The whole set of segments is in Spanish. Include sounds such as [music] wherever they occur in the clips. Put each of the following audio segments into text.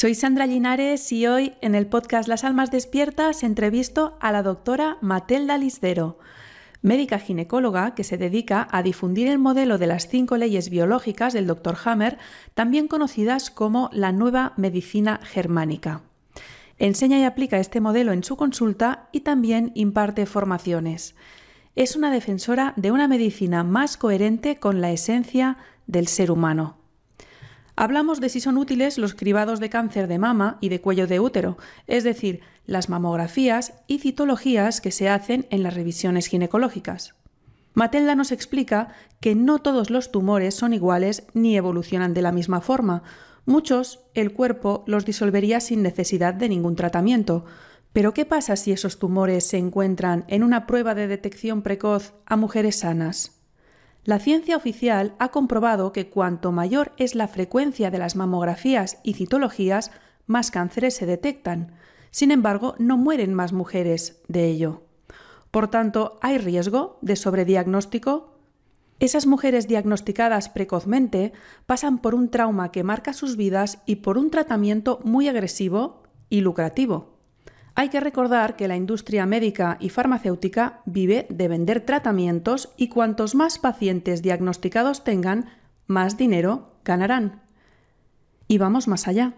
Soy Sandra Linares y hoy en el podcast Las Almas Despiertas entrevisto a la doctora Matelda Lisdero, médica ginecóloga que se dedica a difundir el modelo de las cinco leyes biológicas del Dr. Hammer, también conocidas como la nueva medicina germánica. Enseña y aplica este modelo en su consulta y también imparte formaciones. Es una defensora de una medicina más coherente con la esencia del ser humano. Hablamos de si son útiles los cribados de cáncer de mama y de cuello de útero, es decir, las mamografías y citologías que se hacen en las revisiones ginecológicas. Matelda nos explica que no todos los tumores son iguales ni evolucionan de la misma forma. Muchos el cuerpo los disolvería sin necesidad de ningún tratamiento. Pero ¿qué pasa si esos tumores se encuentran en una prueba de detección precoz a mujeres sanas? La ciencia oficial ha comprobado que cuanto mayor es la frecuencia de las mamografías y citologías, más cánceres se detectan. Sin embargo, no mueren más mujeres de ello. Por tanto, ¿hay riesgo de sobrediagnóstico? Esas mujeres diagnosticadas precozmente pasan por un trauma que marca sus vidas y por un tratamiento muy agresivo y lucrativo. Hay que recordar que la industria médica y farmacéutica vive de vender tratamientos y cuantos más pacientes diagnosticados tengan, más dinero ganarán. Y vamos más allá.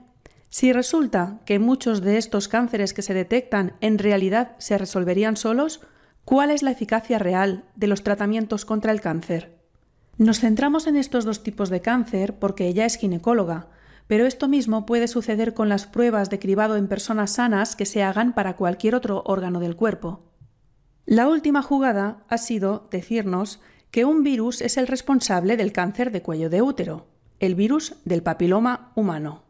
Si resulta que muchos de estos cánceres que se detectan en realidad se resolverían solos, ¿cuál es la eficacia real de los tratamientos contra el cáncer? Nos centramos en estos dos tipos de cáncer porque ella es ginecóloga, pero esto mismo puede suceder con las pruebas de cribado en personas sanas que se hagan para cualquier otro órgano del cuerpo. La última jugada ha sido decirnos que un virus es el responsable del cáncer de cuello de útero, el virus del papiloma humano.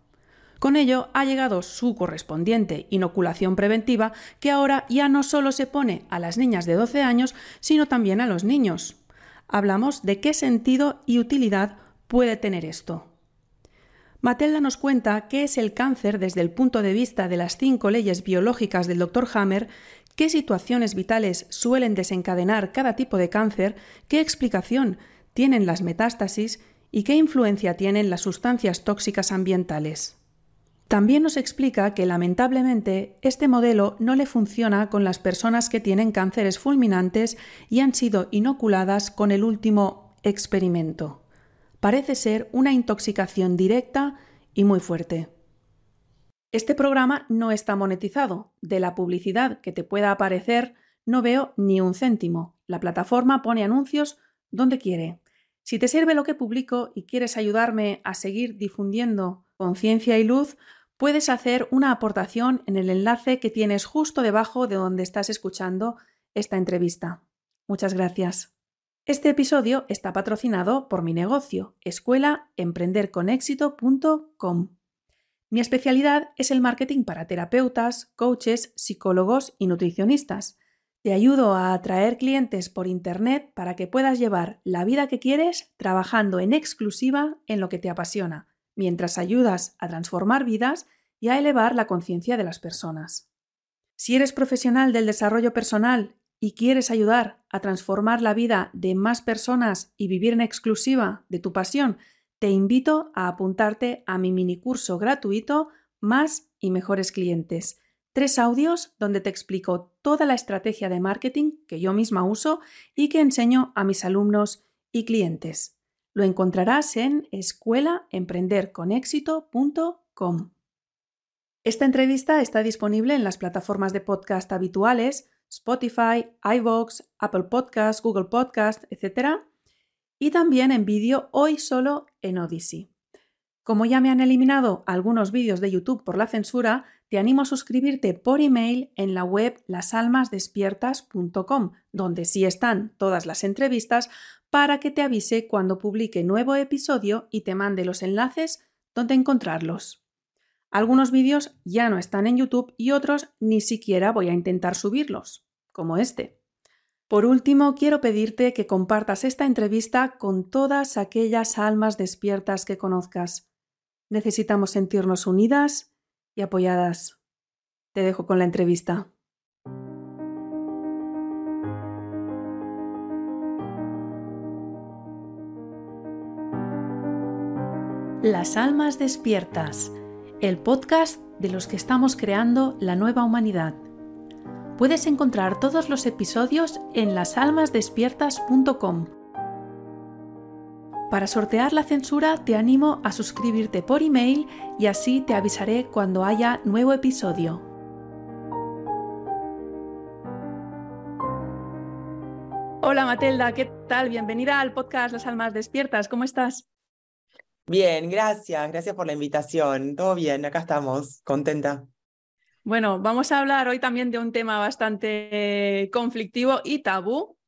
Con ello ha llegado su correspondiente inoculación preventiva que ahora ya no solo se pone a las niñas de 12 años, sino también a los niños. Hablamos de qué sentido y utilidad puede tener esto. Matelda nos cuenta qué es el cáncer desde el punto de vista de las cinco leyes biológicas del Dr. Hammer, qué situaciones vitales suelen desencadenar cada tipo de cáncer, qué explicación tienen las metástasis y qué influencia tienen las sustancias tóxicas ambientales. También nos explica que lamentablemente este modelo no le funciona con las personas que tienen cánceres fulminantes y han sido inoculadas con el último experimento parece ser una intoxicación directa y muy fuerte. Este programa no está monetizado. De la publicidad que te pueda aparecer no veo ni un céntimo. La plataforma pone anuncios donde quiere. Si te sirve lo que publico y quieres ayudarme a seguir difundiendo conciencia y luz, puedes hacer una aportación en el enlace que tienes justo debajo de donde estás escuchando esta entrevista. Muchas gracias. Este episodio está patrocinado por mi negocio, escuelaemprenderconexito.com. Mi especialidad es el marketing para terapeutas, coaches, psicólogos y nutricionistas. Te ayudo a atraer clientes por Internet para que puedas llevar la vida que quieres trabajando en exclusiva en lo que te apasiona, mientras ayudas a transformar vidas y a elevar la conciencia de las personas. Si eres profesional del desarrollo personal y quieres ayudar a transformar la vida de más personas y vivir en exclusiva de tu pasión, te invito a apuntarte a mi minicurso gratuito Más y mejores clientes. Tres audios donde te explico toda la estrategia de marketing que yo misma uso y que enseño a mis alumnos y clientes. Lo encontrarás en escuelaemprenderconexito.com. Esta entrevista está disponible en las plataformas de podcast habituales Spotify, iVoox, Apple Podcasts, Google Podcasts, etc. Y también en vídeo hoy solo en Odyssey. Como ya me han eliminado algunos vídeos de YouTube por la censura, te animo a suscribirte por email en la web lasalmasdespiertas.com, donde sí están todas las entrevistas, para que te avise cuando publique nuevo episodio y te mande los enlaces donde encontrarlos. Algunos vídeos ya no están en YouTube y otros ni siquiera voy a intentar subirlos, como este. Por último, quiero pedirte que compartas esta entrevista con todas aquellas almas despiertas que conozcas. Necesitamos sentirnos unidas y apoyadas. Te dejo con la entrevista. Las almas despiertas el podcast de los que estamos creando la nueva humanidad. Puedes encontrar todos los episodios en lasalmasdespiertas.com. Para sortear la censura te animo a suscribirte por email y así te avisaré cuando haya nuevo episodio. Hola Matilda, ¿qué tal? Bienvenida al podcast Las Almas Despiertas. ¿Cómo estás? Bien, gracias, gracias por la invitación. Todo bien, acá estamos, contenta. Bueno, vamos a hablar hoy también de un tema bastante conflictivo y tabú,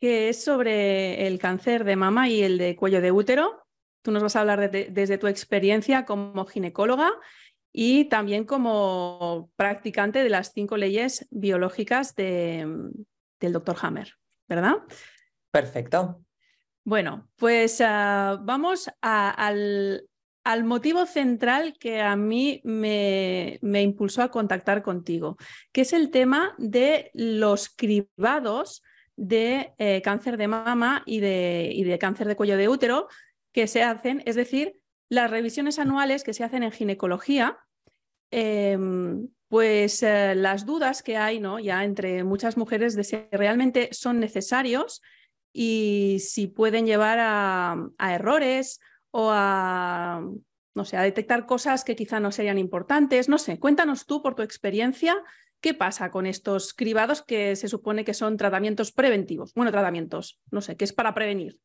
que es sobre el cáncer de mama y el de cuello de útero. Tú nos vas a hablar desde tu experiencia como ginecóloga y también como practicante de las cinco leyes biológicas del doctor Hammer, ¿verdad? Perfecto. Bueno, pues ah, vamos al, motivo central que a mí me, impulsó a contactar contigo, que es el tema de los cribados de eh, cáncer de mama y de, de, cáncer de cuello de útero que se hacen, es decir, las revisiones anuales que se hacen en ginecología, em, pues eh, las dudas que hay ¿no? ya entre muchas mujeres de si realmente son necesarios y si pueden llevar a, errores o a, no sé, a detectar cosas que quizá no serían importantes. No sé, cuéntanos tú por tu experiencia qué pasa con estos cribados que se supone que son tratamientos preventivos. Bueno, tratamientos, no sé, que es para prevenir.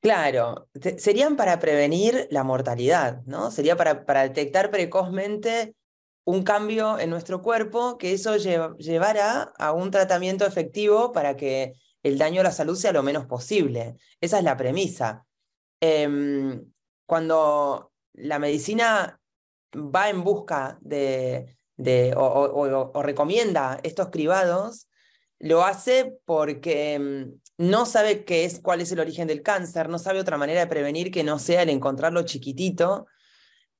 Claro, serían para prevenir la mortalidad, ¿no? Sería para, detectar precozmente un cambio en nuestro cuerpo que eso llevará a un tratamiento efectivo para que el daño a la salud sea lo menos posible. Esa es la premisa. Em, cuando la medicina va en busca de, o, recomienda estos cribados, lo hace porque em, no sabe qué es, cuál es el origen del cáncer, no sabe otra manera de prevenir que no sea el encontrarlo chiquitito.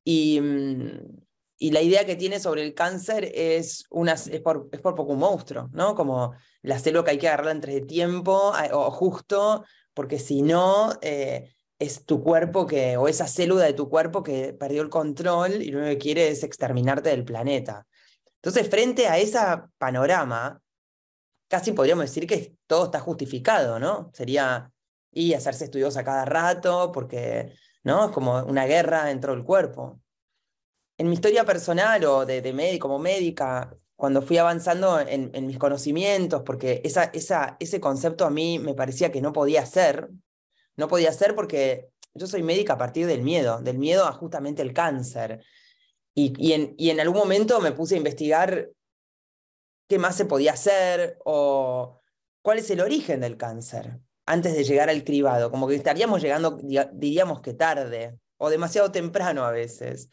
Y, mm, y la idea que tiene sobre el cáncer es, una, es, por, es por poco un monstruo, ¿no? Como la célula que hay que agarrarla entre de tiempo o justo, porque si no, eh, es tu cuerpo que, o esa célula de tu cuerpo que perdió el control y lo único que quiere es exterminarte del planeta. Entonces, frente a ese panorama, casi podríamos decir que todo está justificado, ¿no? Sería y hacerse estudios a cada rato, porque ¿no? es como una guerra dentro del cuerpo en mi historia personal o de, médico, como médica, cuando fui avanzando en, mis conocimientos, porque esa, esa, ese concepto a mí me parecía que no podía ser, no podía ser porque yo soy médica a partir del miedo, del miedo a justamente el cáncer. Y, y, en, y en algún momento me puse a investigar qué más se podía hacer o cuál es el origen del cáncer antes de llegar al cribado, como que estaríamos llegando, diríamos que tarde o demasiado temprano a veces.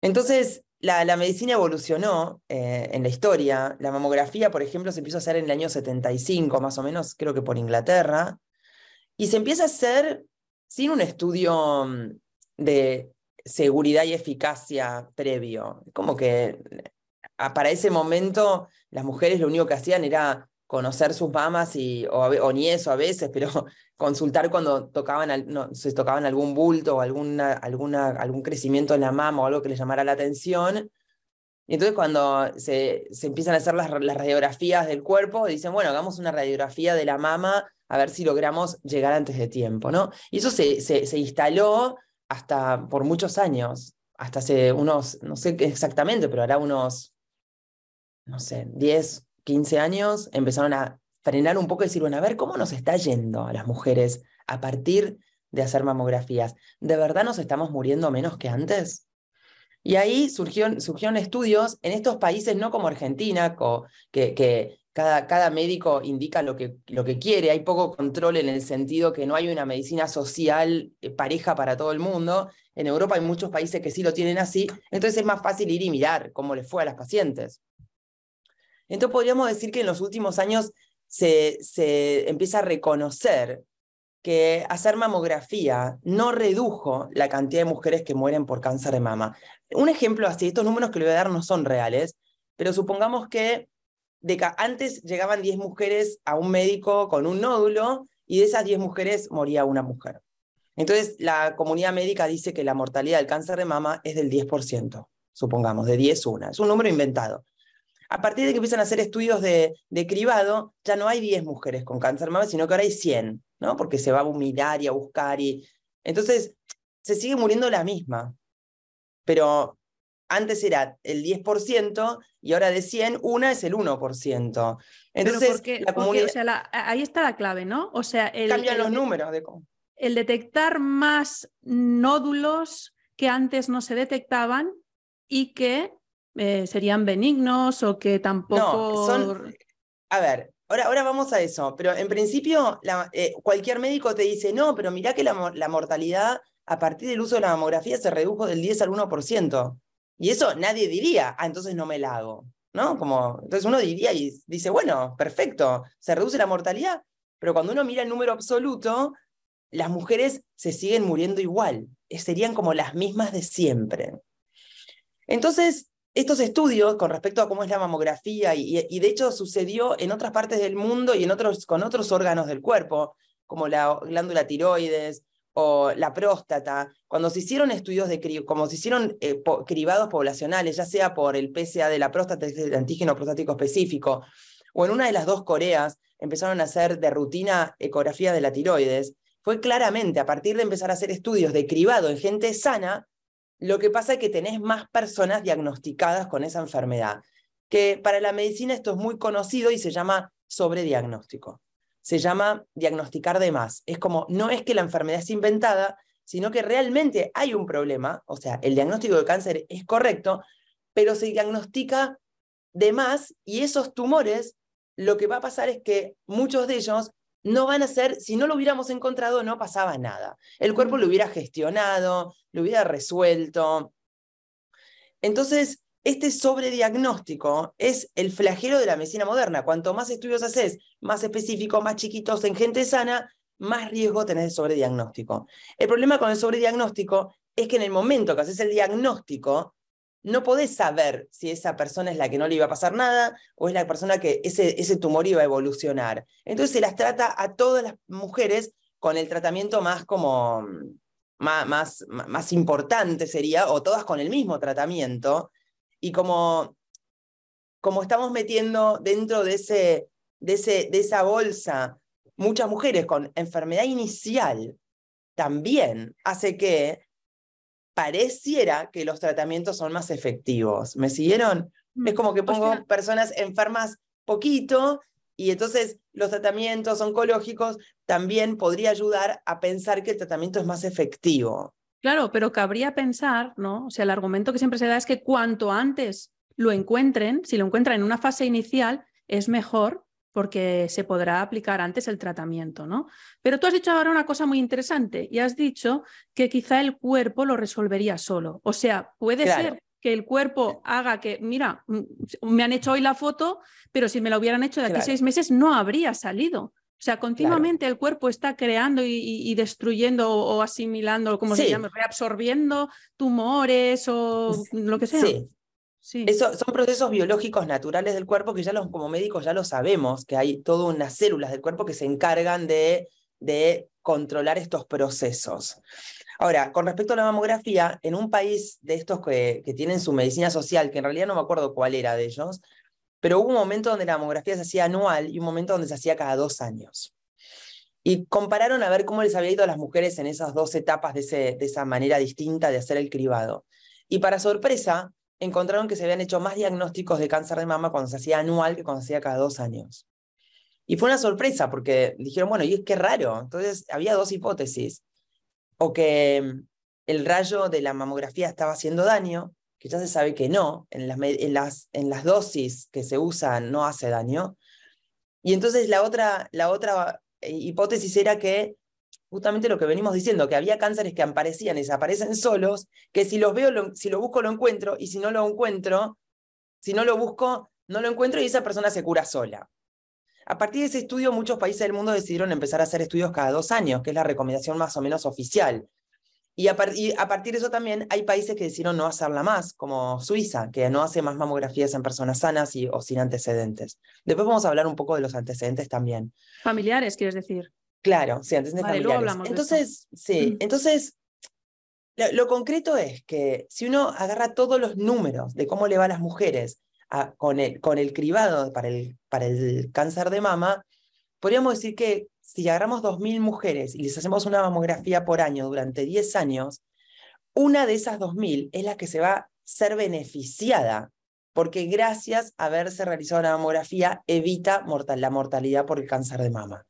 Entonces, la, medicina evolucionó eh, en la historia. La mamografía, por ejemplo, se empezó a hacer en el año 75, más o menos, creo que por Inglaterra, y se empieza a hacer sin un estudio mm, de seguridad y eficacia previo. Como que para ese momento las mujeres lo único que hacían era conocer sus mamas y, o, ni eso a veces, pero [laughs] consultar cuando tocaban, se tocaban algún bulto o alguna, alguna, algún crecimiento en la mama o algo que les llamara la atención. Y entonces cuando se, se empiezan a hacer las, las, radiografías del cuerpo, dicen, bueno, hagamos una radiografía de la mama a ver si logramos llegar antes de tiempo, ¿no? Y eso se, se, se instaló hasta por muchos años, hasta hace unos, no sé exactamente, pero hará unos, no sé, 10, 15 años, empezaron a frenar un poco y decir, bueno, a ver cómo nos está yendo a las mujeres a partir de hacer mamografías. ¿De verdad nos estamos muriendo menos que antes? Y ahí surgieron, surgieron estudios en estos países, no como Argentina, que, cada, cada, médico indica lo que, lo que quiere, hay poco control en el sentido que no hay una medicina social eh, pareja para todo el mundo. En Europa hay muchos países que sí lo tienen así, entonces es más fácil ir y mirar cómo les fue a las pacientes. Entonces podríamos decir que en los últimos años se, empieza a reconocer que hacer mamografía no redujo la cantidad de mujeres que mueren por cáncer de mama. Un ejemplo así, estos números que le voy a dar no son reales, pero supongamos que antes llegaban 10 mujeres a un médico con un nódulo y de esas 10 mujeres moría una mujer. Entonces, la comunidad médica dice que la mortalidad del cáncer de mama es del 10%, supongamos, de 10 una. Es un número inventado. A partir de que empiezan a hacer estudios de, de cribado, ya no hay 10 mujeres con cáncer mama, sino que ahora hay 100, ¿no? Porque se va a mirar y a buscar y... Entonces, se sigue muriendo la misma. Pero antes era el 10% y ahora de 100, una es el 1%. Entonces, la comunidad... ahí está la clave, ¿no? O sea, el, cambian los números. De... El detectar más nódulos que antes no se detectaban y que eh, serían benignos o que tampoco... No, son... A ver, ahora, ahora vamos a eso, pero en principio eh, cualquier médico te dice, no, pero mirá que la, la mortalidad a partir del uso de la mamografía se redujo del 10 al 1%. Y eso nadie diría, ah, entonces no me la hago. ¿No? Como, entonces uno diría y dice, bueno, perfecto, se reduce la mortalidad, pero cuando uno mira el número absoluto, las mujeres se siguen muriendo igual, serían como las mismas de siempre. Entonces, estos estudios con respecto a cómo es la mamografía, y, de hecho sucedió en otras partes del mundo y en otros, con otros órganos del cuerpo, como la glándula tiroides, o la próstata, cuando se hicieron estudios de como se hicieron eh, cribados poblacionales, ya sea por el PSA de la próstata, el antígeno prostático específico, o en una de las dos Coreas empezaron a hacer de rutina ecografía de la tiroides, fue claramente a partir de empezar a hacer estudios de cribado en gente sana, lo que pasa es que tenés más personas diagnosticadas con esa enfermedad, que para la medicina esto es muy conocido y se llama sobrediagnóstico se llama diagnosticar de más. Es como, no es que la enfermedad es inventada, sino que realmente hay un problema, o sea, el diagnóstico de cáncer es correcto, pero se diagnostica de más y esos tumores, lo que va a pasar es que muchos de ellos no van a ser, si no lo hubiéramos encontrado, no pasaba nada. El cuerpo lo hubiera gestionado, lo hubiera resuelto. Entonces, este sobrediagnóstico es el flagelo de la medicina moderna. Cuanto más estudios haces, más específicos, más chiquitos en gente sana, más riesgo tenés de sobrediagnóstico. El problema con el sobrediagnóstico es que en el momento que haces el diagnóstico, no podés saber si esa persona es la que no le iba a pasar nada o es la persona que ese, ese tumor iba a evolucionar. Entonces se las trata a todas las mujeres con el tratamiento más como más, más, más importante sería, o todas con el mismo tratamiento, y como, como estamos metiendo dentro de, ese, de, ese, de esa bolsa muchas mujeres con enfermedad inicial, también hace que pareciera que los tratamientos son más efectivos. ¿Me siguieron? Es como que pongo personas enfermas poquito y entonces los tratamientos oncológicos también podría ayudar a pensar que el tratamiento es más efectivo. Claro, pero cabría pensar, ¿no? O sea, el argumento que siempre se da es que cuanto antes lo encuentren, si lo encuentran en una fase inicial, es mejor porque se podrá aplicar antes el tratamiento, ¿no? Pero tú has dicho ahora una cosa muy interesante y has dicho que quizá el cuerpo lo resolvería solo. O sea, puede ser que el cuerpo haga que, mira, mm, me han hecho hoy la foto, pero si me la hubieran hecho de aquí seis meses no habría salido. O sea, continuamente el cuerpo está creando y, destruyendo o, asimilando, como se llama, reabsorbiendo tumores o lo que sea. Sí. Eso, son procesos biológicos naturales del cuerpo que ya los, como médicos ya lo sabemos, que hay todas unas células del cuerpo que se encargan de, de controlar estos procesos. Ahora, con respecto a la mamografía, en un país de estos que, que tienen su medicina social, que en realidad no me acuerdo cuál era de ellos, pero hubo un momento donde la mamografía se hacía anual y un momento donde se hacía cada dos años. Y compararon a ver cómo les había ido a las mujeres en esas dos etapas de, ese, de esa manera distinta de hacer el cribado. Y para sorpresa, encontraron que se habían hecho más diagnósticos de cáncer de mama cuando se hacía anual que cuando se hacía cada dos años. Y fue una sorpresa porque dijeron, bueno, y es que raro. Entonces había dos hipótesis. O que el rayo de la mamografía estaba haciendo daño, que ya se sabe que no, en las, en las, en las dosis que se usan no hace daño. Y entonces la otra, la otra eh, hipótesis era que justamente lo que venimos diciendo, que había cánceres que aparecían y desaparecen solos, que si los veo, lo, si lo busco, lo encuentro, y si no lo encuentro, si no lo busco, no lo encuentro y esa persona se cura sola. A partir de ese estudio, muchos países del mundo decidieron empezar a hacer estudios cada dos años, que es la recomendación más o menos oficial. Y a, partir de eso también hay países que decidieron no hacerla más, como Suiza, que no hace más mamografías en personas sanas y, o sin antecedentes. Después vamos a hablar un poco de los antecedentes también. Familiares, quieres decir. Claro, sí, antecedentes familiares. Entonces, sí, mm. entonces lo, concreto es que si uno agarra todos los números de cómo le va a las mujeres con, el, con el cribado para el, para el cáncer de mama, podríamos decir que si agarramos 2.000 mujeres y les hacemos una mamografía por año durante 10 años, una de esas 2.000 es la que se va a ser beneficiada, porque gracias a haberse realizado una mamografía evita la mortalidad por el cáncer de mama.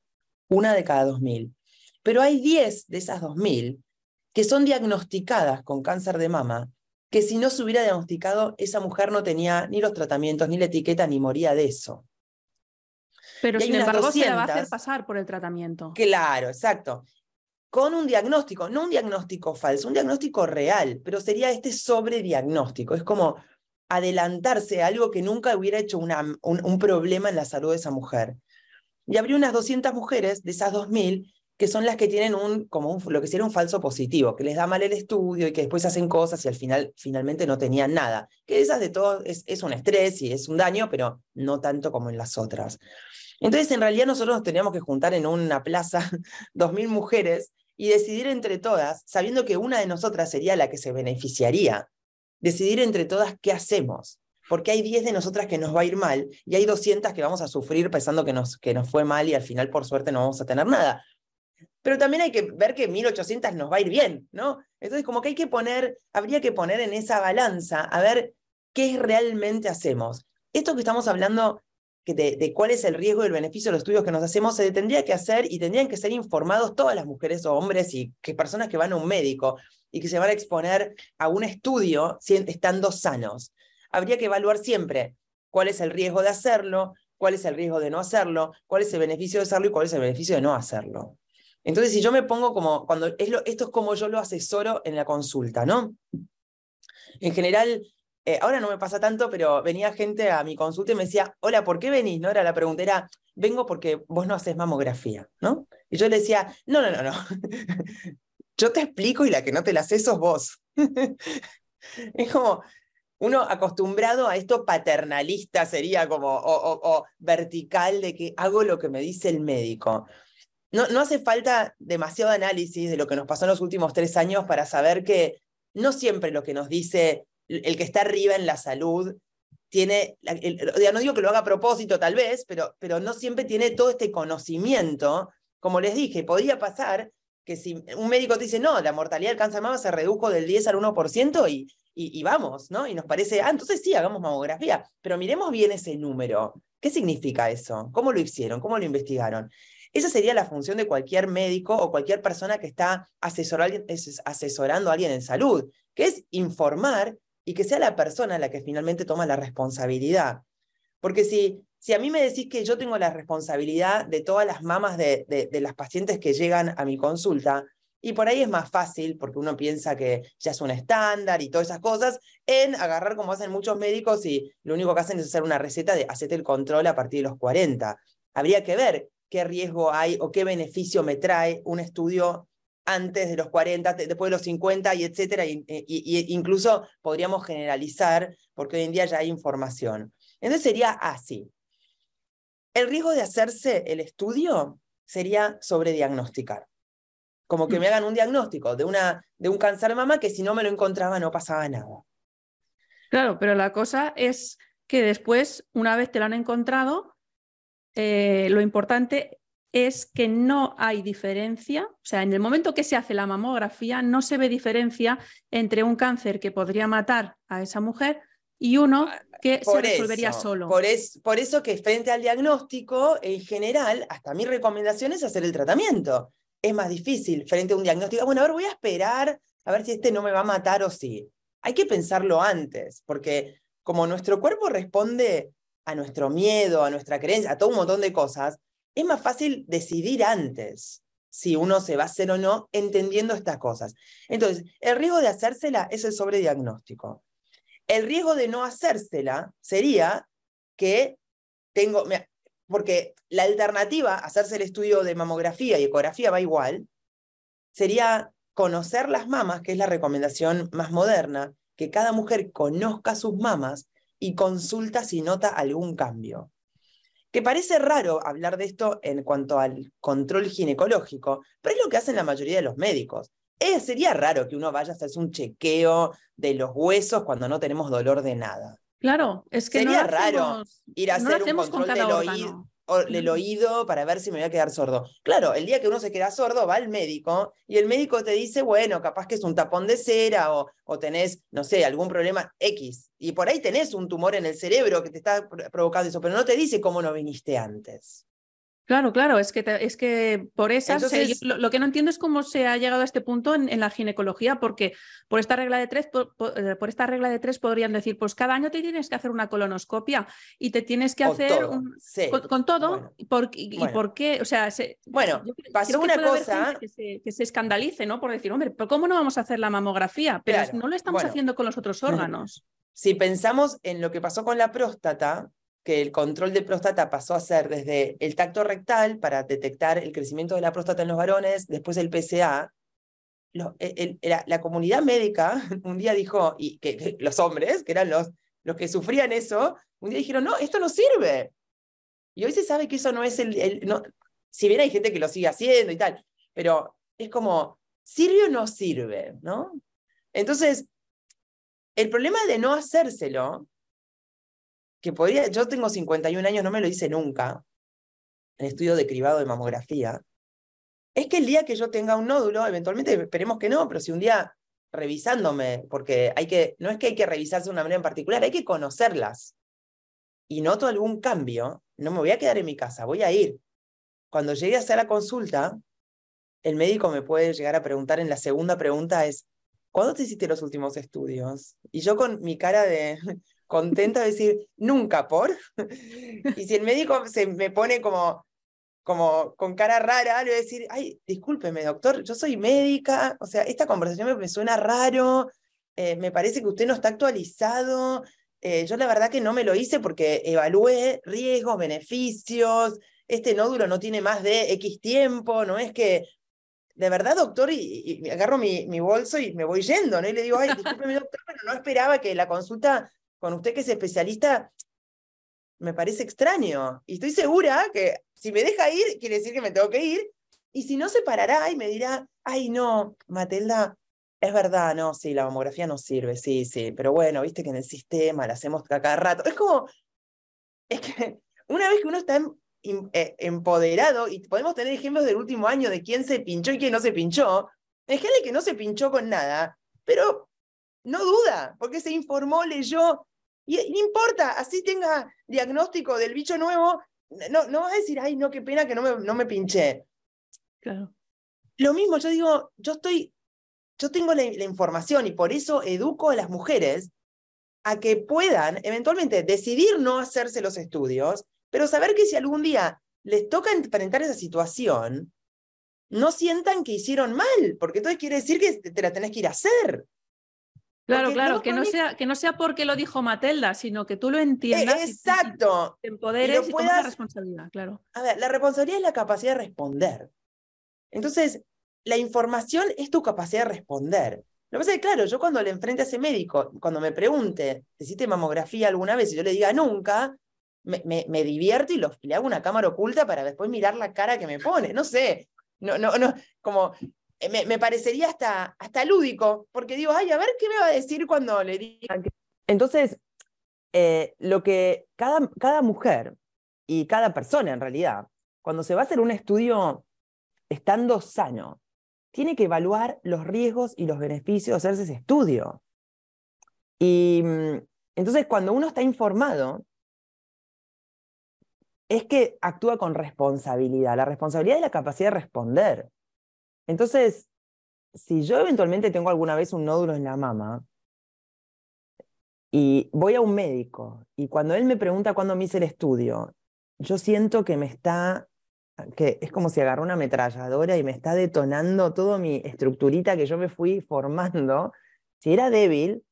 Una de cada 2.000. Pero hay 10 de esas 2.000 que son diagnosticadas con cáncer de mama, que si no se hubiera diagnosticado, esa mujer no tenía ni los tratamientos, ni la etiqueta, ni moría de eso. Pero sin embargo se la va a hacer pasar por el tratamiento. Claro, exacto. Con un diagnóstico, no un diagnóstico falso, un diagnóstico real, pero sería este sobrediagnóstico. Es como adelantarse a algo que nunca hubiera hecho un, un, problema en la salud de esa mujer. Y habría unas 200 mujeres de esas 2.000 que son las que tienen un, como lo que sería un falso positivo, que les da mal el estudio y que después hacen cosas y al final finalmente no tenían nada. Que esas de todos es, es un estrés y es un daño, pero no tanto como en las otras. Entonces, en realidad nosotros nos teníamos que juntar en una plaza, [laughs] dos mil mujeres, y decidir entre todas, sabiendo que una de nosotras sería la que se beneficiaría, decidir entre todas qué hacemos. Porque hay 10 de nosotras que nos va a ir mal y hay 200 que vamos a sufrir pensando que nos, que nos fue mal y al final, por suerte, no vamos a tener nada pero también hay que ver que 1800 nos va a ir bien, ¿no? Entonces, como que hay que poner, habría que poner en esa balanza a ver qué realmente hacemos. Esto que estamos hablando de, cuál es el riesgo y el beneficio de los estudios que nos hacemos, se tendría que hacer y tendrían que ser informados todas las mujeres o hombres y que personas que van a un médico y que se van a exponer a un estudio estando sanos. Habría que evaluar siempre cuál es el riesgo de hacerlo, cuál es el riesgo de no hacerlo, cuál es el beneficio de hacerlo y cuál es el beneficio de no hacerlo. Entonces, si yo me pongo como, cuando es lo, esto es como yo lo asesoro en la consulta, ¿no? En general, eh, ahora no me pasa tanto, pero venía gente a mi consulta y me decía, hola, ¿por qué venís? ¿No? Era la pregunta, era, vengo porque vos no haces mamografía, ¿no? Y yo le decía, no, no, no, no. [laughs] yo te explico y la que no te la haces sos vos. [laughs] es como, uno acostumbrado a esto paternalista sería como, o, vertical de que hago lo que me dice el médico no, no hace falta demasiado análisis de lo que nos pasó en los últimos tres años para saber que no siempre lo que nos dice el que está arriba en la salud tiene, ya no digo que lo haga a propósito tal vez, pero, pero no siempre tiene todo este conocimiento. Como les dije, podría pasar que si un médico te dice, no, la mortalidad del cáncer de mama se redujo del 10 al 1% y, y, vamos, ¿no? Y nos parece, ah, entonces sí, hagamos mamografía, pero miremos bien ese número. ¿Qué significa eso? ¿Cómo lo hicieron? ¿Cómo lo investigaron? Esa sería la función de cualquier médico o cualquier persona que está asesorando a alguien en salud, que es informar y que sea la persona la que finalmente toma la responsabilidad. Porque si, si a mí me decís que yo tengo la responsabilidad de todas las mamas de, de, las pacientes que llegan a mi consulta, y por ahí es más fácil, porque uno piensa que ya es un estándar y todas esas cosas, en agarrar como hacen muchos médicos y lo único que hacen es hacer una receta de hacerte el control a partir de los 40. Habría que ver qué riesgo hay o qué beneficio me trae un estudio antes de los 40, después de los 50 y etcétera, y, incluso podríamos generalizar porque hoy en día ya hay información. Entonces sería así. El riesgo de hacerse el estudio sería sobrediagnosticar. Como que me mm. hagan un diagnóstico de, una, de un cáncer de mama que si no me lo encontraba no pasaba nada. Claro, pero la cosa es que después, una vez te lo han encontrado, eh, lo importante es que no hay diferencia, o sea, en el momento que se hace la mamografía no se ve diferencia entre un cáncer que podría matar a esa mujer y uno ah, que se resolvería solo. Por, por eso que frente al diagnóstico, en general, hasta mi recomendación es hacer el tratamiento. Es más difícil frente a un diagnóstico. Bueno, a ver, voy a esperar a ver si este no me va a matar o sí. Hay que pensarlo antes, porque como nuestro cuerpo responde a nuestro miedo, a nuestra creencia, a todo un montón de cosas, es más fácil decidir antes si uno se va a hacer o no entendiendo estas cosas. Entonces, el riesgo de hacérsela es el sobrediagnóstico. El riesgo de no hacérsela sería que tengo, porque la alternativa, hacerse el estudio de mamografía y ecografía va igual, sería conocer las mamas, que es la recomendación más moderna, que cada mujer conozca sus mamas y consulta si nota algún cambio. que parece raro hablar de esto en cuanto al control ginecológico, pero es lo que hacen la mayoría de los médicos. Eh, sería raro que uno vaya a hacerse un chequeo de los huesos cuando no tenemos dolor de nada. Claro, es que sería no raro ir a hacer un control del oído el oído para ver si me voy a quedar sordo. Claro, el día que uno se queda sordo va al médico y el médico te dice, bueno, capaz que es un tapón de cera o, o tenés, no sé, algún problema X. Y por ahí tenés un tumor en el cerebro que te está provocando eso, pero no te dice cómo no viniste antes. Claro, claro, es que, es que por esas, lo, que no entiendo es cómo se ha llegado a este punto en, la ginecología, porque por esta regla de tres, eh, por, esta regla de tres podrían decir, pues cada año te tienes que hacer una colonoscopia y te tienes que hacer con, todo. y, por, qué? O sea, bueno, pasó una cosa que se, escandalice, ¿no? Por decir, hombre, ¿pero cómo no vamos a hacer la mamografía? Pero no lo estamos haciendo con los otros [laughs] órganos. Si pensamos en lo que pasó con la próstata, que el control de próstata pasó a ser desde el tacto rectal para detectar el crecimiento de la próstata en los varones, después el PSA. E, la, comunidad médica [laughs] un día dijo, y que, los hombres, que eran los, los que sufrían eso, un día dijeron, no, esto no sirve. Y hoy se sabe que eso no es el... no, si bien hay gente que lo sigue haciendo y tal, pero es como, ¿sirve o no sirve? ¿no? Entonces, el problema de no hacérselo que podría, yo tengo 51 años, no me lo hice nunca, en estudio de cribado de mamografía, es que el día que yo tenga un nódulo, eventualmente esperemos que no, pero si un día revisándome, porque hay que, no es que hay que revisarse de una manera en particular, hay que conocerlas. Y noto algún cambio, no me voy a quedar en mi casa, voy a ir. Cuando llegue a hacer la consulta, el médico me puede llegar a preguntar en la segunda pregunta es, ¿cuándo te hiciste los últimos estudios? Y yo con mi cara de, contenta de decir, nunca por. [laughs] y si el médico se me pone como, como con cara rara, le voy a decir, ay, discúlpeme, doctor, yo soy médica, o sea, esta conversación me, suena raro, eh, me parece que usted no está actualizado. Eh, yo la verdad que no me lo hice porque evalué riesgos, beneficios, este nódulo no tiene más de X tiempo, no es que de verdad, doctor, y, y agarro mi, mi, bolso y me voy yendo, ¿no? Y le digo, ay, discúlpeme, doctor, pero no esperaba que la consulta con usted que es especialista, me parece extraño. Y estoy segura que si me deja ir, quiere decir que me tengo que ir. Y si no se parará y me dirá, ay, no, Matelda, es verdad, no, sí, la mamografía no sirve, sí, sí, pero bueno, viste que en el sistema la hacemos cada rato. Es como, es que una vez que uno está em, eh, empoderado, y podemos tener ejemplos del último año de quién se pinchó y quién no se pinchó, hay gente que no se pinchó con nada, pero no duda, porque se informó, leyó, y no importa, así tenga diagnóstico del bicho nuevo, no, no vas a decir, ay, no, qué pena que no me, no me pinché. Claro. Lo mismo, yo digo, yo estoy, yo tengo la, información y por eso educo a las mujeres a que puedan eventualmente decidir no hacerse los estudios, pero saber que si algún día les toca enfrentar esa situación, no sientan que hicieron mal, porque entonces quiere decir que te la tenés que ir a hacer. Claro, claro, que no, sea, que no sea porque lo dijo Matelda, sino que tú lo entiendas. exacto. Y te empoderes y, la responsabilidad, claro. A ver, la responsabilidad es la capacidad de responder. Entonces, la información es tu capacidad de responder. Lo que pasa es que, claro, yo cuando le enfrente a ese médico, cuando me pregunte, ¿hiciste mamografía alguna vez? Y yo le diga nunca, me, me, divierto y, le hago una cámara oculta para después mirar la cara que me pone. No sé, no, no, no, como eh, me, parecería hasta, hasta lúdico, porque digo, ay, a ver qué me va a decir cuando le diga. Entonces, eh, lo que cada, cada mujer y cada persona en realidad, cuando se va a hacer un estudio estando sano, tiene que evaluar los riesgos y los beneficios de hacerse ese estudio. Y mm, entonces cuando uno está informado, es que actúa con responsabilidad. La responsabilidad es la capacidad de responder. Entonces, si yo eventualmente tengo alguna vez un nódulo en la mama y voy a un médico y cuando él me pregunta cuándo me hice el estudio, yo siento que me está, que es como si agarró una ametralladora y me está detonando toda mi estructurita que yo me fui formando. Si era débil,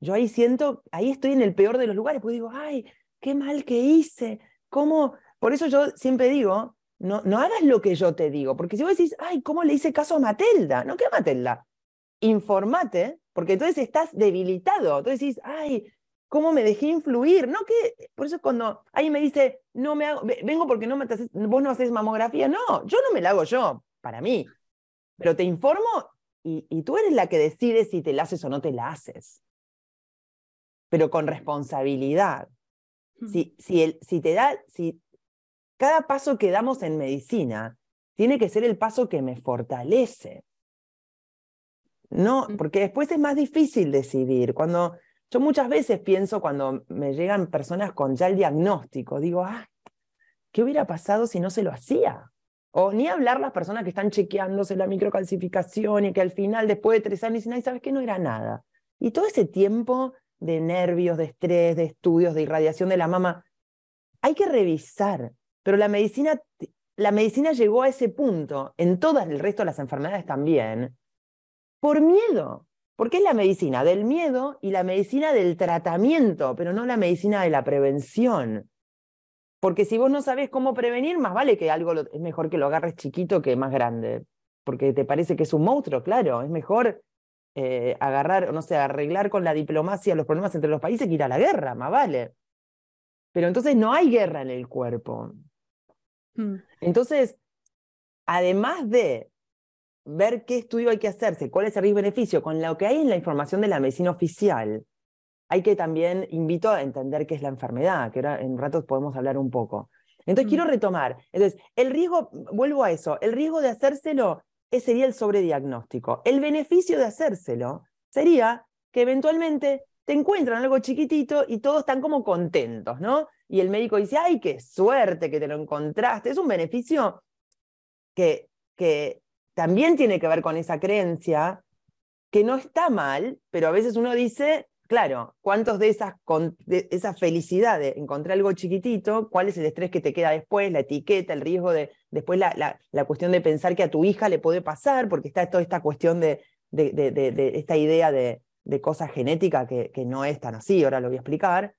yo ahí siento, ahí estoy en el peor de los lugares, porque digo, ay, qué mal que hice, ¿cómo? Por eso yo siempre digo, no, no hagas lo que yo te digo, porque si vos decís, ay, ¿cómo le hice caso a Matelda? No, ¿qué a Matelda? Informate, porque entonces estás debilitado. Entonces decís, ay, cómo me dejé influir, no que, por eso cuando alguien me dice, no me hago, vengo porque no me vos no haces mamografía, no, yo no me la hago yo, para mí, pero te informo y, y tú eres la que decide si te la haces o no te la haces, pero con responsabilidad. Hmm. Si, si, el, si te da, si cada paso que damos en medicina tiene que ser el paso que me fortalece. No, hmm. porque después es más difícil decidir. Cuando yo muchas veces pienso cuando me llegan personas con ya el diagnóstico, digo, ah, ¿qué hubiera pasado si no se lo hacía? O ni hablar las personas que están chequeándose la microcalcificación y que al final, después de tres años, dicen, ay, ¿sabes qué? No era nada. Y todo ese tiempo de nervios, de estrés, de estudios, de irradiación de la mama, hay que revisar. Pero la medicina, la medicina llegó a ese punto, en todas el resto de las enfermedades también, por miedo. Porque es la medicina del miedo y la medicina del tratamiento, pero no la medicina de la prevención. Porque si vos no sabés cómo prevenir, más vale que algo es mejor que lo agarres chiquito que más grande. Porque te parece que es un monstruo, claro. Es mejor eh, agarrar, no sé, arreglar con la diplomacia los problemas entre los países que ir a la guerra, más vale. Pero entonces no hay guerra en el cuerpo. Mm. Entonces, además de ver qué estudio hay que hacerse, cuál es el riesgo-beneficio, con lo que hay en la información de la medicina oficial, hay que también invito a entender qué es la enfermedad, que ahora en un rato podemos hablar un poco. Entonces, quiero retomar. Entonces, el riesgo, vuelvo a eso, el riesgo de hacérselo ese sería el sobrediagnóstico. El beneficio de hacérselo sería que eventualmente te encuentran algo chiquitito y todos están como contentos, ¿no? Y el médico dice, ay, qué suerte que te lo encontraste. Es un beneficio que, que también tiene que ver con esa creencia que no está mal, pero a veces uno dice, claro, ¿cuántos de esas, de esa felicidad de encontrar algo chiquitito, cuál es el estrés que te queda después, la etiqueta, el riesgo de, después la, la, cuestión de pensar que a tu hija le puede pasar, porque está toda esta cuestión de, de, de esta idea de, cosas genéticas que, que, no es tan así, ahora lo voy a explicar.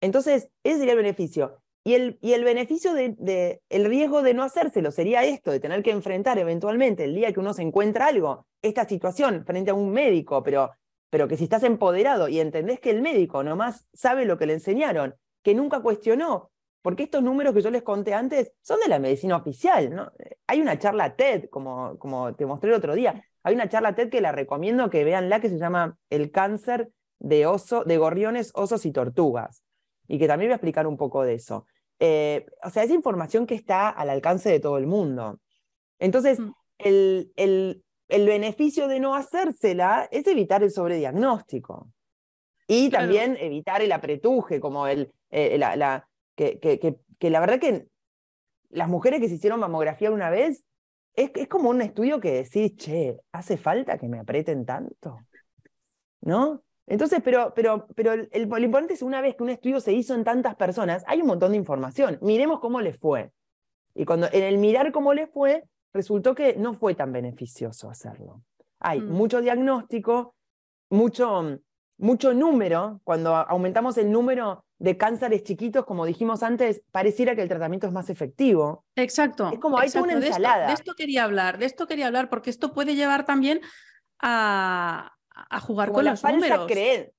Entonces, ese sería el beneficio. Y el, y el beneficio de, el riesgo de no hacérselo sería esto, de tener que enfrentar eventualmente el día que uno se encuentra algo, esta situación frente a un médico, pero pero que si estás empoderado y entendés que el médico nomás sabe lo que le enseñaron, que nunca cuestionó, porque estos números que yo les conté antes son de la medicina oficial, ¿no? Hay una charla TED, como, como te mostré el otro día, hay una charla TED que la recomiendo que vean la que se llama El cáncer de, oso, de gorriones, osos y tortugas, y que también voy a explicar un poco de eso. Eh, o sea, es información que está al alcance de todo el mundo. Entonces, mm. el, el, el beneficio de no hacérsela es evitar el sobrediagnóstico. Y también evitar el apretuje, como el, eh, la, la que, que, la verdad que las mujeres que se hicieron mamografía una vez, es, es como un estudio que decís, che, ¿hace falta que me aprieten tanto? ¿No? Entonces, pero, pero, pero el, lo importante es una vez que un estudio se hizo en tantas personas, hay un montón de información. Miremos cómo le fue. Y cuando en el mirar cómo le fue, resultó que no fue tan beneficioso hacerlo. Hay mm. mucho diagnóstico, mucho, mucho número. Cuando aumentamos el número de cánceres chiquitos, como dijimos antes, pareciera que el tratamiento es más efectivo. Exacto. Es como hay una ensalada. De esto, quería hablar, de esto quería hablar, porque esto puede llevar también a, a jugar con la los falsa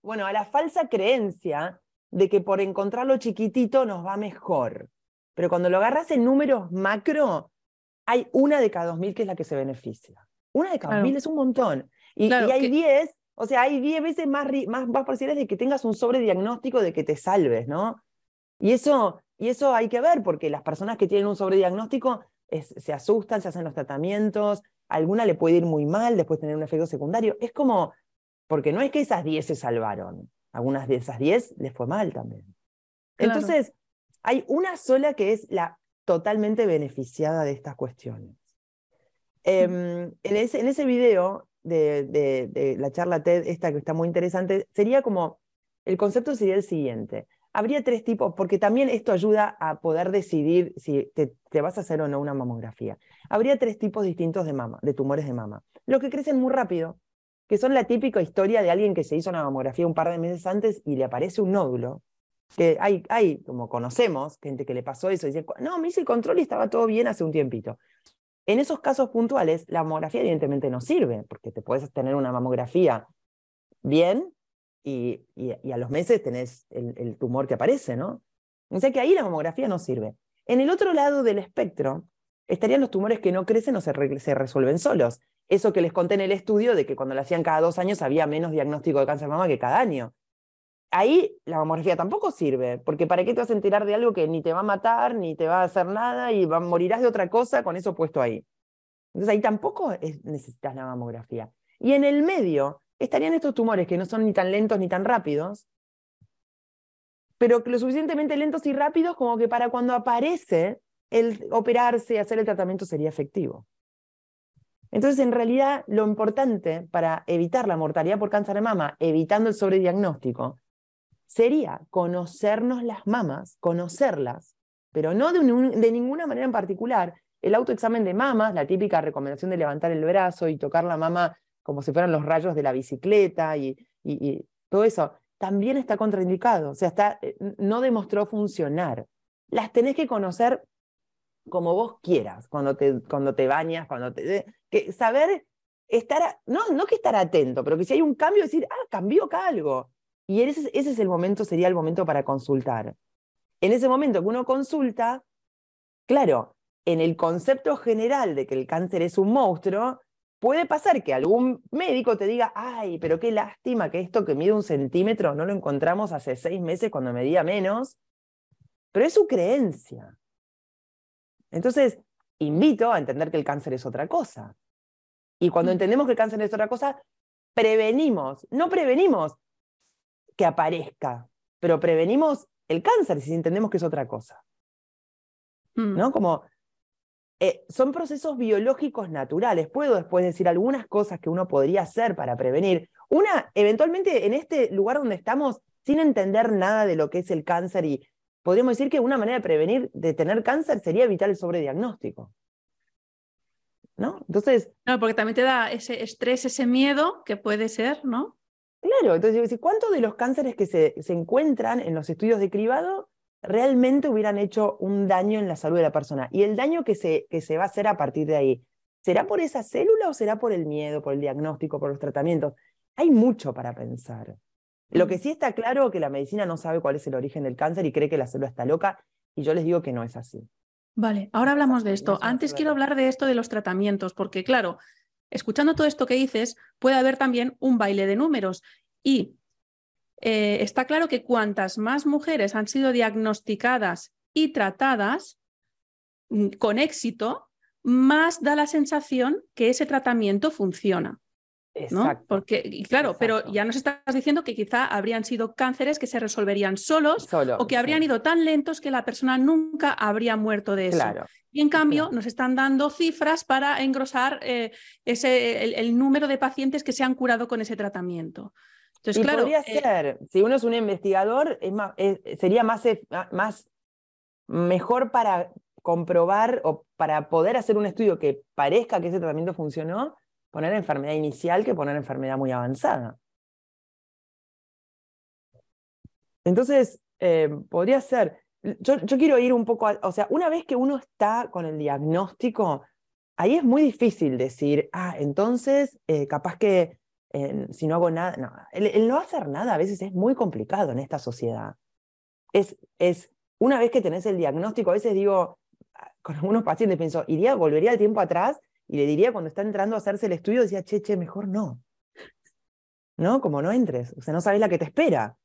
Bueno, a la falsa creencia de que por encontrarlo chiquitito nos va mejor. Pero cuando lo agarras en números macro, hay una de cada dos mil que es la que se beneficia. Una de cada mil es un montón. Y, hay diez, o sea, hay diez veces más, más, más de que tengas un sobrediagnóstico de que te salves, ¿no? Y eso, y eso hay que ver, porque las personas que tienen un sobrediagnóstico se asustan, se hacen los tratamientos, a alguna le puede ir muy mal, después tener un efecto secundario. Es como, porque no es que esas diez se salvaron, algunas de esas diez les fue mal también. Entonces, hay una sola que es la totalmente beneficiada de estas cuestiones. Em, en, ese, en ese video de, de, la charla TED, esta que está muy interesante, sería como, el concepto sería el siguiente. Habría tres tipos, porque también esto ayuda a poder decidir si te, te, vas a hacer o no una mamografía. Habría tres tipos distintos de mama, de tumores de mama. Los que crecen muy rápido, que son la típica historia de alguien que se hizo una mamografía un par de meses antes y le aparece un nódulo que hay, hay, como conocemos, gente que le pasó eso y dice, no, me hice el control y estaba todo bien hace un tiempito. En esos casos puntuales, la mamografía evidentemente no sirve, porque te puedes tener una mamografía bien y, y, a los meses tenés el, tumor que aparece, ¿no? O sea que ahí la mamografía no sirve. En el otro lado del espectro estarían los tumores que no crecen o se, resuelven solos. Eso que les conté en el estudio de que cuando lo hacían cada dos años había menos diagnóstico de cáncer de mama que cada año. Ahí la mamografía tampoco sirve, porque ¿para qué te vas a enterar de algo que ni te va a matar, ni te va a hacer nada y morirás de otra cosa con eso puesto ahí? Entonces ahí tampoco necesitas la mamografía. Y en el medio estarían estos tumores que no son ni tan lentos ni tan rápidos, pero lo suficientemente lentos y rápidos como que para cuando aparece, el operarse y hacer el tratamiento sería efectivo. Entonces, en realidad, lo importante para evitar la mortalidad por cáncer de mama, evitando el sobrediagnóstico, sería conocernos las mamas, conocerlas, pero no de, ninguna manera en particular, el autoexamen de mamas, la típica recomendación de levantar el brazo y tocar la mama como si fueran los rayos de la bicicleta y, todo eso, también está contraindicado, o sea, está, eh, no demostró funcionar. Las tenés que conocer como vos quieras, cuando te, cuando te bañas, cuando te... Que saber estar, no, no que estar atento, pero que si hay un cambio, decir, ah, cambió acá algo. Y ese, ese es el momento, sería el momento para consultar. En ese momento que uno consulta, claro, en el concepto general de que el cáncer es un monstruo, puede pasar que algún médico te diga, ay, pero qué lástima que esto que mide un centímetro no lo encontramos hace seis meses cuando medía menos, pero es su creencia. Entonces, invito a entender que el cáncer es otra cosa. Y cuando mm. entendemos que el cáncer es otra cosa, prevenimos, no prevenimos que aparezca, pero prevenimos el cáncer si entendemos que es otra cosa. Mm. ¿No? Como eh, son procesos biológicos naturales. Puedo después decir algunas cosas que uno podría hacer para prevenir. Una, eventualmente en este lugar donde estamos, sin entender nada de lo que es el cáncer y podríamos decir que una manera de prevenir de tener cáncer sería evitar el sobrediagnóstico. ¿No? Entonces. No, porque también te da ese estrés, ese miedo que puede ser, ¿no? Claro, entonces, ¿cuántos de los cánceres que se, se encuentran en los estudios de cribado realmente hubieran hecho un daño en la salud de la persona. Y el daño que se, que se va a hacer a partir de ahí, ¿será por esa célula o será por el miedo, por el diagnóstico, por los tratamientos? Hay mucho para pensar. Lo que mm. sí está claro es que la medicina no sabe cuál es el origen del cáncer y cree que la célula está loca, y yo les digo que no es así. Vale, ahora hablamos de esto. Antes quiero hablar de esto de los tratamientos, porque claro, escuchando todo esto que dices, puede haber también un baile de números. Y eh, está claro que cuantas más mujeres han sido diagnosticadas y tratadas mm, con éxito, más da la sensación que ese tratamiento funciona. ¿No? Porque, claro, pero ya nos estás diciendo que quizá habrían sido cánceres que se resolverían solos o que habrían ido tan lentos que la persona nunca habría muerto de eso. Y en cambio nos están dando cifras para engrosar eh, ese, el, número de pacientes que se han curado con ese tratamiento. Entonces, claro, podría eh, ser, si uno es un investigador, es más, sería más, más mejor para comprobar o para poder hacer un estudio que parezca que ese tratamiento funcionó, poner enfermedad inicial que poner enfermedad muy avanzada. Entonces, eh, podría ser, yo, yo, quiero ir un poco, o sea, una vez que uno está con el diagnóstico, ahí es muy difícil decir, ah, entonces, eh, capaz que si no hago nada, no, el, no hacer nada a veces es muy complicado en esta sociedad. Es, es, una vez que tenés el diagnóstico, a veces digo, con algunos pacientes pienso, iría, volvería el tiempo atrás y le diría cuando está entrando a hacerse el estudio, decía, che, che, mejor no. ¿No? Como no entres, o sea, no sabes la que te espera.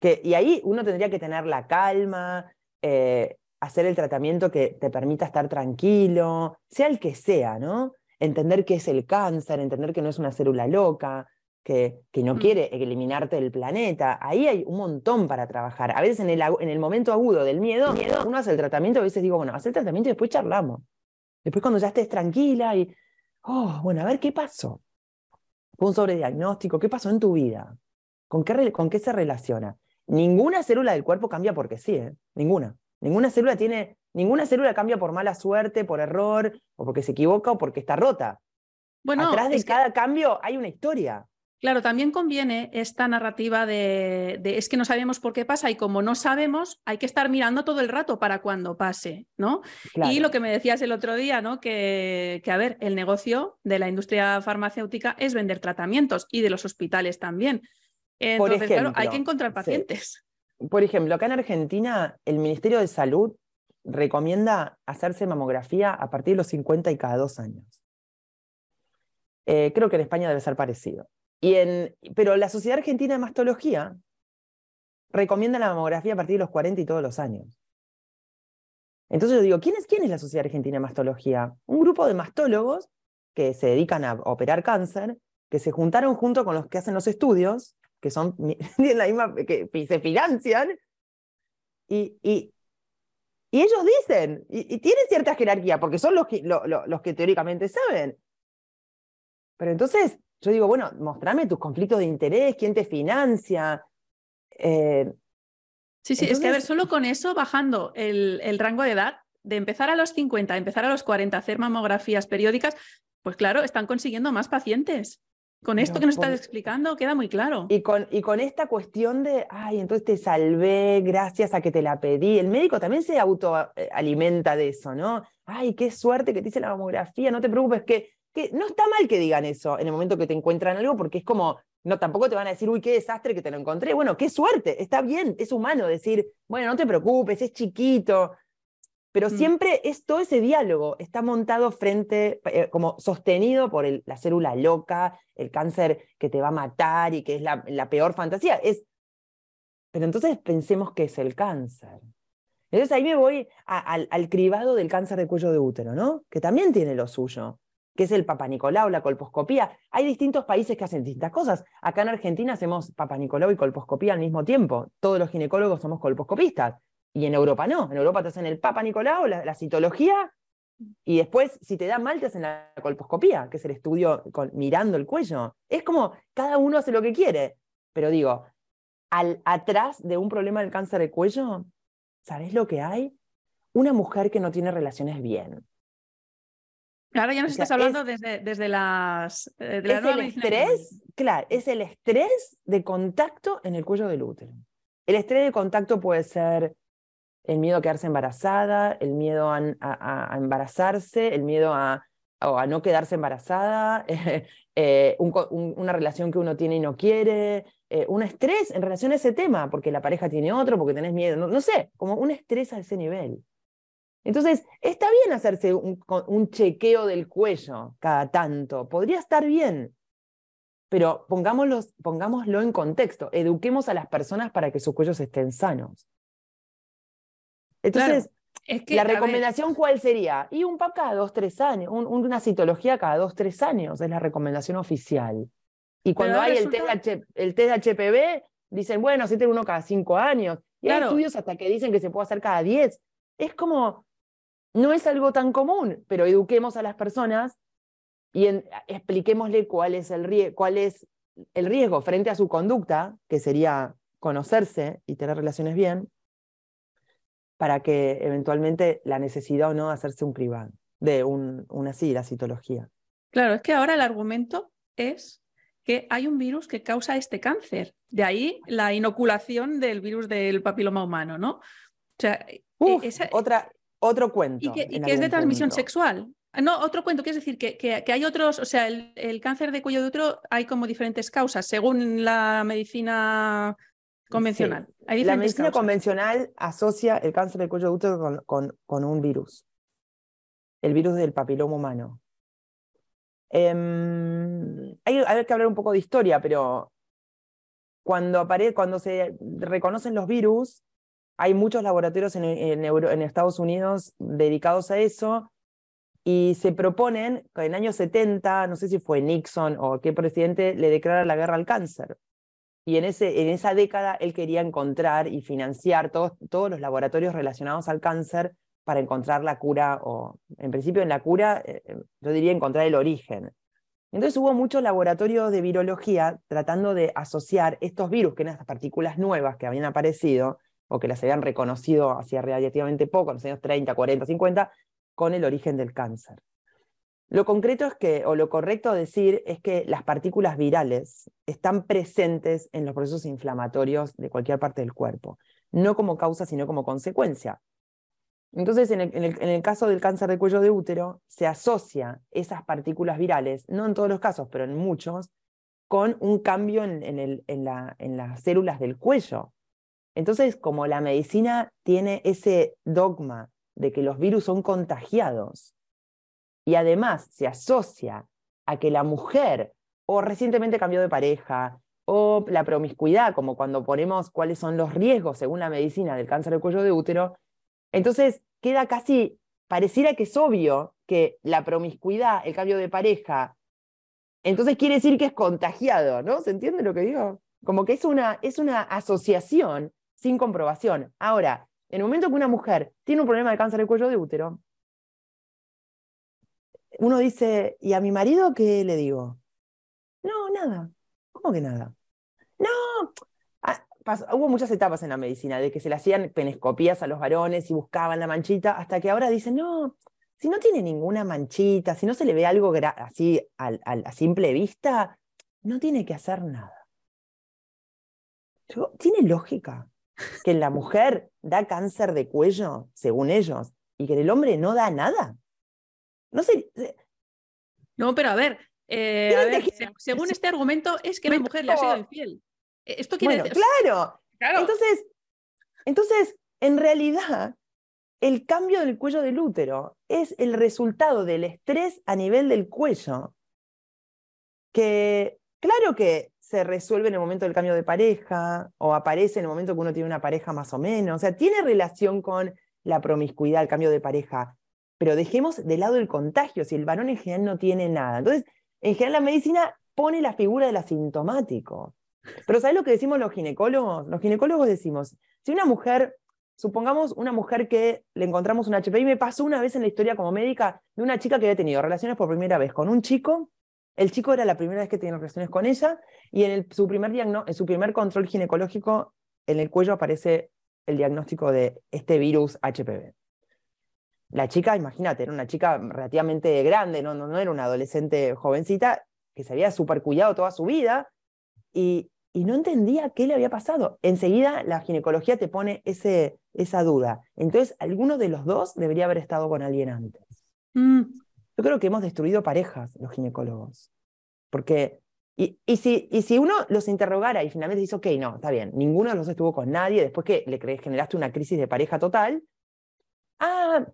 Que, y ahí uno tendría que tener la calma, eh, hacer el tratamiento que te permita estar tranquilo, sea el que sea, ¿no? entender qué es el cáncer, entender que no es una célula loca, que, que no mm. quiere eliminarte del planeta. Ahí hay un montón para trabajar. A veces en el, en el momento agudo del miedo, uno hace el tratamiento, a veces digo, bueno, haz el tratamiento y después charlamos. Después cuando ya estés tranquila y, oh, bueno, a ver qué pasó. Fue un sobrediagnóstico, ¿qué pasó en tu vida? ¿Con qué, ¿Con qué se relaciona? Ninguna célula del cuerpo cambia porque sí, ¿eh? ninguna. Ninguna célula tiene Ninguna célula cambia por mala suerte, por error, o porque se equivoca o porque está rota. Bueno, Atrás de cada cambio hay una historia. Claro, también conviene esta narrativa de, es que no sabemos por qué pasa y como no sabemos, hay que estar mirando todo el rato para cuando pase, ¿no? Y lo que me decías el otro día, ¿no? Que, que, a ver, el negocio de la industria farmacéutica es vender tratamientos y de los hospitales también. Entonces, claro, hay que encontrar pacientes. Por ejemplo, acá en Argentina, el Ministerio de Salud recomienda hacerse mamografía a partir de los 50 y cada dos años. Eh, creo que en España debe ser parecido. Y en, pero la Sociedad Argentina de Mastología recomienda la mamografía a partir de los 40 y todos los años. Entonces yo digo, ¿quién es, quién es la Sociedad Argentina de Mastología? Un grupo de mastólogos que se dedican a operar cáncer, que se juntaron junto con los que hacen los estudios, que son [laughs] que se financian, y, y, y ellos dicen, y, tienen cierta jerarquía, porque son los los que teóricamente saben. Pero entonces yo digo, bueno, mostrame tus conflictos de interés, quién te financia. Eh, sí, sí, es que a ver, solo con eso, bajando el, el rango de edad, de empezar a los 50, empezar a los 40, hacer mamografías periódicas, pues claro, están consiguiendo más pacientes. Con esto que nos estás explicando queda muy claro. Y con, y con esta cuestión de, ay, entonces te salvé gracias a que te la pedí. El médico también se autoalimenta de eso, ¿no? Ay, qué suerte que te hice la mamografía, no te preocupes, que, que no está mal que digan eso en el momento que te encuentran algo, porque es como, no, tampoco te van a decir, uy, qué desastre que te lo encontré. Bueno, qué suerte, está bien, es humano decir, bueno, no te preocupes, es chiquito, pero mm. siempre es todo ese diálogo, está montado frente, eh, como sostenido por la célula loca, el cáncer que te va a matar y que es la, peor fantasía. Es, pero entonces pensemos que es el cáncer. Entonces ahí me voy al, cribado del cáncer de cuello de útero, ¿no? Que también tiene lo suyo, que es el papanicolau, la colposcopía. Hay distintos países que hacen distintas cosas. Acá en Argentina hacemos papanicolau y colposcopía al mismo tiempo. Todos los ginecólogos somos colposcopistas. Y en Europa no. En Europa te hacen el Papa Nicolau, la, citología, y después, si te da mal, te hacen la colposcopía, que es el estudio mirando el cuello. Es como cada uno hace lo que quiere. Pero digo, al, atrás de un problema del cáncer de cuello, ¿sabes lo que hay? Una mujer que no tiene relaciones bien. Ahora ya nos estás hablando desde, desde las. Eh, es el estrés, claro, es el estrés de contacto en el cuello del útero. El estrés de contacto puede ser el miedo a quedarse embarazada, el miedo a, embarazarse, el miedo a, a no quedarse embarazada, [laughs] eh, una relación que uno tiene y no quiere, eh, un estrés en relación a ese tema, porque la pareja tiene otro, porque tenés miedo, no, sé, como un estrés a ese nivel. Entonces, está bien hacerse un, un, chequeo del cuello cada tanto, podría estar bien, pero pongámoslo, pongámoslo en contexto, eduquemos a las personas para que sus cuellos estén sanos. Entonces, ¿la recomendación cuál sería? Y un PAP cada dos, tres años, una citología cada dos, tres años, es la recomendación oficial. Y cuando hay el, test el test de HPV, dicen, bueno, si tiene uno cada cinco años. Y hay estudios hasta que dicen que se puede hacer cada diez. Es como, no es algo tan común, pero eduquemos a las personas y expliquémosle cuál es, el cuál es el riesgo frente a su conducta, que sería conocerse y tener relaciones bien, para que eventualmente la necesidad o no de hacerse un privado, de un, una sí, la citología. Claro, es que ahora el argumento es que hay un virus que causa este cáncer. De ahí la inoculación del virus del papiloma humano, ¿no? O sea, e, otra, otro cuento. Y que, es de transmisión sexual. No, otro cuento, que es decir, que, que, hay otros, o sea, el, cáncer de cuello de útero hay como diferentes causas según la medicina convencional. la medicina convencional asocia el cáncer del cuello de útero con, con, un virus, el virus del papiloma humano. Em, hay, que hablar un poco de historia, pero cuando, cuando se reconocen los virus, hay muchos laboratorios en, en, Estados Unidos dedicados a eso y se proponen que en años 70, no sé si fue Nixon o qué presidente, le declara la guerra al cáncer. Y en, ese, en esa década él quería encontrar y financiar todos, todos los laboratorios relacionados al cáncer para encontrar la cura, o en principio en la cura, eh, eh, yo diría encontrar el origen. Entonces hubo muchos laboratorios de virología tratando de asociar estos virus, que eran estas partículas nuevas que habían aparecido, o que las habían reconocido hacía relativamente poco, en los años 30, 40, 50, con el origen del cáncer. Lo concreto es que, o lo correcto decir, es que las partículas virales están presentes en los procesos inflamatorios de cualquier parte del cuerpo, no como causa, sino como consecuencia. Entonces, en el, caso del cáncer de cuello de útero, se asocia esas partículas virales, no en todos los casos, pero en muchos, con un cambio en, las células del cuello. Entonces, como la medicina tiene ese dogma de que los virus son contagiados y además se asocia a que la mujer o recientemente cambió de pareja o la promiscuidad, como cuando ponemos cuáles son los riesgos según la medicina del cáncer del cuello de útero, entonces queda casi, pareciera que es obvio que la promiscuidad, el cambio de pareja, entonces quiere decir que es contagiado, ¿no? ¿Se entiende lo que digo? Como que es una, es una asociación sin comprobación. Ahora, en el momento que una mujer tiene un problema de cáncer del cuello de útero, uno dice, ¿y a mi marido qué le digo? No, nada. ¿Cómo que nada? No. Ah, hubo muchas etapas en la medicina de que se le hacían penescopías a los varones y buscaban la manchita, hasta que ahora dicen, no, si no tiene ninguna manchita, si no se le ve algo así a simple vista, no tiene que hacer nada. tiene lógica que la mujer da cáncer de cuello, según ellos, y que el hombre no da nada. No sé. No, pero a ver, eh, según este argumento, es que la mujer le ha sido infiel. E, esto quiere decir. Claro. claro. Entonces, entonces, en realidad, el cambio del cuello del útero es el resultado del estrés a nivel del cuello, que claro que se resuelve en el momento del cambio de pareja o aparece en el momento que uno tiene una pareja más o menos, o sea, tiene relación con la promiscuidad, el cambio de pareja, pero dejemos de lado el contagio, si el varón en general no tiene nada. Entonces, en general la medicina pone la figura del asintomático. Pero ¿sabes lo que decimos los ginecólogos? Los ginecólogos decimos, si una mujer, supongamos una mujer que le encontramos un HPI, me pasó una vez en la historia como médica de una chica que había tenido relaciones por primera vez con un chico el chico era la primera vez que tenía relaciones con ella y en, su primer en su primer control ginecológico en el cuello aparece el diagnóstico de este virus HPV. La chica, imagínate, era una chica relativamente grande, no, era una adolescente jovencita que se había super cuidado toda su vida y, no entendía qué le había pasado. Enseguida la ginecología te pone esa duda. Entonces, alguno de los dos debería haber estado con alguien antes. Mm. Yo creo que hemos destruido parejas los ginecólogos. Porque, y, y, si, y si uno los interrogara y finalmente dice, ok, no, está bien, ninguno de los estuvo con nadie, después que le generaste una crisis de pareja total, ah,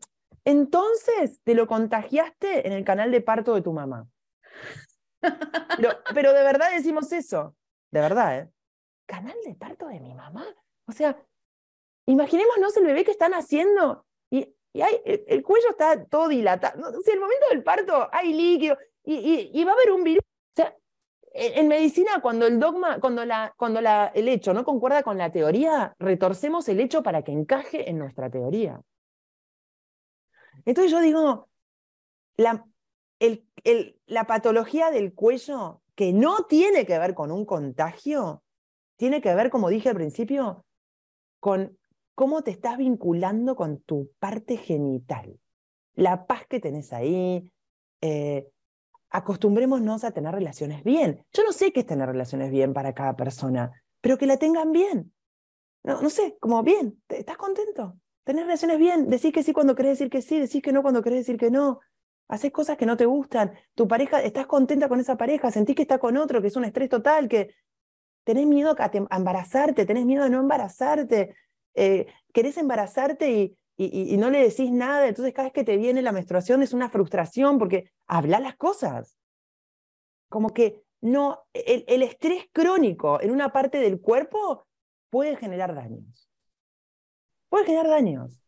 entonces te lo contagiaste en el canal de parto de tu mamá. Pero, pero de verdad decimos eso, de verdad, ¿eh? Canal de parto de mi mamá. O sea, imaginémonos el bebé que están haciendo y y el, cuello está todo dilatado. Si el momento del parto hay líquido y, va a haber un virus. O en, medicina, cuando el dogma, cuando, el hecho no concuerda con la teoría, retorcemos el hecho para que encaje en nuestra teoría. Entonces yo digo, la patología del cuello, que no tiene que ver con un contagio, tiene que ver, como dije al principio, con cómo te estás vinculando con tu parte genital. La paz que tenés ahí. Eh, acostumbrémonos a tener relaciones bien. Yo no sé qué es tener relaciones bien para cada persona, pero que la tengan bien. No, no sé, como bien, ¿estás contento? Tener relaciones bien, decir que sí cuando querés decir que sí, decir que no cuando querés decir que no. Haces cosas que no te gustan. Tu pareja, estás contenta con esa pareja, sentís que está con otro, que es un estrés total, que tenés miedo a, a embarazarte, tenés miedo de no embarazarte, eh, querés embarazarte y, y, no le decís nada, entonces cada vez que te viene la menstruación es una frustración porque habla las cosas. Como que no, el, estrés crónico en una parte del cuerpo puede generar daños. Puede generar daños.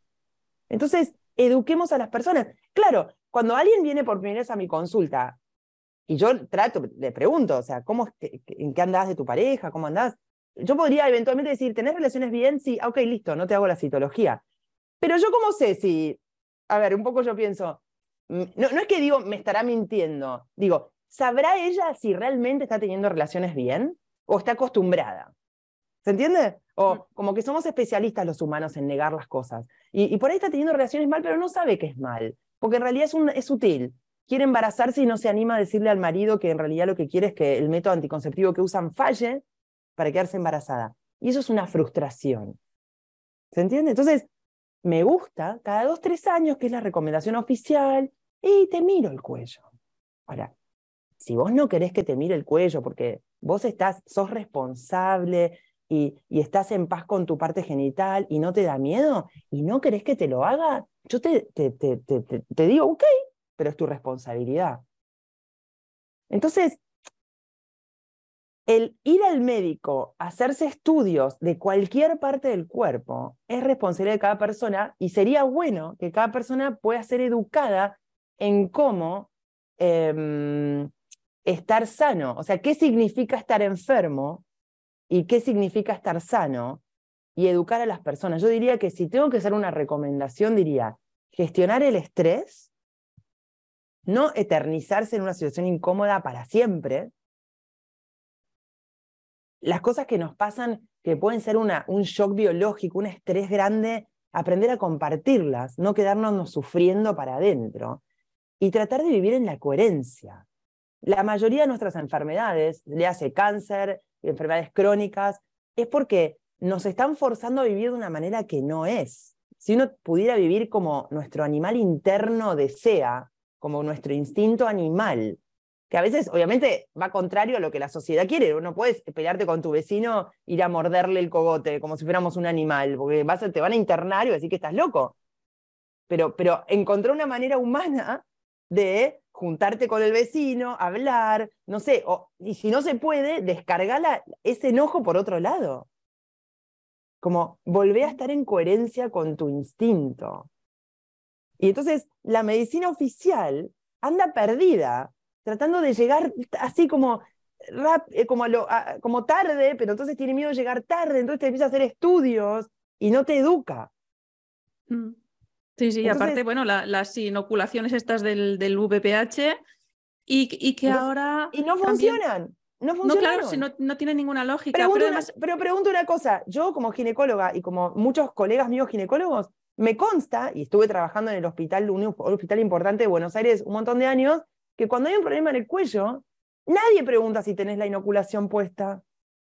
Entonces, eduquemos a las personas. Claro, cuando alguien viene por primera vez a mi consulta y yo trato, le pregunto, o sea, ¿cómo, ¿en qué andás de tu pareja? ¿Cómo andás? Yo podría eventualmente decir, ¿tenés relaciones bien? Sí, ok, listo, no te hago la citología. Pero yo cómo sé si, a ver, un poco yo pienso, mm, no, no es que digo, me estará mintiendo, digo, ¿sabrá ella si realmente está teniendo relaciones bien o está acostumbrada? ¿Se entiende? O mm. como que somos especialistas los humanos en negar las cosas. Y, por ahí está teniendo relaciones mal, pero no sabe que es mal, porque en realidad es, un, es sutil. Quiere embarazarse y no se anima a decirle al marido que en realidad lo que quiere es que el método anticonceptivo que usan falle para quedarse embarazada. Y eso es una frustración. ¿Se entiende? Entonces, me gusta cada dos, tres años, que es la recomendación oficial, y te miro el cuello. Ahora, si vos no querés que te mire el cuello porque vos estás, sos responsable y, y estás en paz con tu parte genital y no te da miedo y no querés que te lo haga, yo te, te, te, te, digo, ok, pero es tu responsabilidad. Entonces, el ir al médico, hacerse estudios de cualquier parte del cuerpo, es responsabilidad de cada persona y sería bueno que cada persona pueda ser educada en cómo em, estar sano. O sea, qué significa estar enfermo y qué significa estar sano y educar a las personas. Yo diría que si tengo que hacer una recomendación, diría gestionar el estrés, no eternizarse en una situación incómoda para siempre, las cosas que nos pasan, que pueden ser un shock biológico, un estrés grande, aprender a compartirlas, no quedarnos sufriendo para adentro y tratar de vivir en la coherencia. La mayoría de nuestras enfermedades, le hace cáncer, enfermedades crónicas, es porque nos están forzando a vivir de una manera que no es. Si uno pudiera vivir como nuestro animal interno desea, como nuestro instinto animal, que a veces obviamente va contrario a lo que la sociedad quiere. No puedes pelearte con tu vecino, ir a morderle el cogote como si fuéramos un animal, porque vas te van a internar y decir que estás loco. Pero, pero encontré una manera humana de juntarte con el vecino, hablar, no sé, y si no se puede, descargar ese enojo por otro lado. Como volver a estar en coherencia con tu instinto. Y entonces la medicina oficial anda perdida tratando de llegar así como, eh, como, como tarde, pero entonces tiene miedo de llegar tarde, entonces te empieza a hacer estudios y no te educa. Mm. Sí, sí, aparte, bueno, las inoculaciones estas del, del VPH y, y que ahora... Y no funcionan. No funcionan. No, claro, si no, no tiene ninguna lógica. pero, pero pregunto una cosa, yo como ginecóloga y como muchos colegas míos ginecólogos, me consta, y estuve trabajando en el hospital, un hospital importante de Buenos Aires un montón de años, que cuando hay un problema en el cuello, nadie pregunta si tenés la inoculación puesta.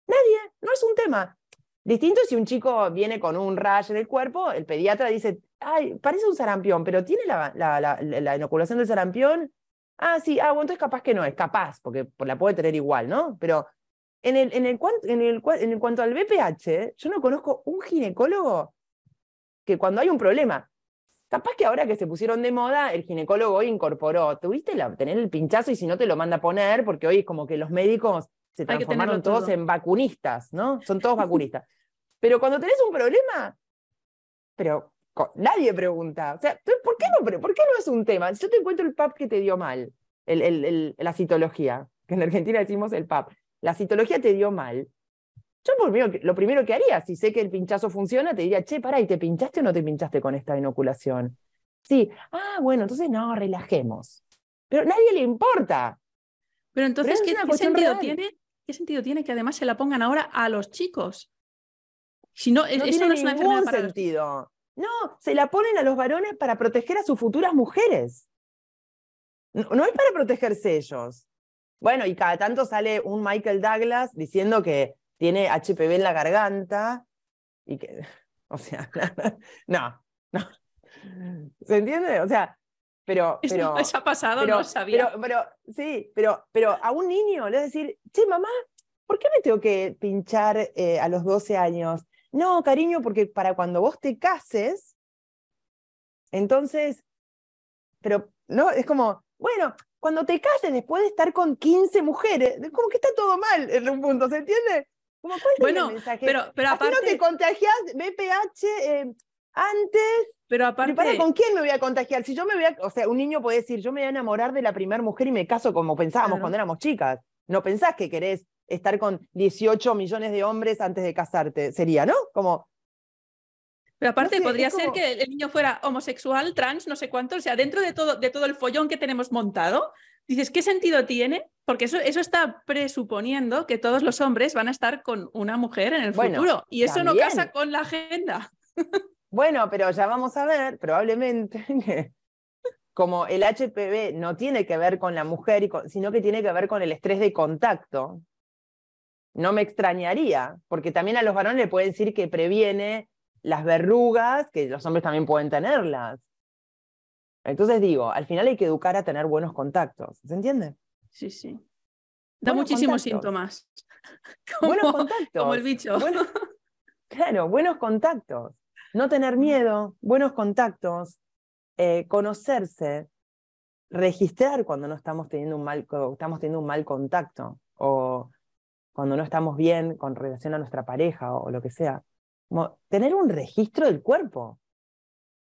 Nadie, no es un tema. Distinto si un chico viene con un rayo en el cuerpo, el pediatra dice, ay, parece un sarampión, pero ¿tiene la, la, inoculación del sarampión? Ah, sí, ah, bueno, entonces capaz que no, es capaz, porque la puede tener igual, ¿no? Pero en, el, en, el, en, el, en cuanto al BPH, yo no conozco un ginecólogo que cuando hay un problema, Capaz que ahora que se pusieron de moda, el ginecólogo hoy incorporó, tuviste la, tener el pinchazo y si no te lo manda a poner, porque hoy es como que los médicos se transformaron todos en vacunistas, ¿no? Son todos [laughs] vacunistas. Pero cuando tenés un problema, pero nadie pregunta, o sea, ¿por qué no, ¿por qué no es un tema? Yo te encuentro el PAP que te dio mal, el, el, la citología, que en Argentina decimos el PAP, la citología te dio mal, yo por mí, lo primero que haría, si sé que el pinchazo funciona, te diría, che, pará, ¿y te pinchaste o no te pinchaste con esta inoculación? Sí, ah, bueno, entonces no, relajemos. Pero a nadie le importa. Pero entonces, ¿qué, sentido tiene, ¿qué sentido tiene que además se la pongan ahora a los chicos? Si no, eso tiene no es una ningún sentido. No, se la ponen a los varones para proteger a sus futuras mujeres. no es para protegerse ellos. Bueno, y cada tanto sale un Michael Douglas diciendo que tiene HPV en la garganta y que, [laughs] o sea, [laughs] no, no. ¿Se entiende? O sea, pero... [laughs] pero eso ha pasado, no sabía. Pero, sí, pero, pero a un niño le vas a decir, che, mamá, ¿por qué me tengo que pinchar eh, a los 12 años? No, cariño, porque para cuando vos te cases, entonces, pero, ¿no? Es como, bueno, cuando te cases después de estar con 15 mujeres, como que está todo mal en un punto, ¿se entiende? Bueno, pero, pero aparte... no te contagias BPH eh, antes. Pero aparte. para, ¿con quién me voy a contagiar? Si yo me voy a. O sea, un niño puede decir, yo me voy a enamorar de la primera mujer y me caso como pensábamos cuando éramos chicas. No pensás que querés estar con 18 millones de hombres antes de casarte. Sería, ¿no? Como. Pero aparte, podría ser que el niño fuera homosexual, trans, no sé cuánto. O sea, dentro de todo, de todo el follón que tenemos montado, dices, ¿qué sentido tiene? Porque eso, eso está presuponiendo que todos los hombres van a estar con una mujer en el futuro. Y eso no casa con la agenda. Bueno, pero ya vamos a ver, probablemente, [laughs] como el HPV no tiene que ver con la mujer, sino que tiene que ver con el estrés de contacto, no me extrañaría, porque también a los varones le pueden decir que previene las verrugas, que los hombres también pueden tenerlas. Entonces digo, al final hay que educar a tener buenos contactos, ¿se entiende? Sí, sí. Da Buenos muchísimos contactos. síntomas. [laughs] Buenos contactos. como el bicho. Bueno, [laughs] claro, buenos contactos. No tener miedo, buenos contactos, eh, conocerse, registrar cuando no estamos teniendo un mal, estamos teniendo un mal contacto o cuando no estamos bien con relación a nuestra pareja o lo que sea. Como tener un registro del cuerpo.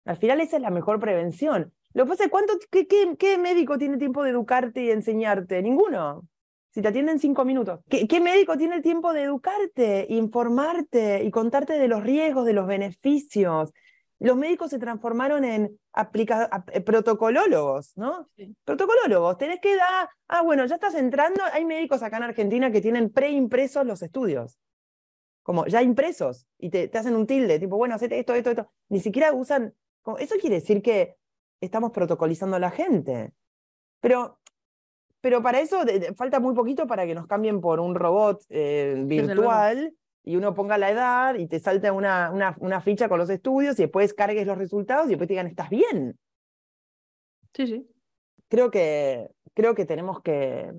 Al final esa es la mejor prevención. Lo que pasa es, ¿cuánto, qué, qué- qué médico tiene tiempo de educarte y enseñarte? Ninguno. Si te atienden cinco minutos. ¿Qué, qué médico tiene el tiempo de educarte, informarte y contarte de los riesgos, de los beneficios? Los médicos se transformaron en aplica- eh, protocolólogos, ¿no? Sí. Protocolólogos. Tenés que dar, ah, bueno, ya estás entrando. Hay médicos acá en Argentina que tienen preimpresos los estudios. Como ya impresos. Y te, te hacen un tilde, tipo, bueno, hacete esto, esto, esto. Ni siquiera usan. Eso quiere decir que estamos protocolizando a la gente. Pero pero para eso de- falta muy poquito para que nos cambien por un robot eh, virtual y uno ponga la edad y te salta una, una, una ficha con los estudios y después cargues los resultados y después te digan, estás bien. Sí, sí. Creo que, creo que tenemos que,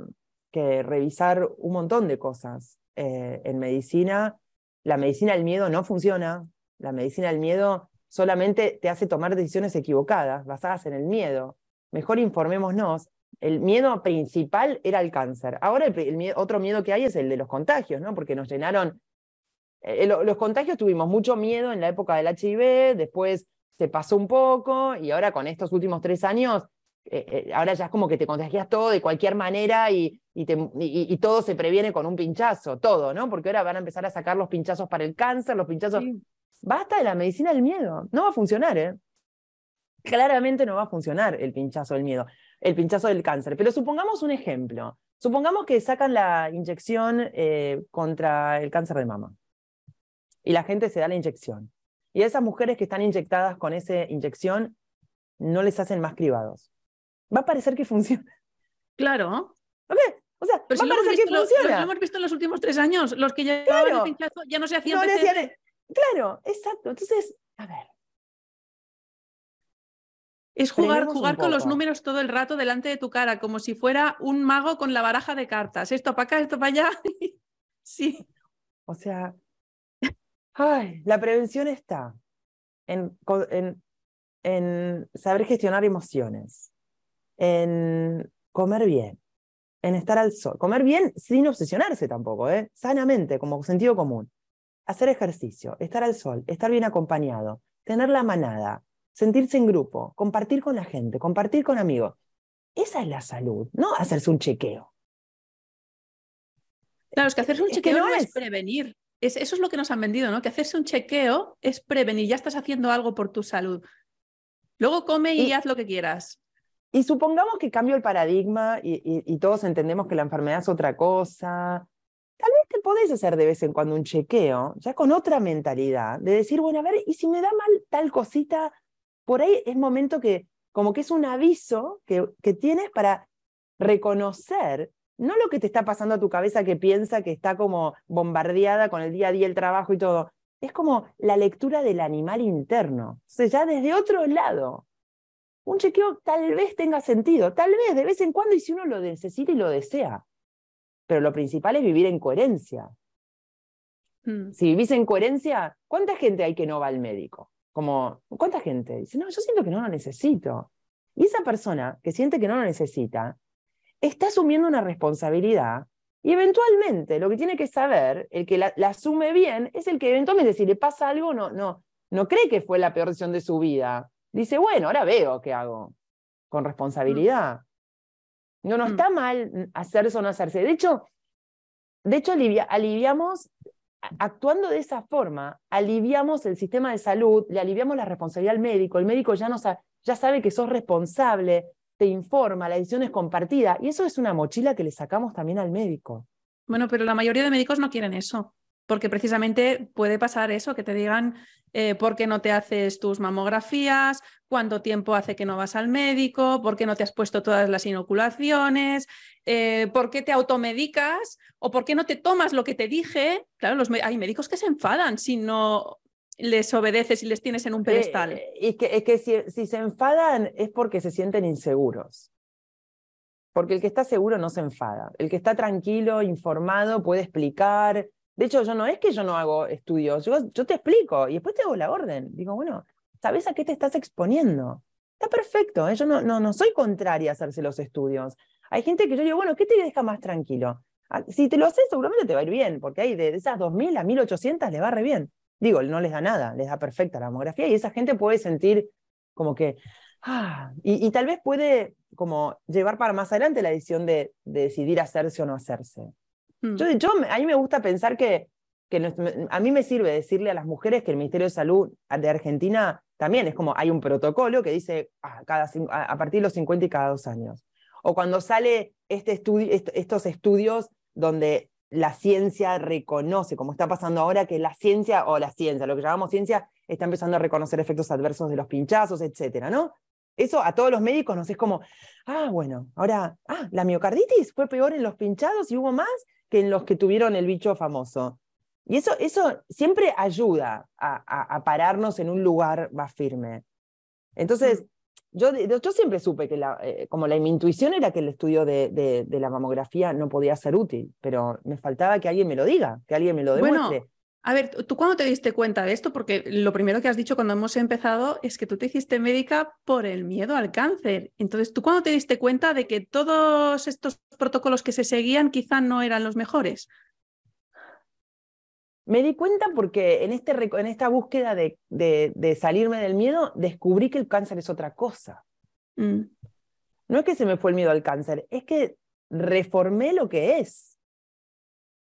que revisar un montón de cosas eh, en medicina. La medicina del miedo no funciona. La medicina del miedo solamente te hace tomar decisiones equivocadas, basadas en el miedo. Mejor informémonos. El miedo principal era el cáncer. Ahora el, otro miedo que hay es el de los contagios, ¿no? Porque nos llenaron. eh, lo- los contagios tuvimos mucho miedo en la época del HIV, después se pasó un poco y ahora con estos últimos tres años eh, eh, ahora ya es como que te contagias todo de cualquier manera y, y, todo se previene con un pinchazo, todo, ¿no? Porque ahora van a empezar a sacar los pinchazos para el cáncer, los pinchazos. Basta de la medicina del miedo. No va a funcionar, ¿eh? Claramente no va a funcionar el pinchazo del miedo, el pinchazo del cáncer. Pero supongamos un ejemplo. Supongamos que sacan la inyección eh, contra el cáncer de mama y la gente se da la inyección. Y a esas mujeres que están inyectadas con esa inyección no les hacen más cribados. Va a parecer que funciona. Claro. ¿Ok? O sea, Pero va si a parecer que visto, lo- lo, funciona. hemos visto en los últimos tres años, los que Claro. el pinchazo ya no se hacían No Claro, exacto. Entonces, a ver. Es jugar, jugar con los números todo el rato delante de tu cara, como si fuera un mago con la baraja de cartas. Esto para acá, esto para allá. [laughs] sí. O sea, ay, la prevención está en, en saber gestionar emociones, en comer bien, en estar al sol. Comer bien sin obsesionarse tampoco, ¿eh? sanamente, como sentido común. Hacer ejercicio, estar al sol, estar bien acompañado, tener la manada, sentirse en grupo, compartir con la gente, compartir con amigos. Esa es la salud, no hacerse un chequeo. Claro, es que hacerse un Es chequeo no no es, es. prevenir. Es, eso es lo que nos han vendido, ¿no? Que hacerse un chequeo es prevenir, ya estás haciendo algo por tu salud. Luego come y, Y- haz lo que quieras. Y supongamos que cambio el paradigma y, y- y todos entendemos que la enfermedad es otra cosa. Tal vez te podés hacer de vez en cuando un chequeo, ya con otra mentalidad, de decir, bueno, a ver, y si me da mal tal cosita, por ahí es momento que, como que es un aviso que, que tienes para reconocer, no lo que te está pasando a tu cabeza que piensa que está como bombardeada con el día a día, el trabajo y todo, es como la lectura del animal interno. O sea, ya desde otro lado, un chequeo tal vez tenga sentido, tal vez de vez en cuando y si uno lo necesita y lo desea. Pero lo principal es vivir en coherencia. Mm. Si vivís en coherencia, ¿cuánta gente hay que no va al médico? Como, ¿cuánta gente? Dice, no, yo siento que no lo necesito. Y esa persona que siente que no lo necesita, está asumiendo una responsabilidad y eventualmente lo que tiene que saber, el que la, la asume bien, es el que eventualmente si le pasa algo, no, no, no cree que fue la peor decisión de su vida. Dice, bueno, ahora veo qué hago, con responsabilidad. No, no Mm. está mal hacerse o no hacerse. De hecho, de hecho alivia- aliviamos, actuando de esa forma, aliviamos el sistema de salud, le aliviamos la responsabilidad al médico. El médico ya, no sa- ya sabe que sos responsable, te informa, la decisión es compartida. Y eso es una mochila que le sacamos también al médico. Bueno, pero la mayoría de médicos no quieren eso, porque precisamente puede pasar eso, que te digan eh, por qué no te haces tus mamografías, cuánto tiempo hace que no vas al médico, por qué no te has puesto todas las inoculaciones, eh, por qué te automedicas o por qué no te tomas lo que te dije. Claro, hay médicos que se enfadan si no les obedeces y les tienes en un pedestal. Eh, y que, es que si se enfadan es porque se sienten inseguros. Porque el que está seguro no se enfada. El que está tranquilo, informado, puede explicar. De hecho, yo no es que yo no hago estudios, yo, te explico y después te hago la orden. Digo, bueno, ¿sabes a qué te estás exponiendo? Está perfecto, ¿eh? yo no, no, no soy contraria a hacerse los estudios. Hay gente que yo digo, bueno, ¿qué te deja más tranquilo? Ah, si te lo haces, seguramente te va a ir bien, porque hay de esas 2.000 a 1.800 le va re bien. Digo, no les da nada, les da perfecta la mamografía y esa gente puede sentir como que, ah, y, tal vez puede como llevar para más adelante la decisión de, decidir hacerse o no hacerse. Mm. Yo, yo, a mí me gusta pensar que, a mí me sirve decirle a las mujeres que el Ministerio de Salud de Argentina también es como hay un protocolo que dice ah, a partir de los 50 y cada dos años. O cuando sale este estudio, estos estudios donde la ciencia reconoce, como está pasando ahora, que la ciencia, o la ciencia, lo que llamamos ciencia, está empezando a reconocer efectos adversos de los pinchazos, etcétera, ¿no? Eso a todos los médicos nos es como, ah, bueno, ahora, ah, la miocarditis fue peor en los pinchados y hubo más que en los que tuvieron el bicho famoso. Y eso, eso siempre ayuda a, pararnos en un lugar más firme. Entonces, yo, yo siempre supe que la, eh, como la, mi intuición era que el estudio de, de, la mamografía no podía ser útil, pero me faltaba que alguien me lo diga, que alguien me lo demuestre. A ver, ¿tú cuándo te diste cuenta de esto? Porque lo primero que has dicho cuando hemos empezado es que tú te hiciste médica por el miedo al cáncer. Entonces, ¿tú cuándo te diste cuenta de que todos estos protocolos que se seguían quizá no eran los mejores? Me di cuenta porque en, este, en esta búsqueda de, de, salirme del miedo, descubrí que el cáncer es otra cosa. Mm. No es que se me fue el miedo al cáncer, es que reformé lo que es.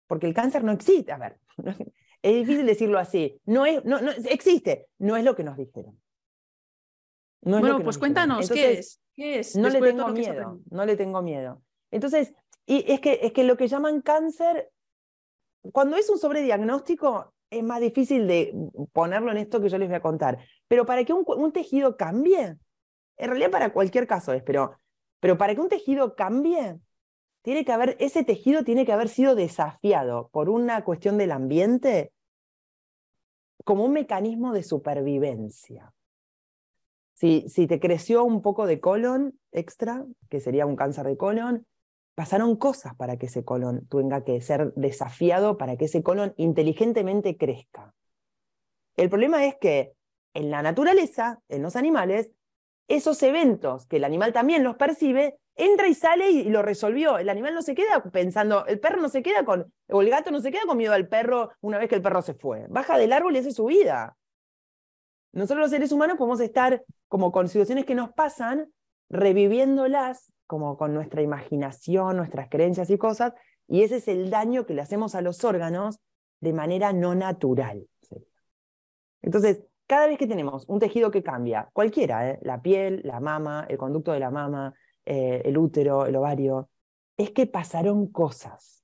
Porque el cáncer no existe. A ver, [laughs] es difícil decirlo así. No es, no, no, existe, no es lo que nos dijeron. bueno, pues cuéntanos, ¿qué es? ¿qué es? No le tengo miedo, no le tengo miedo. Entonces, y es que, es que lo que llaman cáncer, cuando es un sobrediagnóstico, es más difícil de ponerlo en esto que yo les voy a contar. Pero para que un, un tejido cambie, en realidad para cualquier caso es, pero, pero para que un tejido cambie, tiene que haber, ese tejido tiene que haber sido desafiado por una cuestión del ambiente como un mecanismo de supervivencia. Si, si te creció un poco de colon extra, que sería un cáncer de colon, pasaron cosas para que ese colon tenga que ser desafiado, para que ese colon inteligentemente crezca. El problema es que en la naturaleza, en los animales, esos eventos que el animal también los percibe, entra y sale y, lo resolvió. El animal no se queda pensando, el perro no se queda con, o el gato no se queda con miedo al perro una vez que el perro se fue. Baja del árbol y hace su vida. Nosotros los seres humanos podemos estar como con situaciones que nos pasan, reviviéndolas como con nuestra imaginación, nuestras creencias y cosas, y ese es el daño que le hacemos a los órganos de manera no natural. Entonces, cada vez que tenemos un tejido que cambia, cualquiera, ¿eh? la piel, la mama, el conducto de la mama, eh, el útero, el ovario, es que pasaron cosas.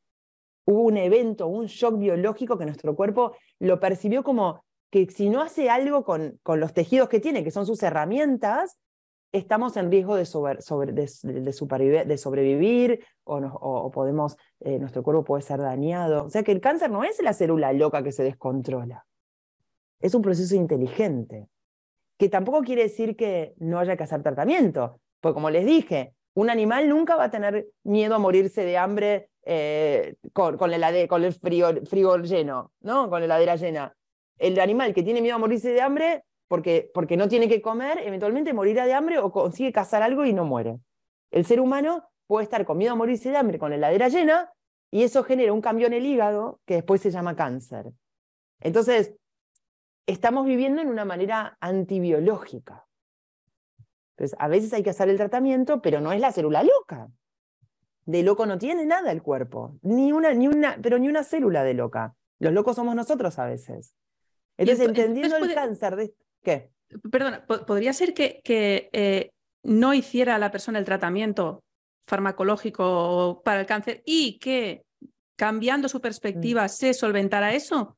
Hubo un evento, un shock biológico que nuestro cuerpo lo percibió como que si no hace algo con, con los tejidos que tiene, que son sus herramientas, estamos en riesgo de, sobre, de, sobrevivir o, o, podemos, eh, nuestro cuerpo puede ser dañado. O sea que el cáncer no es la célula loca que se descontrola, es un proceso inteligente, que tampoco quiere decir que no haya que hacer tratamiento. Pues como les dije, un animal nunca va a tener miedo a morirse de hambre eh, con, el, con frío, lleno, ¿no? Con la heladera llena. El animal que tiene miedo a morirse de hambre porque, porque no tiene que comer, eventualmente morirá de hambre o consigue cazar algo y no muere. El ser humano puede estar con miedo a morirse de hambre con la heladera llena y eso genera un cambio en el hígado que después se llama cáncer. Entonces, estamos viviendo en una manera antibiológica. Entonces, a veces hay que hacer el tratamiento, pero no es la célula loca. De loco no tiene nada el cuerpo, ni una, ni una, pero ni una célula de loca. Los locos somos nosotros a veces. Entonces, entendiendo el cáncer de... ¿Qué? Perdona, ¿podría ser que, que eh, no hiciera la persona el tratamiento farmacológico para el cáncer y que cambiando su perspectiva mm. se solventara eso?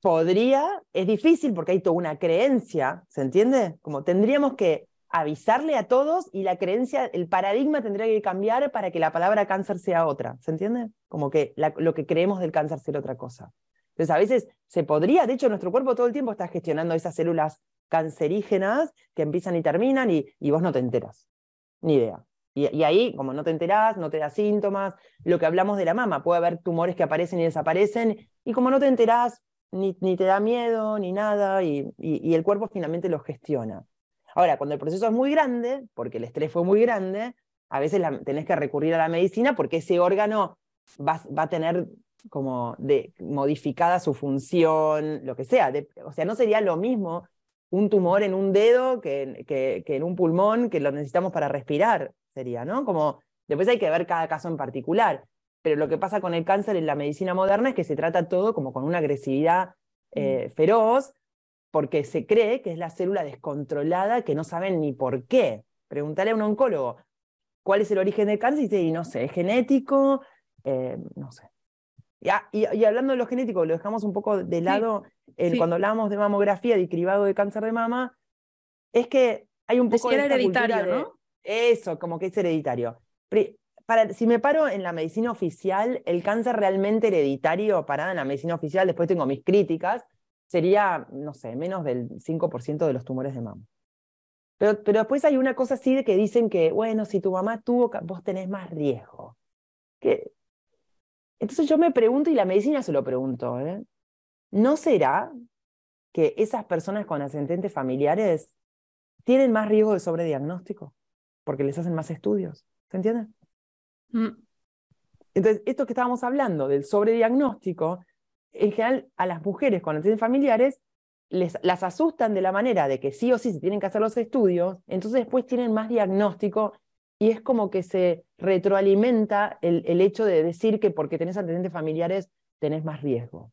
Podría, es difícil porque hay toda una creencia, ¿se entiende? Como tendríamos que avisarle a todos y la creencia, el paradigma tendría que cambiar para que la palabra cáncer sea otra, ¿se entiende? Como que lo que creemos del cáncer sea otra cosa. Entonces a veces se podría, de hecho nuestro cuerpo todo el tiempo está gestionando esas células cancerígenas que empiezan y terminan y, y vos no te enteras, ni idea. Y, ahí, como no te enterás, no te da síntomas, lo que hablamos de la mama, puede haber tumores que aparecen y desaparecen, y como no te enterás, ni, ni te da miedo, ni nada, y, y, el cuerpo finalmente lo gestiona. Ahora, cuando el proceso es muy grande, porque el estrés fue muy grande, a veces tenés que recurrir a la medicina porque ese órgano va, va a tener como de, modificada su función, lo que sea. o sea, no sería lo mismo un tumor en un dedo que, que, que, en un pulmón que lo necesitamos para respirar, sería, ¿no? Como después hay que ver cada caso en particular. Pero lo que pasa con el cáncer en la medicina moderna es que se trata todo como con una agresividad eh, mm. feroz, porque se cree que es la célula descontrolada que no saben ni por qué. Preguntarle a un oncólogo cuál es el origen del cáncer y dice, y no sé, es genético, eh, no sé. Ah, y, hablando de lo genético, lo dejamos un poco de lado cuando hablábamos de mamografía, de cribado de cáncer de mama, es que hay un poco de hereditario, ¿no? Eso, como que es hereditario. Para, si me paro en la medicina oficial, el cáncer realmente hereditario, parada en la medicina oficial, después tengo mis críticas, sería, no sé, menos del 5% de los tumores de mama. Pero, pero después hay una cosa así de que dicen que, bueno, si tu mamá tuvo, vos tenés más riesgo. Que entonces yo me pregunto, y la medicina se lo preguntó, ¿eh? ¿no será que esas personas con ascendentes familiares tienen más riesgo de sobrediagnóstico? Porque les hacen más estudios. ¿Se entiende? Mm. Entonces, esto que estábamos hablando del sobrediagnóstico, en general a las mujeres con ascendentes familiares les, las asustan de la manera de que sí o sí se tienen que hacer los estudios, entonces después tienen más diagnóstico y es como que se retroalimenta el, el hecho de decir que porque tenés antecedentes familiares tenés más riesgo.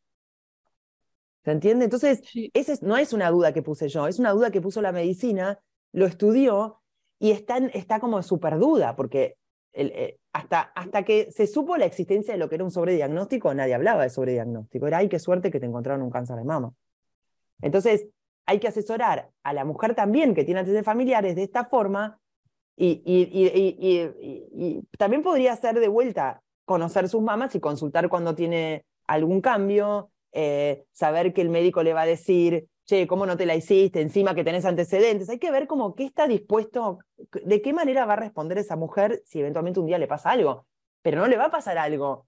¿Se entiende? Entonces, esa no es una duda que puse yo, es una duda que puso la medicina, lo estudió y está, está como súper duda, porque eh, hasta, hasta que se supo la existencia de lo que era un sobrediagnóstico, nadie hablaba de sobrediagnóstico. Era, ay, qué suerte que te encontraron un cáncer de mama. Entonces, hay que asesorar a la mujer también que tiene antecedentes familiares de esta forma y, y, también podría ser de vuelta conocer sus mamas y consultar cuando tiene algún cambio, eh, saber que el médico le va a decir, ¿cómo no te la hiciste? Encima que tenés antecedentes. Hay que ver como qué está dispuesto, de qué manera va a responder esa mujer si eventualmente un día le pasa algo. Pero no le va a pasar algo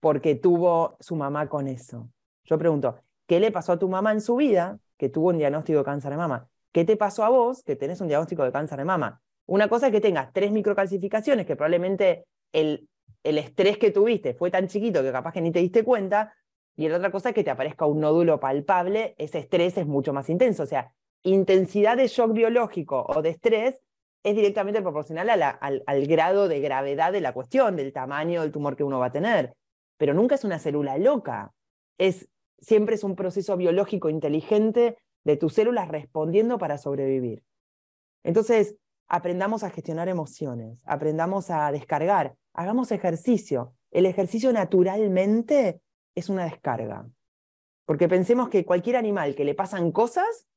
porque tuvo su mamá con eso. Yo pregunto, ¿qué le pasó a tu mamá en su vida que tuvo un diagnóstico de cáncer de mama? ¿Qué te pasó a vos que tenés un diagnóstico de cáncer de mama? Una cosa es que tengas tres microcalcificaciones, que probablemente el, el estrés que tuviste fue tan chiquito que capaz que ni te diste cuenta, y la otra cosa es que te aparezca un nódulo palpable, ese estrés es mucho más intenso. O sea, intensidad de shock biológico o de estrés es directamente proporcional al, al, grado de gravedad de la cuestión, del tamaño del tumor que uno va a tener. Pero nunca es una célula loca. Es, siempre es un proceso biológico inteligente de tus células respondiendo para sobrevivir. Entonces, aprendamos a gestionar emociones, aprendamos a descargar, hagamos ejercicio. El ejercicio naturalmente es una descarga. Porque pensemos que cualquier animal que le pasan cosas,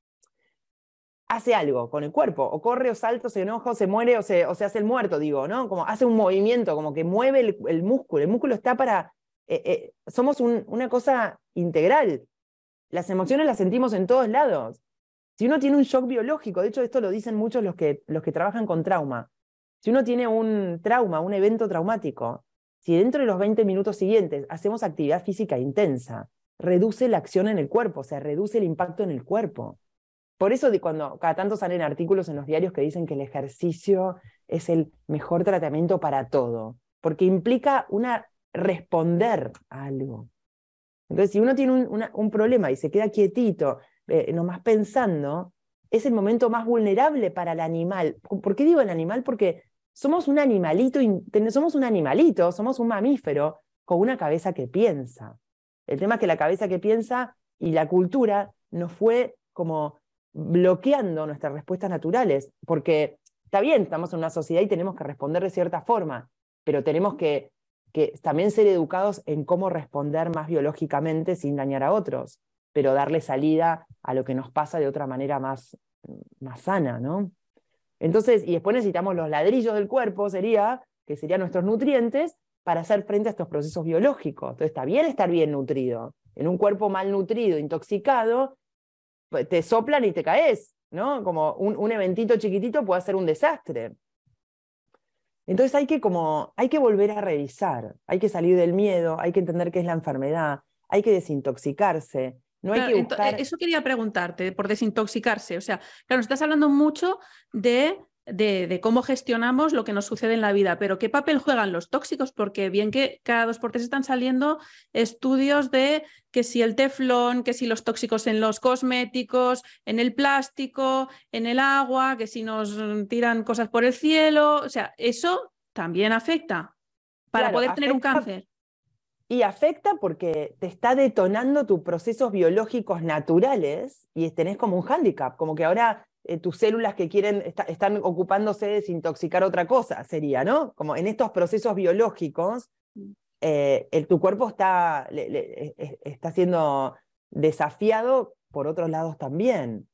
hace algo con el cuerpo, o corre, o salta, o se enoja, o se muere, o se, o se hace el muerto, digo, ¿no? Como hace un movimiento, como que mueve el, músculo. El músculo está para... Eh, eh, somos una cosa integral. Las emociones las sentimos en todos lados. Si uno tiene un shock biológico, de hecho esto lo dicen muchos los que, los que trabajan con trauma, si uno tiene un trauma, un evento traumático, si dentro de los 20 minutos siguientes hacemos actividad física intensa, reduce la acción en el cuerpo, o sea, reduce el impacto en el cuerpo. Por eso de cuando cada tanto salen artículos en los diarios que dicen que el ejercicio es el mejor tratamiento para todo, porque implica una responder a algo. Entonces, si uno tiene un, problema y se queda quietito, eh, nomás pensando, es el momento más vulnerable para el animal. ¿Por qué digo el animal? Porque somos un animalito, somos un animalito, somos un mamífero con una cabeza que piensa. El tema es que la cabeza que piensa y la cultura nos fue como bloqueando nuestras respuestas naturales, porque está bien, estamos en una sociedad y tenemos que responder de cierta forma, pero tenemos que, también ser educados en cómo responder más biológicamente sin dañar a otros pero darle salida a lo que nos pasa de otra manera más, más sana, ¿no? Entonces, y después necesitamos los ladrillos del cuerpo, sería, que serían nuestros nutrientes, para hacer frente a estos procesos biológicos. Entonces, está bien estar bien nutrido. En un cuerpo mal nutrido, intoxicado, pues, te soplan y te caes, ¿no? Como un, un eventito chiquitito puede ser un desastre. Entonces hay que como, hay que volver a revisar, hay que salir del miedo, hay que entender qué es la enfermedad, hay que desintoxicarse. No hay que buscar... Eso quería preguntarte, por desintoxicarse. O sea, claro, estás hablando mucho de de, cómo gestionamos lo que nos sucede en la vida, pero ¿qué papel juegan los tóxicos? Porque bien que cada dos por tres están saliendo estudios de que si el teflón, que si los tóxicos en los cosméticos, en el plástico, en el agua, que si nos tiran cosas por el cielo, o sea, eso también afecta para poder tener un cáncer. Y afecta porque te está detonando tus procesos biológicos naturales y tenés como un hándicap, como que ahora eh, tus células que quieren, están ocupándose de desintoxicar otra cosa, sería, ¿no? Como en estos procesos biológicos, eh, tu cuerpo está, está siendo desafiado por otros lados también.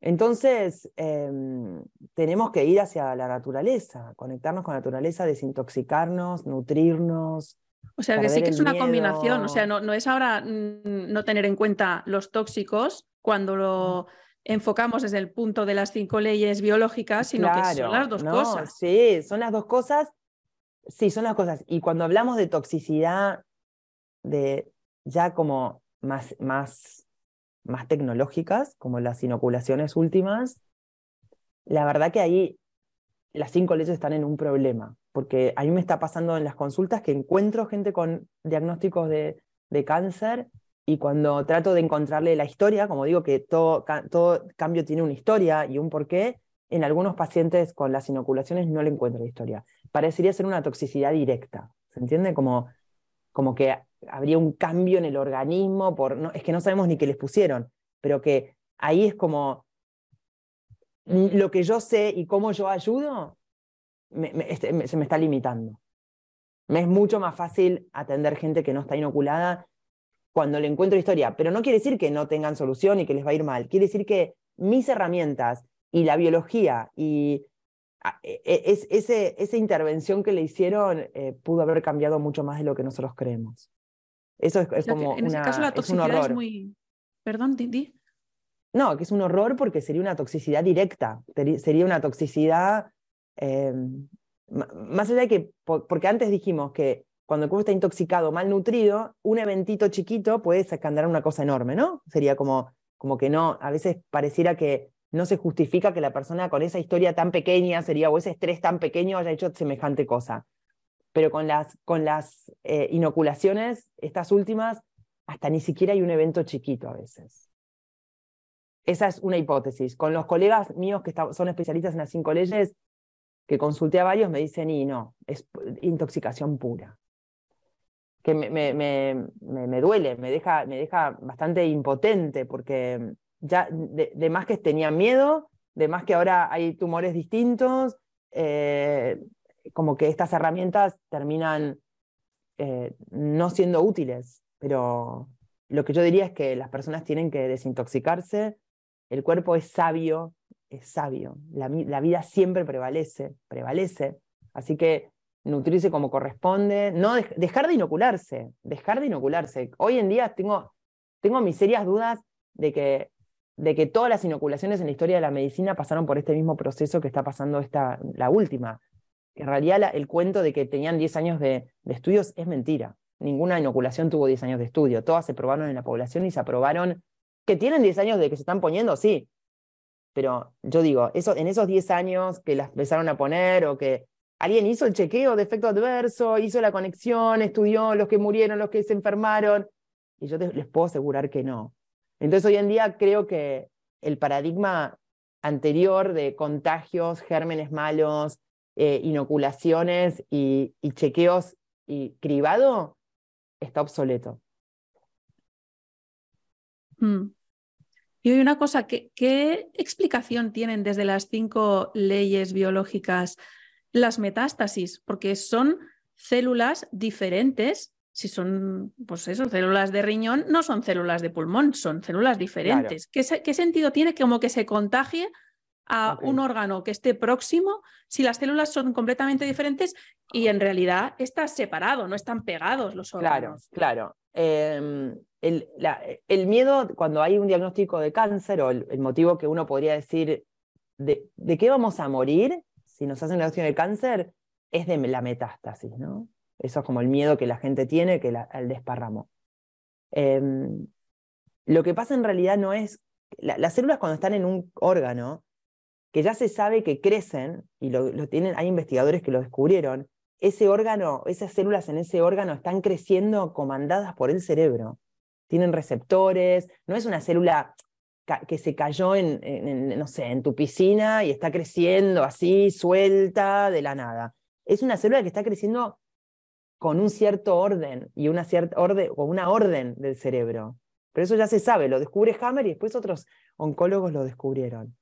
Entonces, em, tenemos que ir hacia la naturaleza, conectarnos con la naturaleza, desintoxicarnos, nutrirnos. O sea, que sí que es una combinación, o sea, no, no es ahora mm, no tener en cuenta los tóxicos cuando lo enfocamos desde el punto de las cinco leyes biológicas, sino que son las dos cosas. Sí, son las dos cosas. Sí, son las cosas. Y cuando hablamos de toxicidad, de ya como más, más, más tecnológicas, como las inoculaciones últimas, la verdad que ahí las cinco leyes están en un problema, porque a mí me está pasando en las consultas que encuentro gente con diagnósticos de, de cáncer y cuando trato de encontrarle la historia, como digo que todo, todo cambio tiene una historia y un porqué, en algunos pacientes con las inoculaciones no le encuentro la historia. Parecería ser una toxicidad directa, ¿se entiende? Como, como que habría un cambio en el organismo, por, no, es que no sabemos ni qué les pusieron, pero que ahí es como lo que yo sé y cómo yo ayudo, este, se me está limitando. Me es mucho más fácil atender gente que no está inoculada cuando le encuentro historia, pero no quiere decir que no tengan solución y que les va a ir mal, quiere decir que mis herramientas y la biología y e, e, es, ese, esa intervención que le hicieron eh, pudo haber cambiado mucho más de lo que nosotros creemos. Eso es, como en ese caso la toxicidad es, un horror. muy... Perdón, Didi. No, que es un horror porque sería una toxicidad directa, sería una toxicidad, eh, más allá de que, porque antes dijimos que cuando el cuerpo está intoxicado, malnutrido, un eventito chiquito puede escandar una cosa enorme, ¿no? Sería como, como que no, a veces pareciera que no se justifica que la persona con esa historia tan pequeña sería, o ese estrés tan pequeño haya hecho semejante cosa. Pero con las, con las eh, inoculaciones, estas últimas, hasta ni siquiera hay un evento chiquito a veces. Esa es una hipótesis. Con los colegas míos que son especialistas en las cinco leyes, que consulté a varios, me dicen, y no, es intoxicación pura que me, me, me, me, duele, me deja, me deja bastante impotente, porque ya de, más que tenía miedo, de más que ahora hay tumores distintos, eh, como que estas herramientas terminan eh, no siendo útiles, pero lo que yo diría es que las personas tienen que desintoxicarse, el cuerpo es sabio, es sabio, la, la vida siempre prevalece, prevalece, así que nutrirse como corresponde, no dejar de inocularse, dejar de inocularse. Hoy en día tengo, tengo mis serias dudas de que, de que todas las inoculaciones en la historia de la medicina pasaron por este mismo proceso que está pasando esta, la última. En realidad el cuento de que tenían 10 años de, de, estudios es mentira. Ninguna inoculación tuvo 10 años de estudio. Todas se probaron en la población y se aprobaron. Que tienen 10 años de que se están poniendo, sí. Pero yo digo, eso, en esos 10 años que las empezaron a poner o que alguien hizo el chequeo de efecto adverso, hizo la conexión, estudió los que murieron, los que se enfermaron, y yo les puedo asegurar que no. Entonces hoy en día creo que el paradigma anterior de contagios, gérmenes malos, eh, inoculaciones y, chequeos y cribado está obsoleto. Hmm. Y hoy una cosa, ¿qué, ¿qué explicación tienen desde las cinco leyes biológicas las metástasis, porque son células diferentes. Si son, pues eso, células de riñón, no son células de pulmón, son células diferentes. ¿Qué, sentido tiene que como que se contagie a un órgano que esté próximo si las células son completamente diferentes y en realidad está separado, no están pegados los órganos? Claro, claro. Em, el, el, miedo cuando hay un diagnóstico de cáncer o el, motivo que uno podría decir de, de, qué vamos a morir si nos hacen una acción de cáncer, es de la metástasis, ¿no? Eso es como el miedo que la gente tiene que al desparramo. Em, lo que pasa en realidad no es, las células cuando están en un órgano, que ya se sabe que crecen, y lo, tienen, hay investigadores que lo descubrieron, ese órgano, esas células en ese órgano están creciendo comandadas por el cerebro. Tienen receptores, no es una célula que se cayó en, no sé, en tu piscina y está creciendo así, suelta de la nada. Es una célula que está creciendo con un cierto orden y una cierta orden, o una orden del cerebro. Pero eso ya se sabe, lo descubre Hammer y después otros oncólogos lo descubrieron.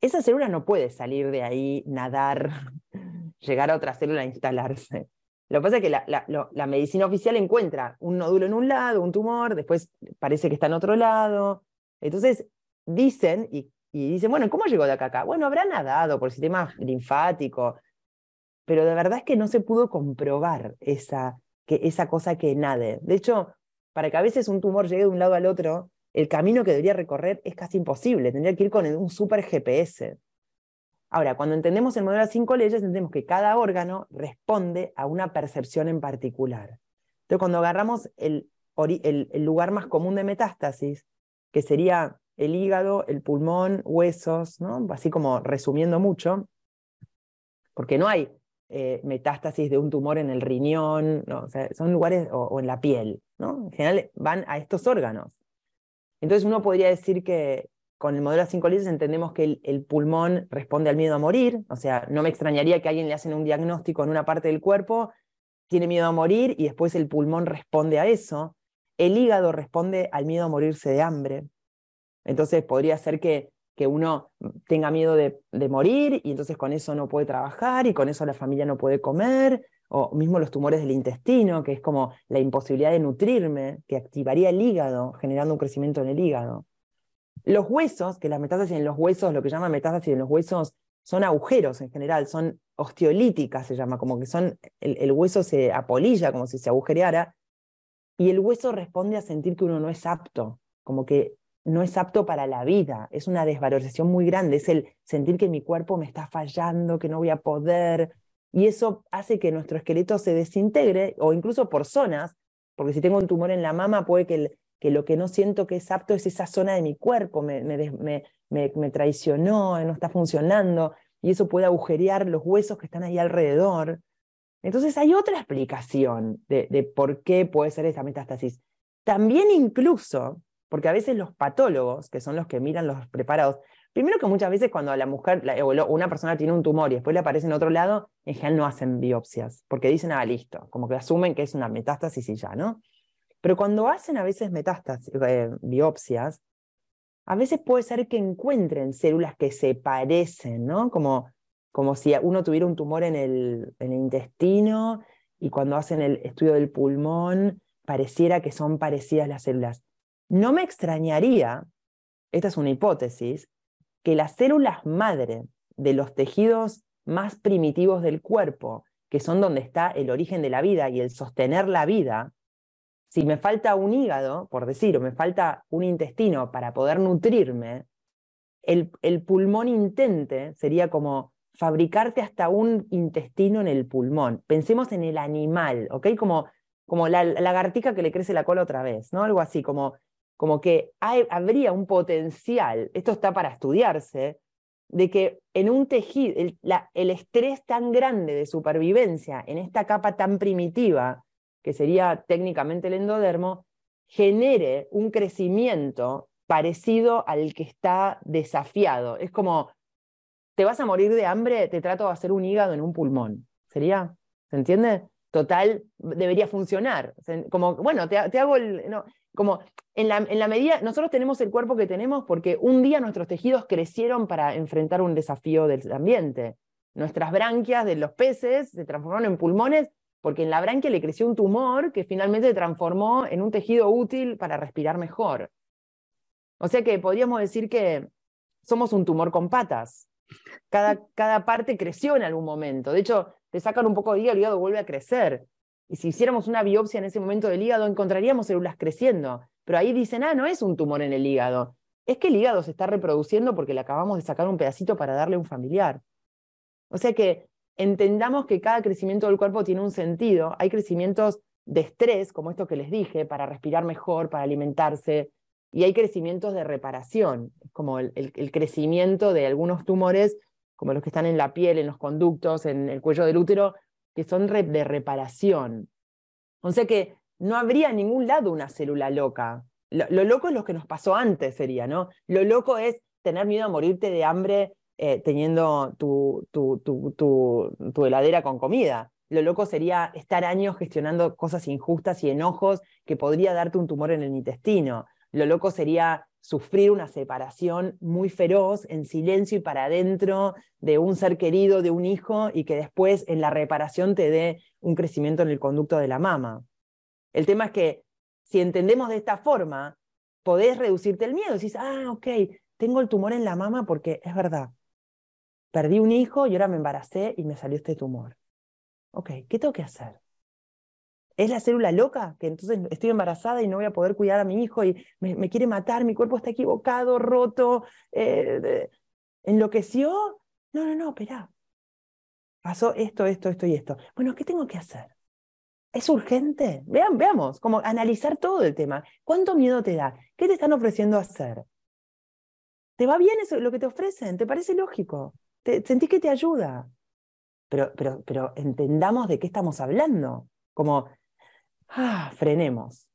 Esa célula no puede salir de ahí, nadar, llegar a otra célula e instalarse. Lo que pasa es que la, medicina oficial encuentra un nódulo en un lado, un tumor, después parece que está en otro lado. Entonces dicen, y, dicen, bueno, ¿cómo llegó de acá a acá? Bueno, habrá nadado por el sistema linfático, pero de verdad es que no se pudo comprobar esa, que, esa cosa que nade. De hecho, para que a veces un tumor llegue de un lado al otro, el camino que debería recorrer es casi imposible, tendría que ir con un super GPS. Ahora, cuando entendemos el modelo de cinco leyes, entendemos que cada órgano responde a una percepción en particular. Entonces, cuando agarramos el, lugar más común de metástasis, que sería el hígado, el pulmón, huesos, ¿no? así como resumiendo mucho, porque no hay eh, metástasis de un tumor en el riñón, son lugares o, o, en la piel, ¿no? en general van a estos órganos. Entonces uno podría decir que con el modelo de cinco leyes entendemos que el, pulmón responde al miedo a morir, o sea, no me extrañaría que alguien le hacen un diagnóstico en una parte del cuerpo, tiene miedo a morir y después el pulmón responde a eso. El hígado responde al miedo a morirse de hambre. Entonces podría ser que, que uno tenga miedo de, de morir y entonces con eso no puede trabajar y con eso la familia no puede comer o mismo los tumores del intestino, que es como la imposibilidad de nutrirme, que activaría el hígado, generando un crecimiento en el hígado. Los huesos, que la metástasis en los huesos, lo que llama metástasis en los huesos, son agujeros en general, son osteolíticas, se llama, como que son, el, el hueso se apolilla, como si se agujereara, y el hueso responde a sentir que uno no es apto, como que no es apto para la vida, es una desvalorización muy grande, es el sentir que mi cuerpo me está fallando, que no voy a poder, y eso hace que nuestro esqueleto se desintegre o incluso por zonas, porque si tengo un tumor en la mama puede que, que lo que no siento que es apto es esa zona de mi cuerpo, me, me, me, traicionó, no está funcionando, y eso puede agujerear los huesos que están ahí alrededor. Entonces hay otra explicación de, de por qué puede ser esa metástasis. También incluso, porque a veces los patólogos, que son los que miran los preparados, Primero que muchas veces cuando la mujer o una persona tiene un tumor y después le aparece en otro lado, en general no hacen biopsias, porque dicen, ah, listo, como que asumen que es una metástasis y ya, ¿no? Pero cuando hacen a veces eh, biopsias, a veces puede ser que encuentren células que se parecen, ¿no? Como, como si uno tuviera un tumor en el, en el intestino y cuando hacen el estudio del pulmón pareciera que son parecidas las células. No me extrañaría, esta es una hipótesis, que las células madre de los tejidos más primitivos del cuerpo, que son donde está el origen de la vida y el sostener la vida, si me falta un hígado, por decir, o me falta un intestino para poder nutrirme, el, el pulmón intente sería como fabricarte hasta un intestino en el pulmón. Pensemos en el animal, ¿ok? Como, como la, la lagartija que le crece la cola otra vez, ¿no? Algo así, como como que habría un potencial, esto está para estudiarse, de que en un tejido, el, estrés tan grande de supervivencia en esta capa tan primitiva, que sería técnicamente el endodermo, genere un crecimiento parecido al que está desafiado. Es como, te vas a morir de hambre, te trato de hacer un hígado en un pulmón. ¿Sería? ¿Se entiende? Total, debería funcionar. Como, bueno, te, hago el como en la, en la medida, nosotros tenemos el cuerpo que tenemos porque un día nuestros tejidos crecieron para enfrentar un desafío del ambiente. Nuestras branquias de los peces se transformaron en pulmones porque en la branquia le creció un tumor que finalmente se transformó en un tejido útil para respirar mejor. O sea que podríamos decir que somos un tumor con patas. Cada, cada parte creció en algún momento. De hecho, te sacan un poco de hígado, el hígado vuelve a crecer. Y si hiciéramos una biopsia en ese momento del hígado, encontraríamos células creciendo. Pero ahí dicen, ah, no es un tumor en el hígado. Es que el hígado se está reproduciendo porque le acabamos de sacar un pedacito para darle a un familiar. O sea que entendamos que cada crecimiento del cuerpo tiene un sentido. Hay crecimientos de estrés, como esto que les dije, para respirar mejor, para alimentarse, y hay crecimientos de reparación, como el, crecimiento de algunos tumores, como los que están en la piel, en los conductos, en el cuello del útero, que son de reparación. O sea que no habría en ningún lado una célula loca. Lo, loco es lo que nos pasó antes, sería, ¿no? Lo loco es tener miedo a morirte de hambre eh, teniendo tu, tu, tu, heladera con comida. Lo loco sería estar años gestionando cosas injustas y enojos que podría darte un tumor en el intestino. Lo loco sería sufrir una separación muy feroz, en silencio y para adentro de un ser querido, de un hijo, y que después en la reparación te dé un crecimiento en el conducto de la mama. El tema es que si entendemos de esta forma, podés reducirte el miedo. Decís, ah, ok, tengo el tumor en la mama porque es verdad. Perdí un hijo y ahora me embaracé y me salió este tumor. Ok, ¿qué tengo que hacer? ¿Es la célula loca? Que entonces estoy embarazada y no voy a poder cuidar a mi hijo y me, quiere matar, mi cuerpo está equivocado, roto, eh, enloqueció. No, no, no, espera. Pasó esto, esto, esto y esto. Bueno, ¿qué tengo que hacer? ¿Es urgente? Vean, veamos, como analizar todo el tema. ¿Cuánto miedo te da? ¿Qué te están ofreciendo hacer? ¿Te va bien eso, lo que te ofrecen? ¿Te parece lógico? ¿Te, ¿Sentís que te ayuda? Pero, pero, pero entendamos de qué estamos hablando. Como, ah, frenemos.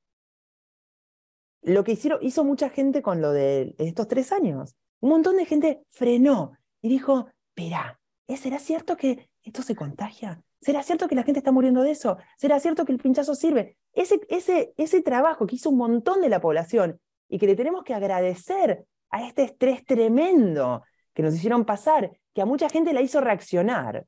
Lo que hicieron, hizo mucha gente con lo de estos tres años. Un montón de gente frenó y dijo, espera, ¿será cierto que esto se contagia? ¿Será cierto que la gente está muriendo de eso? ¿Será cierto que el pinchazo sirve? Ese, ese, ese trabajo que hizo un montón de la población y que le tenemos que agradecer a este estrés tremendo que nos hicieron pasar, que a mucha gente la hizo reaccionar.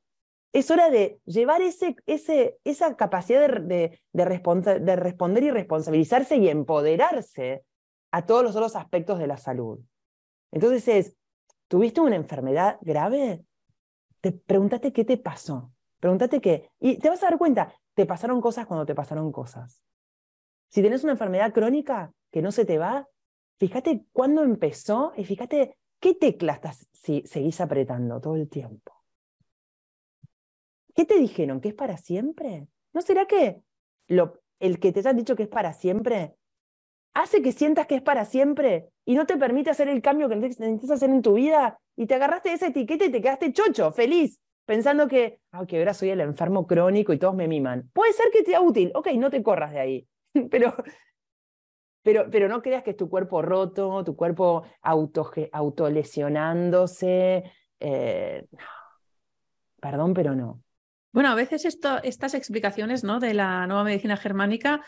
Es hora de llevar ese, ese, esa capacidad de, de, de responder y responsabilizarse y empoderarse a todos los otros aspectos de la salud. Entonces es, ¿tuviste una enfermedad grave? Te preguntaste qué te pasó. Pregúntate qué. Y te vas a dar cuenta, te pasaron cosas cuando te pasaron cosas. Si tienes una enfermedad crónica que no se te va, fíjate cuándo empezó y fíjate qué teclas si, seguís apretando todo el tiempo. ¿Qué te dijeron? ¿Que es para siempre? ¿No será que lo, el que te hayan dicho que es para siempre hace que sientas que es para siempre y no te permite hacer el cambio que necesitas hacer en tu vida y te agarraste esa etiqueta y te quedaste chocho, feliz, pensando que, ah, que ahora soy el enfermo crónico y todos me miman. Puede ser que te sea útil, ok, no te corras de ahí, [laughs] pero, pero, pero no creas que es tu cuerpo roto, tu cuerpo auto, autolesionándose. Eh, perdón, pero no. Bueno, a veces esto, estas explicaciones ¿no? de la nueva medicina germánica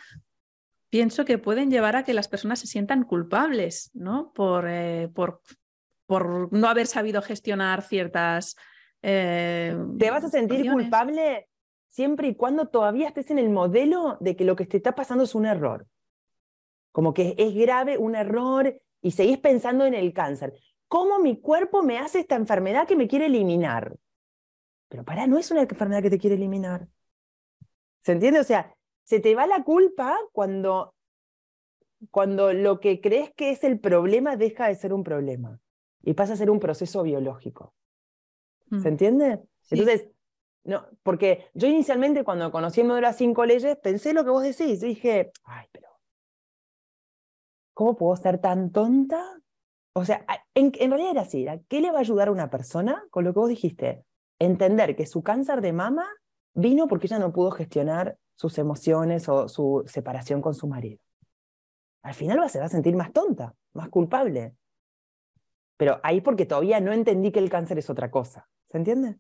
pienso que pueden llevar a que las personas se sientan culpables ¿no? por, eh, por, por no haber sabido gestionar ciertas eh, te vas a sentir culpable siempre y cuando todavía estés en el modelo de que lo que te está pasando es un error. Como que es grave, un error, y seguís pensando en el cáncer. ¿Cómo mi cuerpo me hace esta enfermedad que me quiere eliminar? Pero para, no es una enfermedad que te quiere eliminar. ¿Se entiende? O sea, se te va la culpa cuando, cuando lo que crees que es el problema deja de ser un problema y pasa a ser un proceso biológico. ¿Se mm. entiende? Entonces, no, porque yo inicialmente cuando conocí el modelo de las cinco leyes, pensé lo que vos decís. dije, ay, pero, ¿cómo puedo ser tan tonta? O sea, en, realidad era así, ¿qué le va a ayudar a una persona con lo que vos dijiste? Entender que su cáncer de mama vino porque ella no pudo gestionar sus emociones o su separación con su marido. Al final se va a sentir más tonta, más culpable. Pero ahí porque todavía no entendí que el cáncer es otra cosa. ¿Se entiende?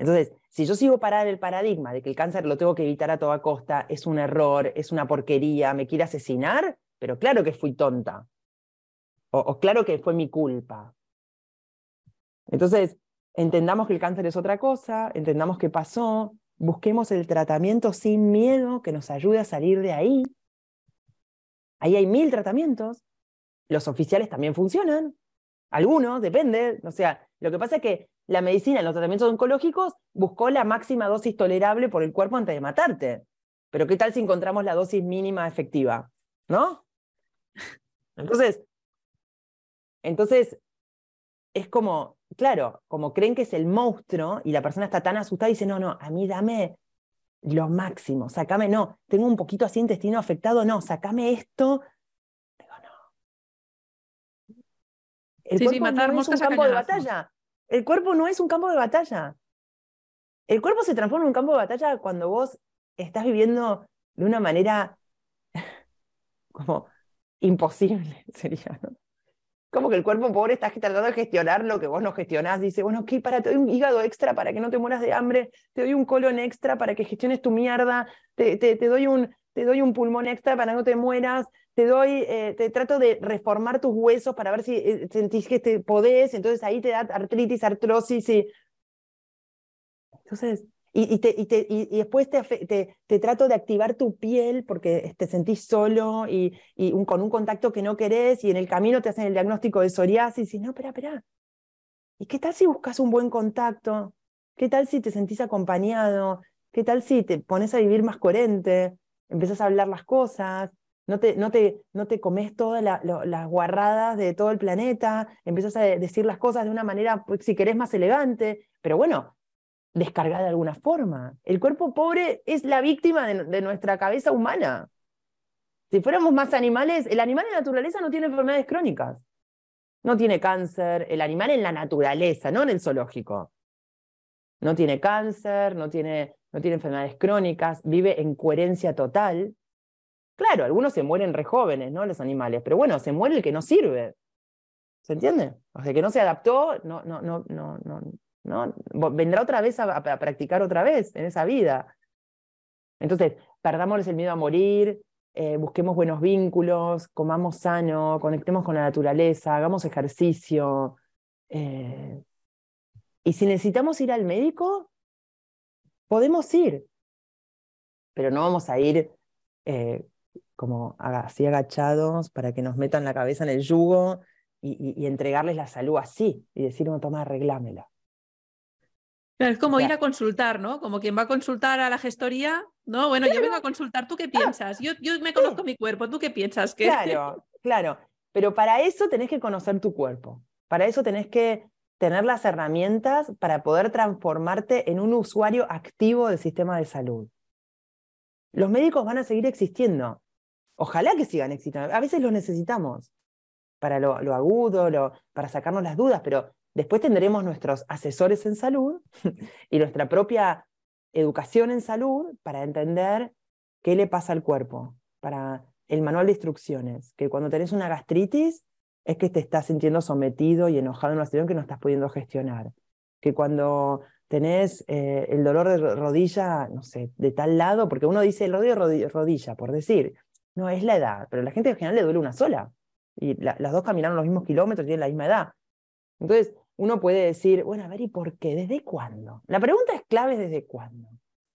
Entonces, si yo sigo parar el paradigma de que el cáncer lo tengo que evitar a toda costa, es un error, es una porquería, me quiere asesinar, pero claro que fui tonta. O, claro que fue mi culpa. Entonces, entendamos que el cáncer es otra cosa, entendamos qué pasó, busquemos el tratamiento sin miedo que nos ayude a salir de ahí. Ahí hay mil tratamientos. Los oficiales también funcionan. Algunos, depende. O sea, lo que pasa es que la medicina en los tratamientos oncológicos buscó la máxima dosis tolerable por el cuerpo antes de matarte. Pero ¿qué tal si encontramos la dosis mínima efectiva? ¿No? Entonces, entonces es como claro, como creen que es el monstruo y la persona está tan asustada y dice, no, no, a mí dame lo máximo, sacame, no, tengo un poquito así intestino afectado, no, sacame esto. Digo, no. El cuerpo no es un campo de batalla. El cuerpo no es un campo de batalla. El cuerpo se transforma en un campo de batalla cuando vos estás viviendo de una manera [laughs] como imposible, [laughs] sería, ¿no? Como que el cuerpo pobre está tratando de gestionar lo que vos no gestionás. Dice, bueno, ¿qué? Para, te doy un hígado extra para que no te mueras de hambre, te doy un colon extra para que gestiones tu mierda, te, te, doy, un, te doy un pulmón extra para que no te mueras, te doy, eh, te trato de reformar tus huesos para ver si eh, sentís que te podés, entonces ahí te da artritis, artrosis y... Entonces, y, te, y, te, y, después te, te, trato de activar tu piel porque te sentís solo y, con un contacto que no querés y en el camino te hacen el diagnóstico de psoriasis y no, espera, espera. ¿Y qué tal si buscas un buen contacto? ¿Qué tal si te sentís acompañado? ¿Qué tal si te pones a vivir más coherente? Empezás a hablar las cosas, no te, no te, no te comes todas las guarradas de todo el planeta, empiezas a decir las cosas de una manera, pues, si querés, más elegante, pero bueno, descargada de alguna forma. El cuerpo pobre es la víctima de, nuestra cabeza humana. Si fuéramos más animales, el animal en la naturaleza no tiene enfermedades crónicas. No tiene cáncer, el animal en la naturaleza, no en el zoológico. No tiene cáncer, no tiene, no tiene enfermedades crónicas, vive en coherencia total. Claro, algunos se mueren re jóvenes, ¿no? Los animales, pero bueno, se muere el que no sirve. ¿Se entiende? O sea, que no se adaptó, no, no, no, no, no, ¿no? Vendrá otra vez a, practicar otra vez en esa vida. Entonces, perdámosles el miedo a morir, eh, busquemos buenos vínculos, comamos sano, conectemos con la naturaleza, hagamos ejercicio. Eh, y si necesitamos ir al médico, podemos ir, pero no vamos a ir eh, como así agachados para que nos metan la cabeza en el yugo y, entregarles la salud así y decir, no, toma, arreglámela es como ir a consultar, ¿no? Como quien va a consultar a la gestoría, ¿no? Bueno, yo vengo a consultar, ¿tú qué ah, piensas? Yo, yo me conozco mi cuerpo, ¿tú qué piensas? Claro, claro. Pero para eso tenés que conocer tu cuerpo. Para eso tenés que tener las herramientas para poder transformarte en un usuario activo del sistema de salud. Los médicos van a seguir existiendo. Ojalá que sigan existiendo. A veces los necesitamos para lo, agudo, para sacarnos las dudas, pero Después tendremos nuestros asesores en salud [laughs] y nuestra propia educación en salud para entender qué le pasa al cuerpo, para el manual de instrucciones, que cuando tenés una gastritis es que te estás sintiendo sometido y enojado en una situación que no estás pudiendo gestionar, que cuando tenés eh, el dolor de rodilla, no sé, de tal lado, porque uno dice el rodillo rodilla, rodilla, por decir, no, es la edad, pero a la gente en general le duele una sola, y las dos caminaron los mismos kilómetros, tienen la misma edad. Entonces, uno puede decir, bueno, a ver, ¿y por qué? ¿Desde cuándo? La pregunta es clave, ¿desde cuándo?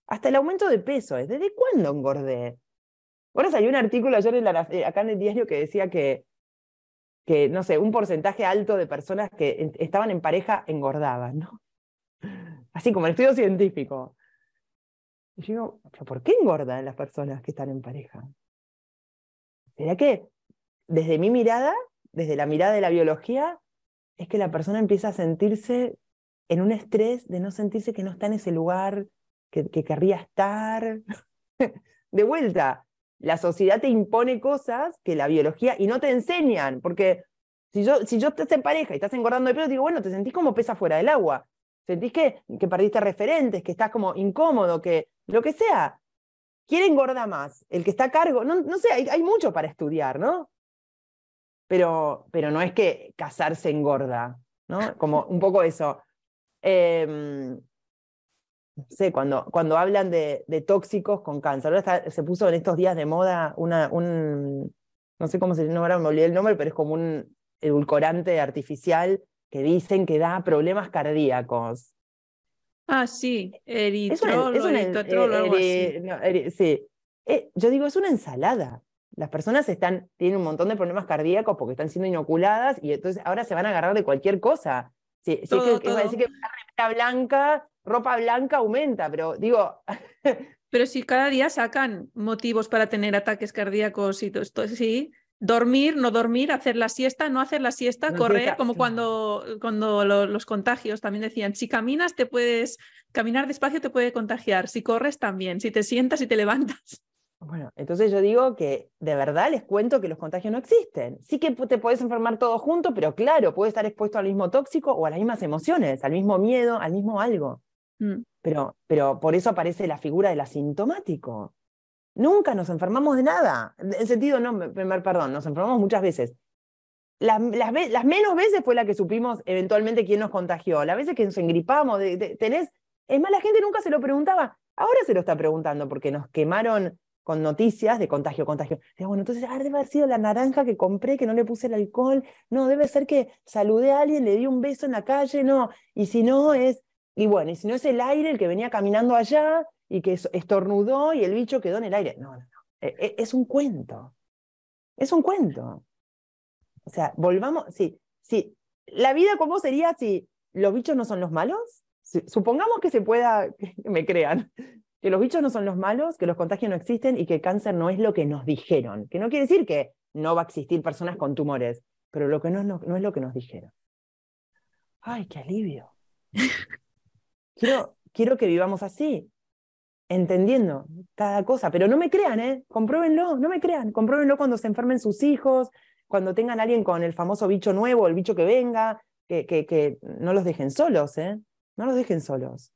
Hasta el aumento de peso, ¿es desde cuándo engordé? Ahora salió un artículo ayer eh, acá en el diario que decía que, que, no sé, un porcentaje alto de personas que estaban en pareja engordaban, ¿no? [laughs] Así como el estudio científico. Y yo digo, ¿por qué engordan las personas que están en pareja? ¿Será que desde mi mirada, desde la mirada de la biología, es que la persona empieza a sentirse en un estrés de no sentirse que no está en ese lugar que, querría estar. [laughs] de vuelta, la sociedad te impone cosas que la biología y no te enseñan, porque si yo, si yo estás en pareja y estás engordando de peso, digo, bueno, te sentís como pesa fuera del agua, sentís que, que perdiste referentes, que estás como incómodo, que lo que sea. ¿Quién engorda más? ¿El que está a cargo? No, no sé, hay, hay mucho para estudiar, ¿no? pero, pero no es que casarse engorda, ¿no? Como un poco eso. Em, no sé, cuando, cuando hablan de, de tóxicos con cáncer, ahora se puso en estos días de moda una, un, no sé cómo se llama, ahora me olvidé el nombre, pero es como un edulcorante artificial que dicen que da problemas cardíacos. Ah, sí, eritrol, es eritrol, algo así. sí. Eh, yo digo, es una ensalada las personas están, tienen un montón de problemas cardíacos porque están siendo inoculadas y entonces ahora se van a agarrar de cualquier cosa. Si, es que, que, decir que una blanca, ropa blanca aumenta, pero digo... [laughs] pero si cada día sacan motivos para tener ataques cardíacos y todo esto, sí, Dormir, no dormir, hacer la siesta, no hacer la siesta, No correr, siesta, como cuando, cuando lo- los contagios también decían, si caminas te puedes, caminar despacio te puede contagiar, si corres también, si te sientas y te levantas. Bueno, entonces yo digo que de verdad les cuento que los contagios no existen. Sí que te puedes enfermar todo junto, pero claro, puedes estar expuesto al mismo tóxico o a las mismas emociones, al mismo miedo, al mismo algo. Mm. Pero, pero por eso aparece la figura del asintomático. Nunca nos enfermamos de nada. En sentido, no, perdón, nos enfermamos muchas veces. Las, las, menos veces fue la que supimos eventualmente quién nos contagió. Las veces que nos engripamos, tenés. Es más, la gente nunca se lo preguntaba. Ahora se lo está preguntando porque nos quemaron con noticias de contagio, contagio. Digo, bueno, entonces, ah, debe haber sido la naranja que compré, que no le puse el alcohol. No, debe ser que saludé a alguien, le di un beso en la calle. No, y si no es. Y bueno, y si no es el aire el que venía caminando allá y que es- estornudó y el bicho quedó en el aire. No, no, no. E- e- Es un cuento. Es un cuento. O sea, volvamos. Sí, sí. La vida, ¿cómo sería si los bichos no son los malos? Supongamos que se pueda, me crean, que los bichos no son los malos, que los contagios no existen y que el cáncer no es lo que nos dijeron. Que no quiere decir que no va a existir personas con tumores, pero lo que no, no, no es lo que nos dijeron. ¡Ay, qué alivio! [laughs] Quiero, quiero que vivamos así, entendiendo cada cosa, pero no me crean, ¿eh? Compruébenlo, no me crean, compruébenlo cuando se enfermen sus hijos, cuando tengan alguien con el famoso bicho nuevo, el bicho que venga, que, que, que no los dejen solos, ¿eh? No los dejen solos.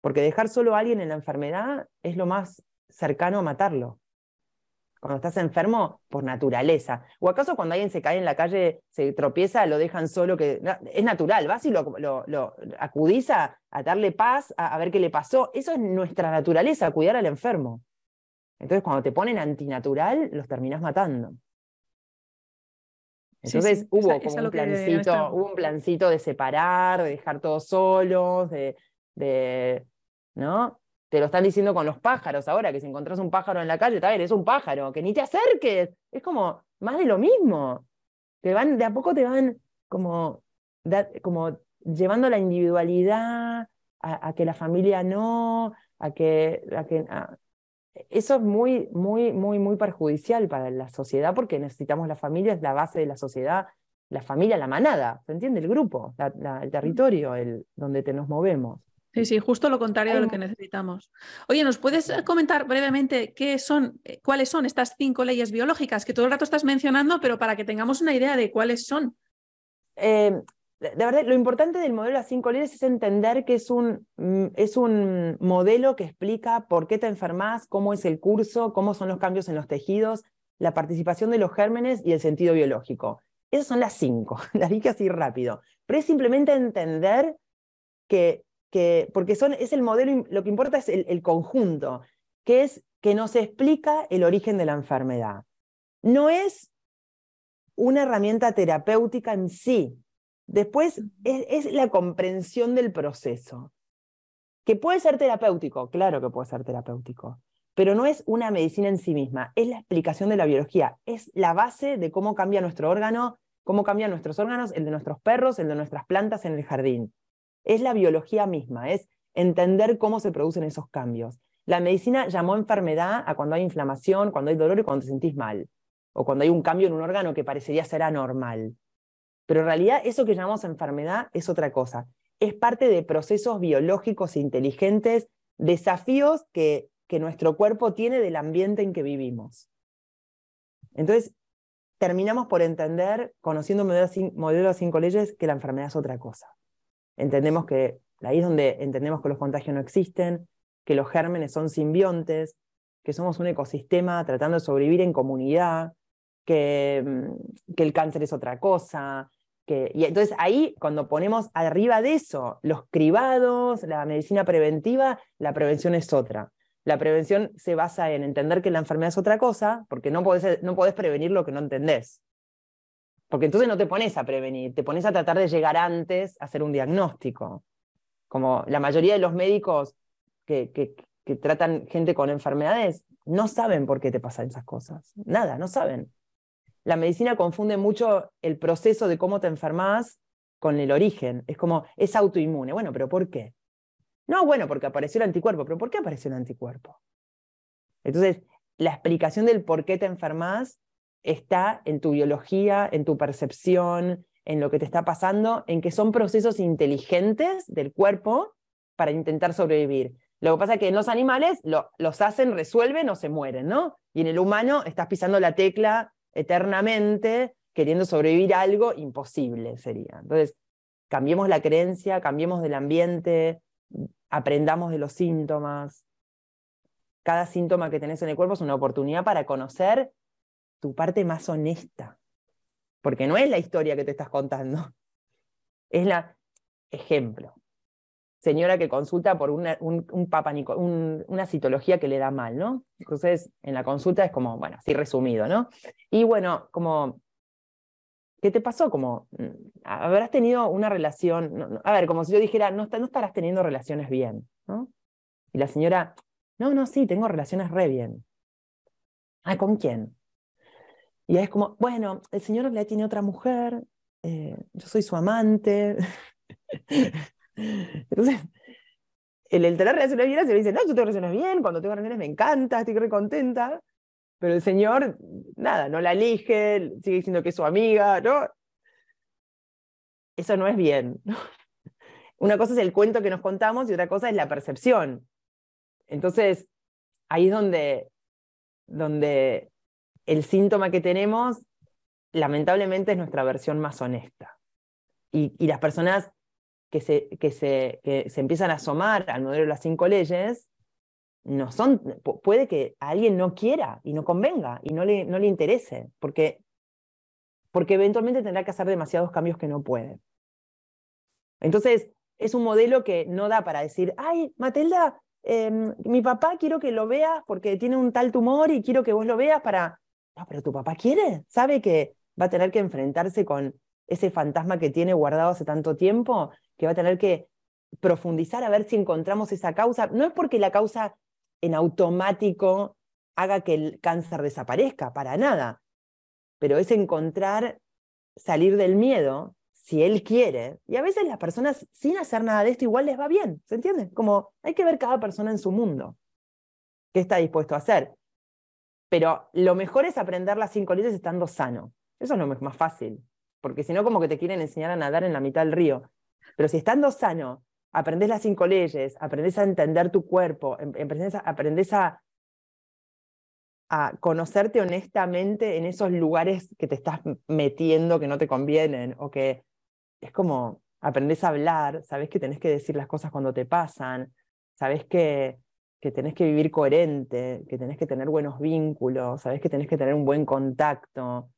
Porque dejar solo a alguien en la enfermedad es lo más cercano a matarlo. Cuando estás enfermo, por naturaleza. ¿O acaso cuando alguien se cae en la calle, se tropieza, lo dejan solo? que Es natural, vas y lo, lo, lo acudís a, a darle paz, a, a ver qué le pasó. Eso es nuestra naturaleza, cuidar al enfermo. Entonces, cuando te ponen antinatural, los terminás matando. Entonces sí, hubo esa- como un plancito, hubo un plancito de separar, de dejar todos solos, de, de, ¿no? Te lo están diciendo con los pájaros ahora, que si encontrás un pájaro en la calle, está bien, es un pájaro, que ni te acerques. Es como más de lo mismo. Te van, de a poco te van como, da- como llevando la individualidad a, a que la familia no, a que, a que a- eso es muy, muy, muy, muy perjudicial para la sociedad porque necesitamos la familia, es la base de la sociedad, la familia, la manada, ¿se entiende? El grupo, la- la- el territorio, el, donde te nos movemos. Sí, sí, justo lo contrario de lo que necesitamos. Oye, ¿nos puedes eh, comentar brevemente qué son, eh, cuáles son estas cinco leyes biológicas que todo el rato estás mencionando, pero para que tengamos una idea de cuáles son? Eh, de de verdad, lo importante del modelo de las cinco leyes es entender que es un, mm, es un modelo que explica por qué te enfermas, cómo es el curso, cómo son los cambios en los tejidos, la participación de los gérmenes y el sentido biológico. Esas son las cinco, [laughs] las dije así rápido. Pero es simplemente entender que, que porque son, es el modelo, lo que importa es el, el conjunto, que es que nos explica el origen de la enfermedad. No es una herramienta terapéutica en sí. Después es, es la comprensión del proceso. Que puede ser terapéutico, claro que puede ser terapéutico, pero no es una medicina en sí misma, es la explicación de la biología, es la base de cómo cambia nuestro órgano, cómo cambian nuestros órganos, el de nuestros perros, el de nuestras plantas en el jardín. Es la biología misma, es entender cómo se producen esos cambios. La medicina llamó enfermedad a cuando hay inflamación, cuando hay dolor y cuando te sentís mal, o cuando hay un cambio en un órgano que parecería ser anormal. Pero en realidad eso que llamamos enfermedad es otra cosa. Es parte de procesos biológicos inteligentes, desafíos que, que nuestro cuerpo tiene del ambiente en que vivimos. Entonces, terminamos por entender, conociendo modelo cin- modelo de cinco leyes, que la enfermedad es otra cosa. Entendemos que ahí es donde entendemos que los contagios no existen, que los gérmenes son simbiontes, que somos un ecosistema tratando de sobrevivir en comunidad, que, mm, que el cáncer es otra cosa. Que, y entonces ahí, cuando ponemos arriba de eso los cribados, la medicina preventiva, la prevención es otra. La prevención se basa en entender que la enfermedad es otra cosa, porque no podés, no podés prevenir lo que no entendés. Porque entonces no te pones a prevenir, te pones a tratar de llegar antes a hacer un diagnóstico. Como la mayoría de los médicos que, que, tratan gente con enfermedades no saben por qué te pasan esas cosas. Nada, no saben. La medicina confunde mucho el proceso de cómo te enfermas con el origen. Es como, es autoinmune. Bueno, pero ¿por qué? No, bueno, porque apareció el anticuerpo. ¿Pero por qué apareció el anticuerpo? Entonces, la explicación del por qué te enfermas está en tu biología, en tu percepción, en lo que te está pasando, en que son procesos inteligentes del cuerpo para intentar sobrevivir. Lo que pasa es que en los animales los hacen, resuelven o se mueren, ¿no? Y en el humano estás pisando la tecla eternamente, queriendo sobrevivir a algo imposible sería. Entonces, cambiemos la creencia, cambiemos del ambiente, aprendamos de los síntomas. Cada síntoma que tenés en el cuerpo es una oportunidad para conocer tu parte más honesta. Porque no es la historia que te estás contando. [laughs] Es la ejemplo. Señora que consulta por una, un, una citología que le da mal, ¿no? Entonces, en la consulta es como, bueno, así resumido, ¿no? Y bueno, como ¿Qué te pasó? Como, mm, habrás tenido una relación, a ver, como si yo dijera, no, no estarás teniendo relaciones bien, ¿no? Y la señora, no, no, sí, tengo relaciones re bien. Ah, ¿con quién? Y es como, bueno, el señor le tiene otra mujer, eh, yo soy su amante. [laughs] Entonces, el, el tener relaciones bien se le dice, no, yo tengo relaciones bien, cuando tengo relaciones me encanta, estoy re contenta. Pero el señor, nada, no la elige, sigue diciendo que es su amiga, ¿no? Eso no es bien. [laughs] Una cosa es el cuento que nos contamos y otra cosa es la percepción. Entonces, ahí es donde, donde el síntoma que tenemos, lamentablemente, es nuestra versión más honesta. Y, las personas que se, que, se, se empiezan a asomar al modelo de las cinco leyes, no son, puede que alguien no quiera y no convenga y no le, no le interese, porque, porque eventualmente tendrá que hacer demasiados cambios que no puede. Entonces, es un modelo que no da para decir, ay, Matilda, em, mi papá quiero que lo veas porque tiene un tal tumor y quiero que vos lo veas para... No, pero tu papá quiere, sabe que va a tener que enfrentarse con ese fantasma que tiene guardado hace tanto tiempo, que va a tener que profundizar a ver si encontramos esa causa. No es porque la causa en automático haga que el cáncer desaparezca, para nada. Pero es encontrar, salir del miedo, si él quiere. Y a veces las personas sin hacer nada de esto igual les va bien, ¿se entiende? Como hay que ver cada persona en su mundo, qué está dispuesto a hacer. Pero lo mejor es aprender las cinco leyes estando sano. Eso es lo más fácil, porque si no como que te quieren enseñar a nadar en la mitad del río. Pero si estando sano aprendes las cinco leyes, aprendes a entender tu cuerpo, em, aprendes, a, conocerte honestamente en esos lugares que te estás metiendo que no te convienen, o que es como aprendes a hablar, sabes que tenés que decir las cosas cuando te pasan, sabes que, que tenés que vivir coherente, que tenés que tener buenos vínculos, sabes que tenés que tener un buen contacto.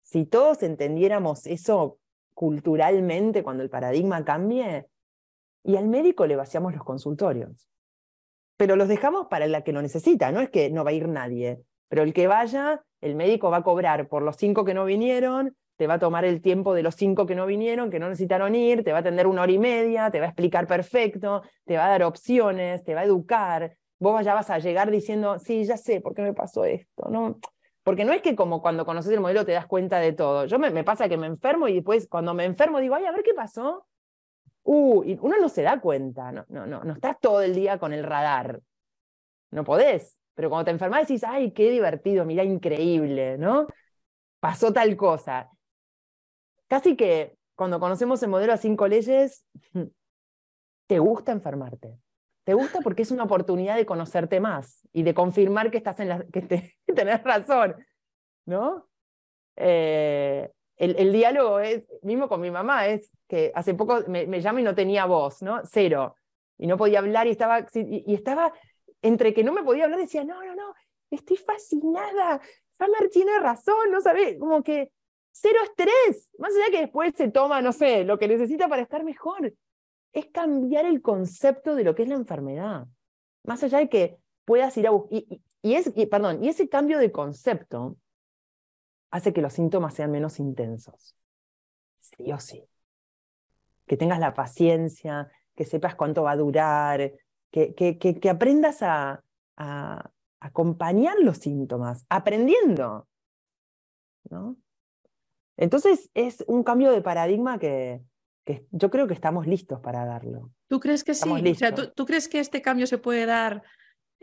Si todos entendiéramos eso culturalmente cuando el paradigma cambie, y al médico le vaciamos los consultorios. Pero los dejamos para la que lo necesita, no es que no va a ir nadie, pero el que vaya, el médico va a cobrar por los cinco que no vinieron, te va a tomar el tiempo de los cinco que no vinieron, que no necesitaron ir, te va a atender una hora y media, te va a explicar perfecto, te va a dar opciones, te va a educar. Vos ya vas a llegar diciendo, sí, ya sé por qué me pasó esto, ¿no? Porque no es que como cuando conoces el modelo te das cuenta de todo. Yo me, pasa que me enfermo y después cuando me enfermo digo, ay, a ver qué pasó. Uh, y uno no se da cuenta, no, no, no, no estás todo el día con el radar. No podés. Pero cuando te enfermas decís, ay, qué divertido, mira, increíble, ¿no? Pasó tal cosa. Casi que cuando conocemos el modelo a cinco leyes, [laughs] te gusta enfermarte. Te gusta porque es una oportunidad de conocerte más y de confirmar que estás en la, que, [laughs] tenés razón, ¿no? Eh, el, diálogo es, mismo con mi mamá, es que hace poco me, me llama y no tenía voz, ¿no? Cero. Y no podía hablar y estaba, y, estaba entre que no me podía hablar, decía, no, no, no, estoy fascinada. Summer tiene razón, no sabes, como que cero estrés. Más allá que después se toma, no sé, lo que necesita para estar mejor. Es cambiar el concepto de lo que es la enfermedad. Más allá de que puedas ir a buscar. Y, es, perdón, y ese cambio de concepto hace que los síntomas sean menos intensos. Sí o sí. Que tengas la paciencia, que sepas cuánto va a durar, que, que, que, aprendas a, a, acompañar los síntomas, aprendiendo. ¿no? Entonces es un cambio de paradigma que, que yo creo que estamos listos para darlo. ¿Tú crees que sí? ¿tú, ¿tú, crees que este cambio se puede dar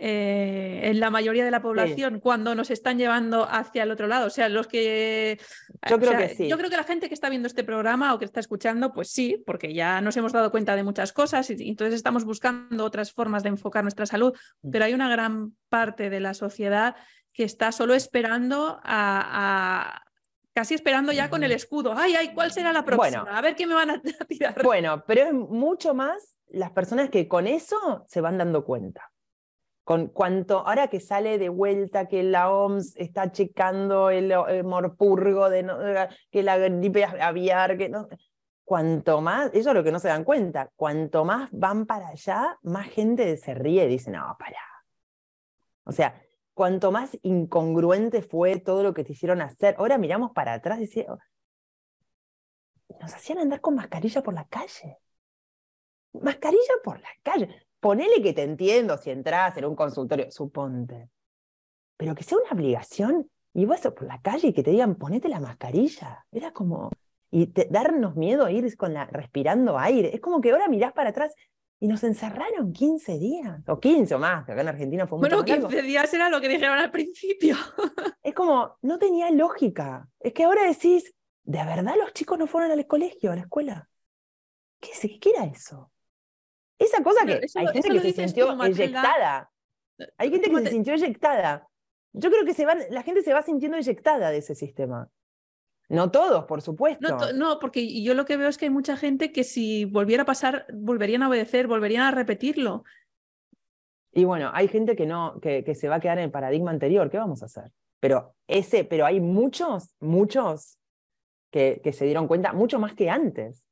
eh, en la mayoría de la población cuando nos están llevando hacia el otro lado. O sea, los que. Yo creo que sí. Yo creo que la gente que está viendo este programa o que está escuchando, pues sí, porque ya nos hemos dado cuenta de muchas cosas y, entonces estamos buscando otras formas de enfocar nuestra salud. Mm. Pero hay una gran parte de la sociedad que está solo esperando a, casi esperando ya con el escudo. Ay, ay, ¿cuál será la próxima? a ver qué me van a [laughs] tirar. Bueno, pero es mucho más las personas que con eso se van dando cuenta con cuanto, ahora que sale de vuelta que la OMS está checando el, morpurgo, de que la gripe aviar, que no, cuanto más, eso es lo que no se dan cuenta, cuanto más van para allá, más gente se ríe y dice, no, para. O sea, cuanto más incongruente fue todo lo que te hicieron hacer, ahora miramos para atrás y nos hacían andar con mascarilla por la calle. Mascarilla por la calle ponele que te entiendo si entras en un consultorio, suponte. Pero que sea una obligación y vas por la calle y que te digan, ponete la mascarilla. Era como, y darnos miedo a ir con la, respirando aire. Es como que ahora mirás para atrás y nos encerraron 15 días, o 15 o más, que acá en Argentina fue mucho Bueno, 15 días era lo que dijeron al principio. [laughs] es como, no tenía lógica. Es que ahora decís, ¿de verdad los chicos no fueron al colegio, a la escuela? ¿Qué, ¿Qué era eso? Esa cosa que hay gente que se sintió eyectada. Hay gente que se sintió eyectada. Yo creo que se van, la gente se va sintiendo eyectada de ese sistema. No todos, por supuesto. No, porque yo lo que veo es que hay mucha gente que si volviera a pasar, volverían a obedecer, volverían a repetirlo. Y bueno, hay gente que no, que, que se va a quedar en el paradigma anterior. ¿Qué vamos a hacer? Pero ese, pero hay muchos, muchos que, que se dieron cuenta, mucho más que antes.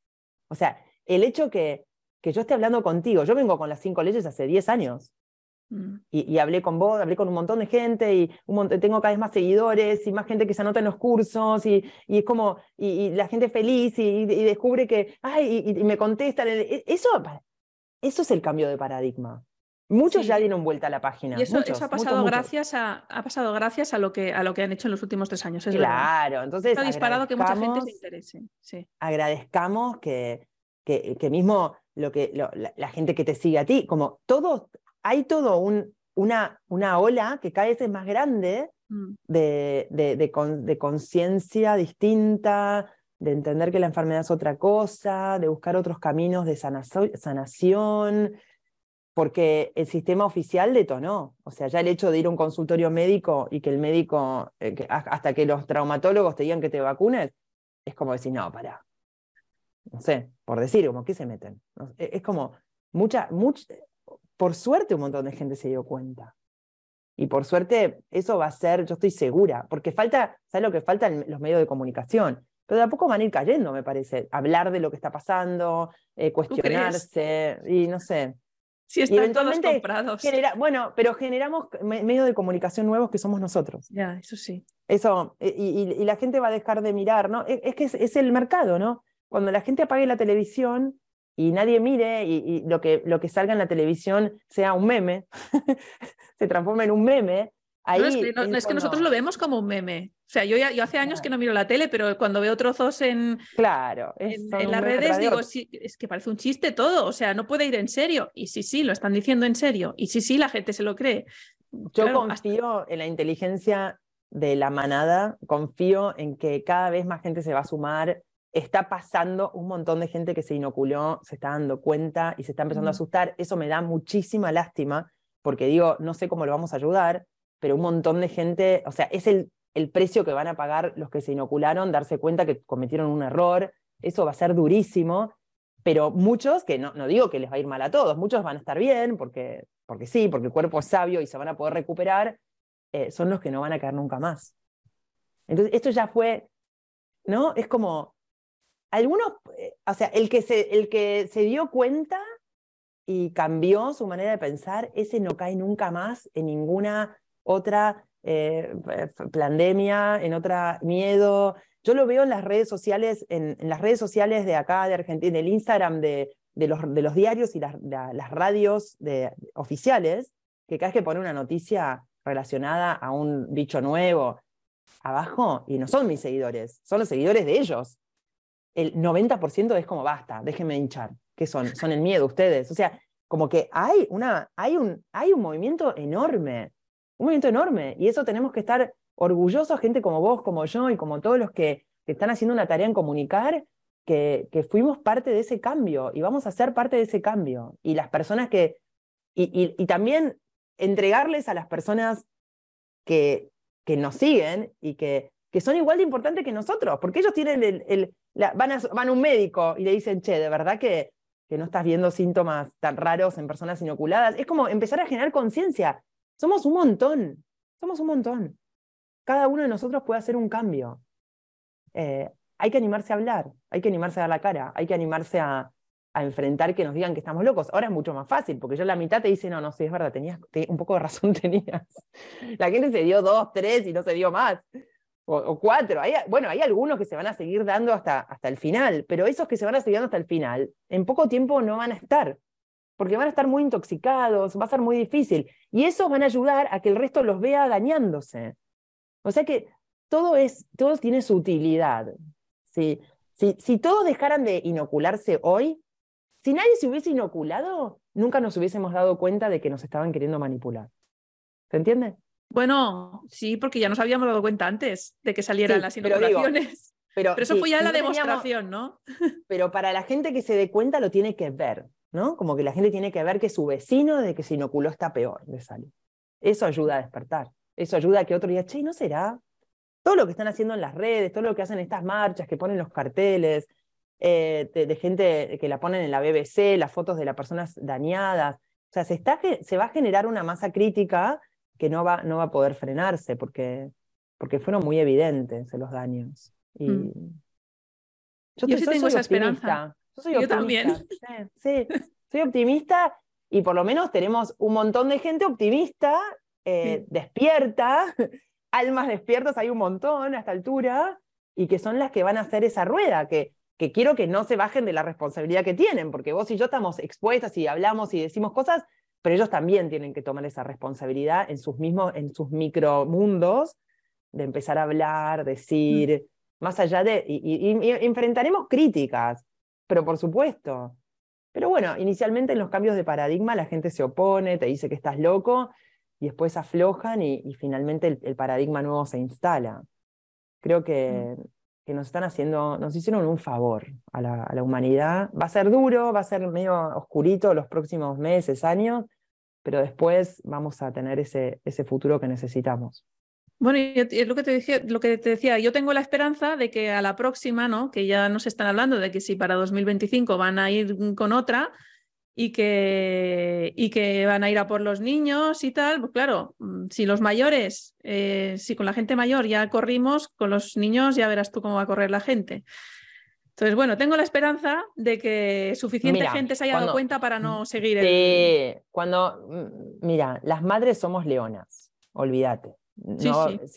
O sea, el hecho que que yo esté hablando contigo. Yo vengo con las cinco leyes hace 10 años. Mm. Y, hablé con vos, hablé con un montón de gente y un tengo cada vez más seguidores y más gente que se anota en los cursos y, y es como, y, la gente feliz y, descubre que, ay, y, me contestan. E, eso, eso es el cambio de paradigma. Muchos ya dieron vuelta a la página. Y eso, ha pasado gracias a ha pasado gracias a lo que a lo que han hecho en los últimos tres años. claro, entonces ha disparado que mucha gente se interese. Sí. Agradezcamos que, que, que mismo lo que, la, gente que te sigue a ti, como todo, hay todo un, una, una ola que cada vez es más grande mm. de, de, de, conciencia distinta, de entender que la enfermedad es otra cosa, de buscar otros caminos de sanación, porque el sistema oficial detonó. O sea, ya el hecho de ir a un consultorio médico y que el médico, eh, hasta que los traumatólogos te digan que te vacunes, es como decir, no, para, no sé, por decir, como que se meten. Es como, mucha, mucha, por suerte un montón de gente se dio cuenta. Y por suerte eso va a ser, yo estoy segura, porque falta, ¿sabes lo que falta? Los medios de comunicación. Pero de a poco van a ir cayendo, me parece. Hablar de lo que está pasando, eh, cuestionarse, y no sé. Si están todos comprados. bueno, pero generamos medios de comunicación nuevos que somos nosotros. Ya, eso sí. Eso, y, la gente va a dejar de mirar, ¿no? Es, que es, el mercado, ¿no? cuando la gente apague la televisión y nadie mire y, lo, que, lo que salga en la televisión sea un meme, [laughs] se transforma en un meme. Ahí no, es que, nosotros lo vemos como un meme. O sea, yo, yo hace años que no miro la tele, pero cuando veo trozos en, claro, en, las redes digo, sí, es que parece un chiste todo, o sea, no puede ir en serio. Y sí, sí, lo están diciendo en serio. Y sí, sí, la gente se lo cree. Yo confío en la inteligencia de la manada, confío en que cada vez más gente se va a sumar está pasando un montón de gente que se inoculó, se está dando cuenta y se está empezando a asustar. Eso me da muchísima lástima, porque digo, no sé cómo lo vamos a ayudar, pero un montón de gente, o sea, es el, el precio que van a pagar los que se inocularon, darse cuenta que cometieron un error. Eso va a ser durísimo, pero muchos, que no, no digo que les va a ir mal a todos, muchos van a estar bien, porque, porque sí, porque el cuerpo es sabio y se van a poder recuperar, eh, son los que no van a caer nunca más. Entonces, esto ya fue, ¿no? Es como, algunos, eh, o sea, el que, se, el que se dio cuenta y cambió su manera de pensar, ese no cae nunca más en ninguna otra eh, pandemia, en otra miedo. Yo lo veo en las redes sociales, en, las redes sociales de acá, de Argentina, en el Instagram de, de, los, de los, diarios y las, las radios de, oficiales, que cada vez que pone una noticia relacionada a un bicho nuevo abajo, y no son mis seguidores, son los seguidores de ellos el 90% es como basta, déjenme hinchar. ¿Qué son? Son el miedo ustedes. O sea, como que hay, una, hay, un, hay un movimiento enorme, un movimiento enorme, y eso tenemos que estar orgullosos, gente como vos, como yo y como todos los que, están haciendo una tarea en comunicar, que, que, fuimos parte de ese cambio y vamos a ser parte de ese cambio. Y las personas que, y, y, también entregarles a las personas que, que nos siguen y que, que son igual de importantes que nosotros, porque ellos tienen el van, a, van un médico y le dicen, che, de verdad que que no estás viendo síntomas tan raros en personas inoculadas. Es como empezar a generar conciencia. Somos un montón, somos un montón. Cada uno de nosotros puede hacer un cambio. Eh, hay que animarse a hablar, hay que animarse a dar la cara, hay que animarse a, a, enfrentar que nos digan que estamos locos. Ahora es mucho más fácil, porque yo la mitad te dice, no, no, sí, es verdad, tenías, un poco de razón [laughs] tenías. La gente se dio dos, tres y no se dio más o, cuatro. Hay, bueno, hay algunos que se van a seguir dando hasta, hasta el final, pero esos que se van a seguir dando hasta el final, en poco tiempo no van a estar, porque van a estar muy intoxicados, va a ser muy difícil. Y esos van a ayudar a que el resto los vea dañándose. O sea que todo, es, todo tiene su utilidad. Si, si todos dejaran de inocularse hoy, si nadie se hubiese inoculado, nunca nos hubiésemos dado cuenta de que nos estaban queriendo manipular. ¿Se entiende? Bueno, sí, porque ya nos habíamos dado cuenta antes de que salieran las inoculaciones. Pero, eso fue ya la demostración, ¿no? [laughs] Pero para la gente que se dé cuenta lo tiene que ver, ¿no? Como que la gente tiene que ver que su vecino de que se inoculó está peor de salud. Eso ayuda a despertar. Eso ayuda a que otro diga, che, ¿no será? Todo lo que están haciendo en las redes, todo lo que hacen estas marchas, que ponen los carteles, eh, de, gente que la ponen en la BBC, las fotos de las personas dañadas. O sea, se, está, se va a generar una masa crítica que no va, no va a poder frenarse porque, porque fueron muy evidentes los daños. Y mm. Yo, sí tengo esa esperanza. Yo, soy también. Sí, soy optimista y por lo menos tenemos un montón de gente optimista, eh, despierta, [laughs] almas despiertas, hay un montón a esta altura, y que son las que van a hacer esa rueda, que, que quiero que no se bajen de la responsabilidad que tienen, porque vos y yo estamos expuestas y hablamos y decimos cosas, pero ellos también tienen que tomar esa responsabilidad en sus mismos, en sus micromundos, de empezar a hablar, decir, mm. más allá de, y, enfrentaremos críticas, pero por supuesto. Pero bueno, inicialmente en los cambios de paradigma la gente se opone, te dice que estás loco, y después aflojan y, finalmente el, paradigma nuevo se instala. Creo que, mm. Que, nos están haciendo, nos hicieron un favor a la, a la humanidad. Va a ser duro, va a ser medio oscurito los próximos meses, años, pero después vamos a tener ese, ese futuro que necesitamos. Bueno, es lo que, te decía, lo que te decía, yo tengo la esperanza de que a la próxima, ¿no? que ya nos están hablando de que si para 2025 van a ir con otra y que, y que van a ir a por los niños y tal, pues claro, mm, si los mayores, eh, si con la gente mayor ya corrimos, con los niños ya verás tú cómo va a correr la gente. Entonces, bueno, tengo la esperanza de que suficiente gente se haya dado cuenta para no seguir. Sí, cuando, mm, mira, las madres somos leonas, olvídate.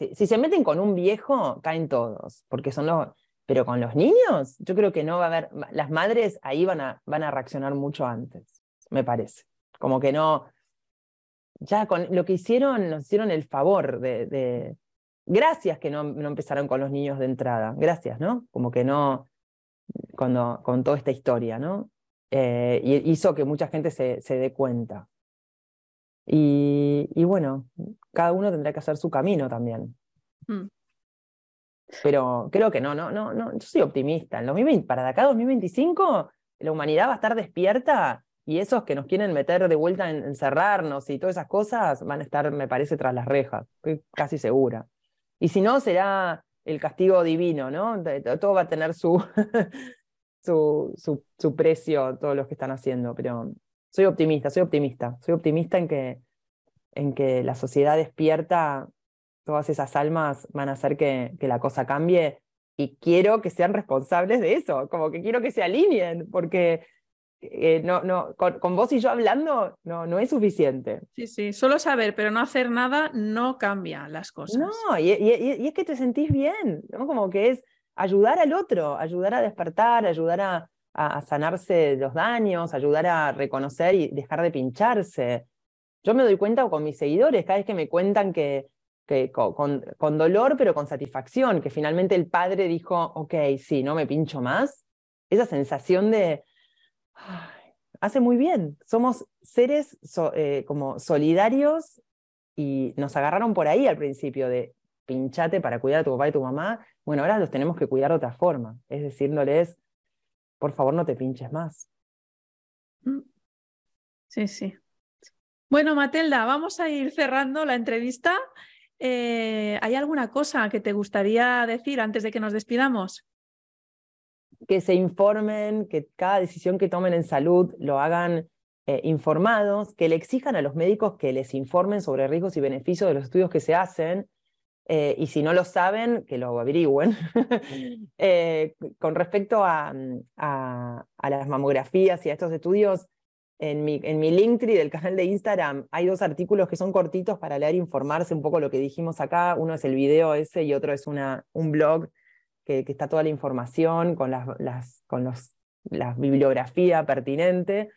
Si, se meten con un viejo, caen todos, porque son los... Pero con los niños, yo creo que no va a haber... Las madres ahí van a, van a reaccionar mucho antes, me parece. Como que no... Ya con lo que hicieron, nos hicieron el favor de... Gracias que no, no empezaron con los niños de entrada, gracias, ¿no? Como que no cuando, con toda esta historia, ¿no? Eh, y hizo que mucha gente se, se dé cuenta. Y, y, bueno, cada uno tendrá que hacer su camino también. Mm. Pero creo que no, no, no, no, yo soy optimista. En 2020, para de acá 2025, la humanidad va a estar despierta y esos que nos quieren meter de vuelta en encerrarnos y todas esas cosas van a estar, me parece, tras las rejas. Estoy casi segura. Y si no, será el castigo divino, ¿no? Todo va a tener [laughs] su, su, su, precio, todos los que están haciendo, pero soy optimista, soy optimista, soy optimista en que, en que la sociedad despierta, todas esas almas van a hacer que, que la cosa cambie y quiero que sean responsables de eso, como que quiero que se alineen, porque eh, no, no, con, vos y yo hablando no, no es suficiente. Sí, sí, solo saber, pero no hacer nada no cambia las cosas. No, y, es que te sentís bien, ¿no? Como que es ayudar al otro, ayudar a despertar, ayudar a, a, sanarse los daños, ayudar a reconocer y dejar de pincharse. Yo me doy cuenta con mis seguidores, cada vez que me cuentan que, que con, con dolor, pero con satisfacción, que finalmente el padre dijo, ok, sí, no me pincho más, esa sensación de hace muy bien. Somos seres eh, como solidarios y nos agarraron por ahí al principio de pinchate para cuidar a tu papá y tu mamá. Bueno, ahora los tenemos que cuidar de otra forma, es decirles, por favor no te pinches más. Mm. Sí, sí. Bueno, Matelda, vamos a ir cerrando la entrevista. Eh, ¿Hay alguna cosa que te gustaría decir antes de que nos despidamos? Que se informen, que cada decisión que tomen en salud lo hagan eh, informados, que le exijan a los médicos que les informen sobre riesgos y beneficios de los estudios que se hacen, eh, y si no lo saben, que lo averigüen. [laughs] con respecto a, las mamografías y a estos estudios, en mi, en mi Linktree del canal de Instagram hay dos artículos que son cortitos para leer e informarse un poco lo que dijimos acá. Uno es el video ese y otro es una, un blog que, que está toda la información con, las, las, con los, la bibliografía pertinente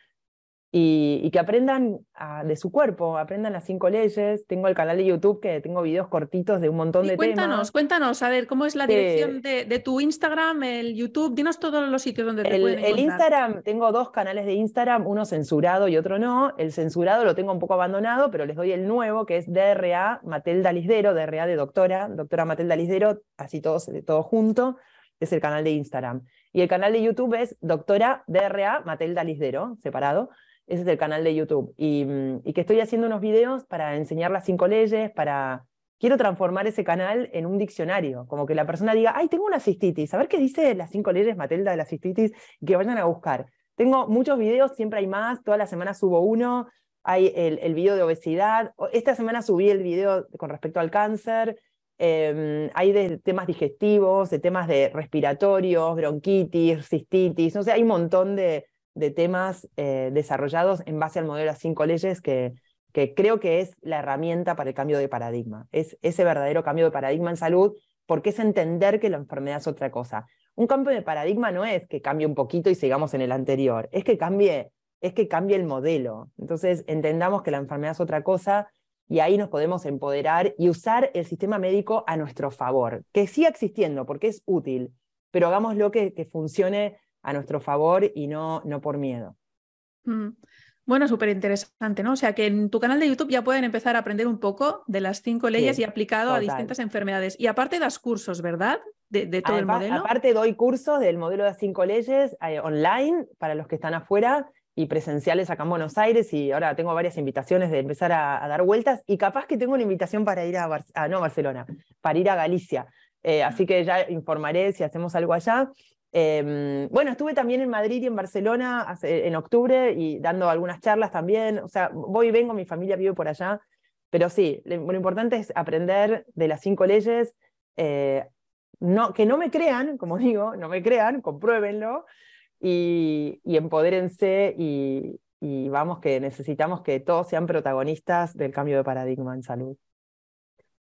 y, que aprendan de su cuerpo, aprendan las cinco leyes. Tengo el canal de YouTube que tengo videos cortitos de un montón de cuéntanos, temas. Cuéntanos, a ver, ¿cómo es la dirección de, tu Instagram, el YouTube? Dinos todos los sitios donde te el, pueden El Instagram, tengo dos canales de Instagram, uno censurado y otro no. El censurado lo tengo un poco abandonado, pero les doy el nuevo, que es DRA Matelda Lisdero, DRA de doctora, doctora Matelda Lisdero, así todos, todo junto, es el canal de Instagram. Y el canal de YouTube es doctora DRA Matelda Lisdero, separado. Ese es el canal de YouTube. Mm, y, que estoy haciendo unos videos para enseñar las cinco leyes, para... Quiero transformar ese canal en un diccionario, como que la persona diga, ay, tengo una cistitis, a ver qué dice las cinco leyes, Matilda, de la cistitis, que vayan a buscar. Tengo muchos videos, siempre hay más, toda la semana subo uno, hay el, video de obesidad, esta semana subí el video con respecto al cáncer, em, hay de temas digestivos, de temas de respiratorios, bronquitis, cistitis, no sé, hay un montón de, de temas eh, desarrollados en base al modelo de cinco leyes que, que creo que es la herramienta para el cambio de paradigma. Es ese verdadero cambio de paradigma en salud porque es entender que la enfermedad es otra cosa. Un cambio de paradigma no es que cambie un poquito y sigamos en el anterior, es que cambie, es que cambie el modelo. Entonces entendamos que la enfermedad es otra cosa y ahí nos podemos empoderar y usar el sistema médico a nuestro favor, que siga existiendo porque es útil, pero hagámoslo que, que funcione a nuestro favor y no, no por miedo. Mm. Bueno, súper interesante, ¿no? O sea, que en tu canal de YouTube ya pueden empezar a aprender un poco de las cinco leyes y aplicado a distintas enfermedades. Y aparte das cursos, ¿verdad? De, todo el modelo. Aparte doy cursos del modelo de las cinco leyes eh, online para los que están afuera y presenciales acá en Buenos Aires y ahora tengo varias invitaciones de empezar a, dar vueltas y capaz que tengo una invitación para ir a, ah, no, Barcelona, para ir a Galicia. Eh, así que ya informaré si hacemos algo allá. Em, bueno, estuve también en Madrid y en Barcelona en octubre y dando algunas charlas también. O sea, voy y vengo, mi familia vive por allá. Pero sí, lo, importante es aprender de las cinco leyes. Eh, no, que no me crean, como [laughs] digo, no me crean, compruébenlo y, y empodérense y, y vamos que necesitamos que todos sean protagonistas del cambio de paradigma en salud.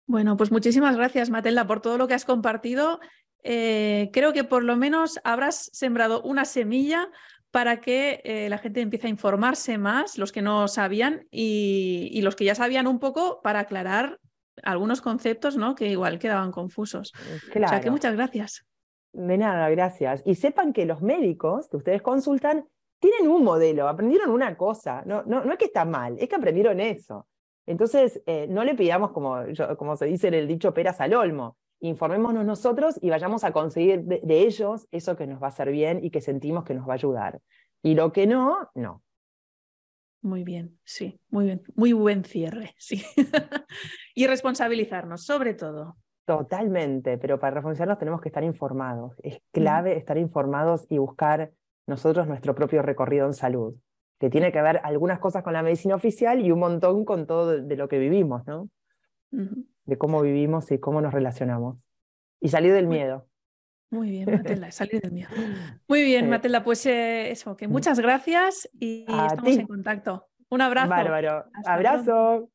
Bueno, pues muchísimas gracias, Matelda, por todo lo que has compartido eh, creo que por lo menos habrás sembrado una semilla para que eh, la gente empiece a informarse más, los que no sabían y, los que ya sabían un poco para aclarar algunos conceptos ¿no? que igual quedaban confusos. O sea que muchas gracias. De nada, gracias. Y sepan que los médicos que ustedes consultan tienen un modelo, aprendieron una cosa, no, no, no es que está mal, es que aprendieron eso. Entonces, eh, no le pidamos, como, como se dice en el dicho, peras al olmo informémonos nosotros y vayamos a conseguir de, ellos eso que nos va a hacer bien y que sentimos que nos va a ayudar. Y lo que no, no. Muy bien, sí, muy bien, muy buen cierre, [laughs] sí. y responsabilizarnos, sobre todo. Totalmente, pero para responsabilizarnos tenemos que estar informados. Es clave estar informados y buscar nosotros nuestro propio recorrido en salud, que tiene que ver algunas cosas con la medicina oficial y un montón con todo de, lo que vivimos, ¿no? De cómo vivimos y cómo nos relacionamos. Y salir [laughs] del miedo. Muy bien, Matela, salir del miedo. Muy bien, Matela, pues eh, eso, que muchas gracias y estamos en contacto. Un abrazo. Bárbaro. Abrazo.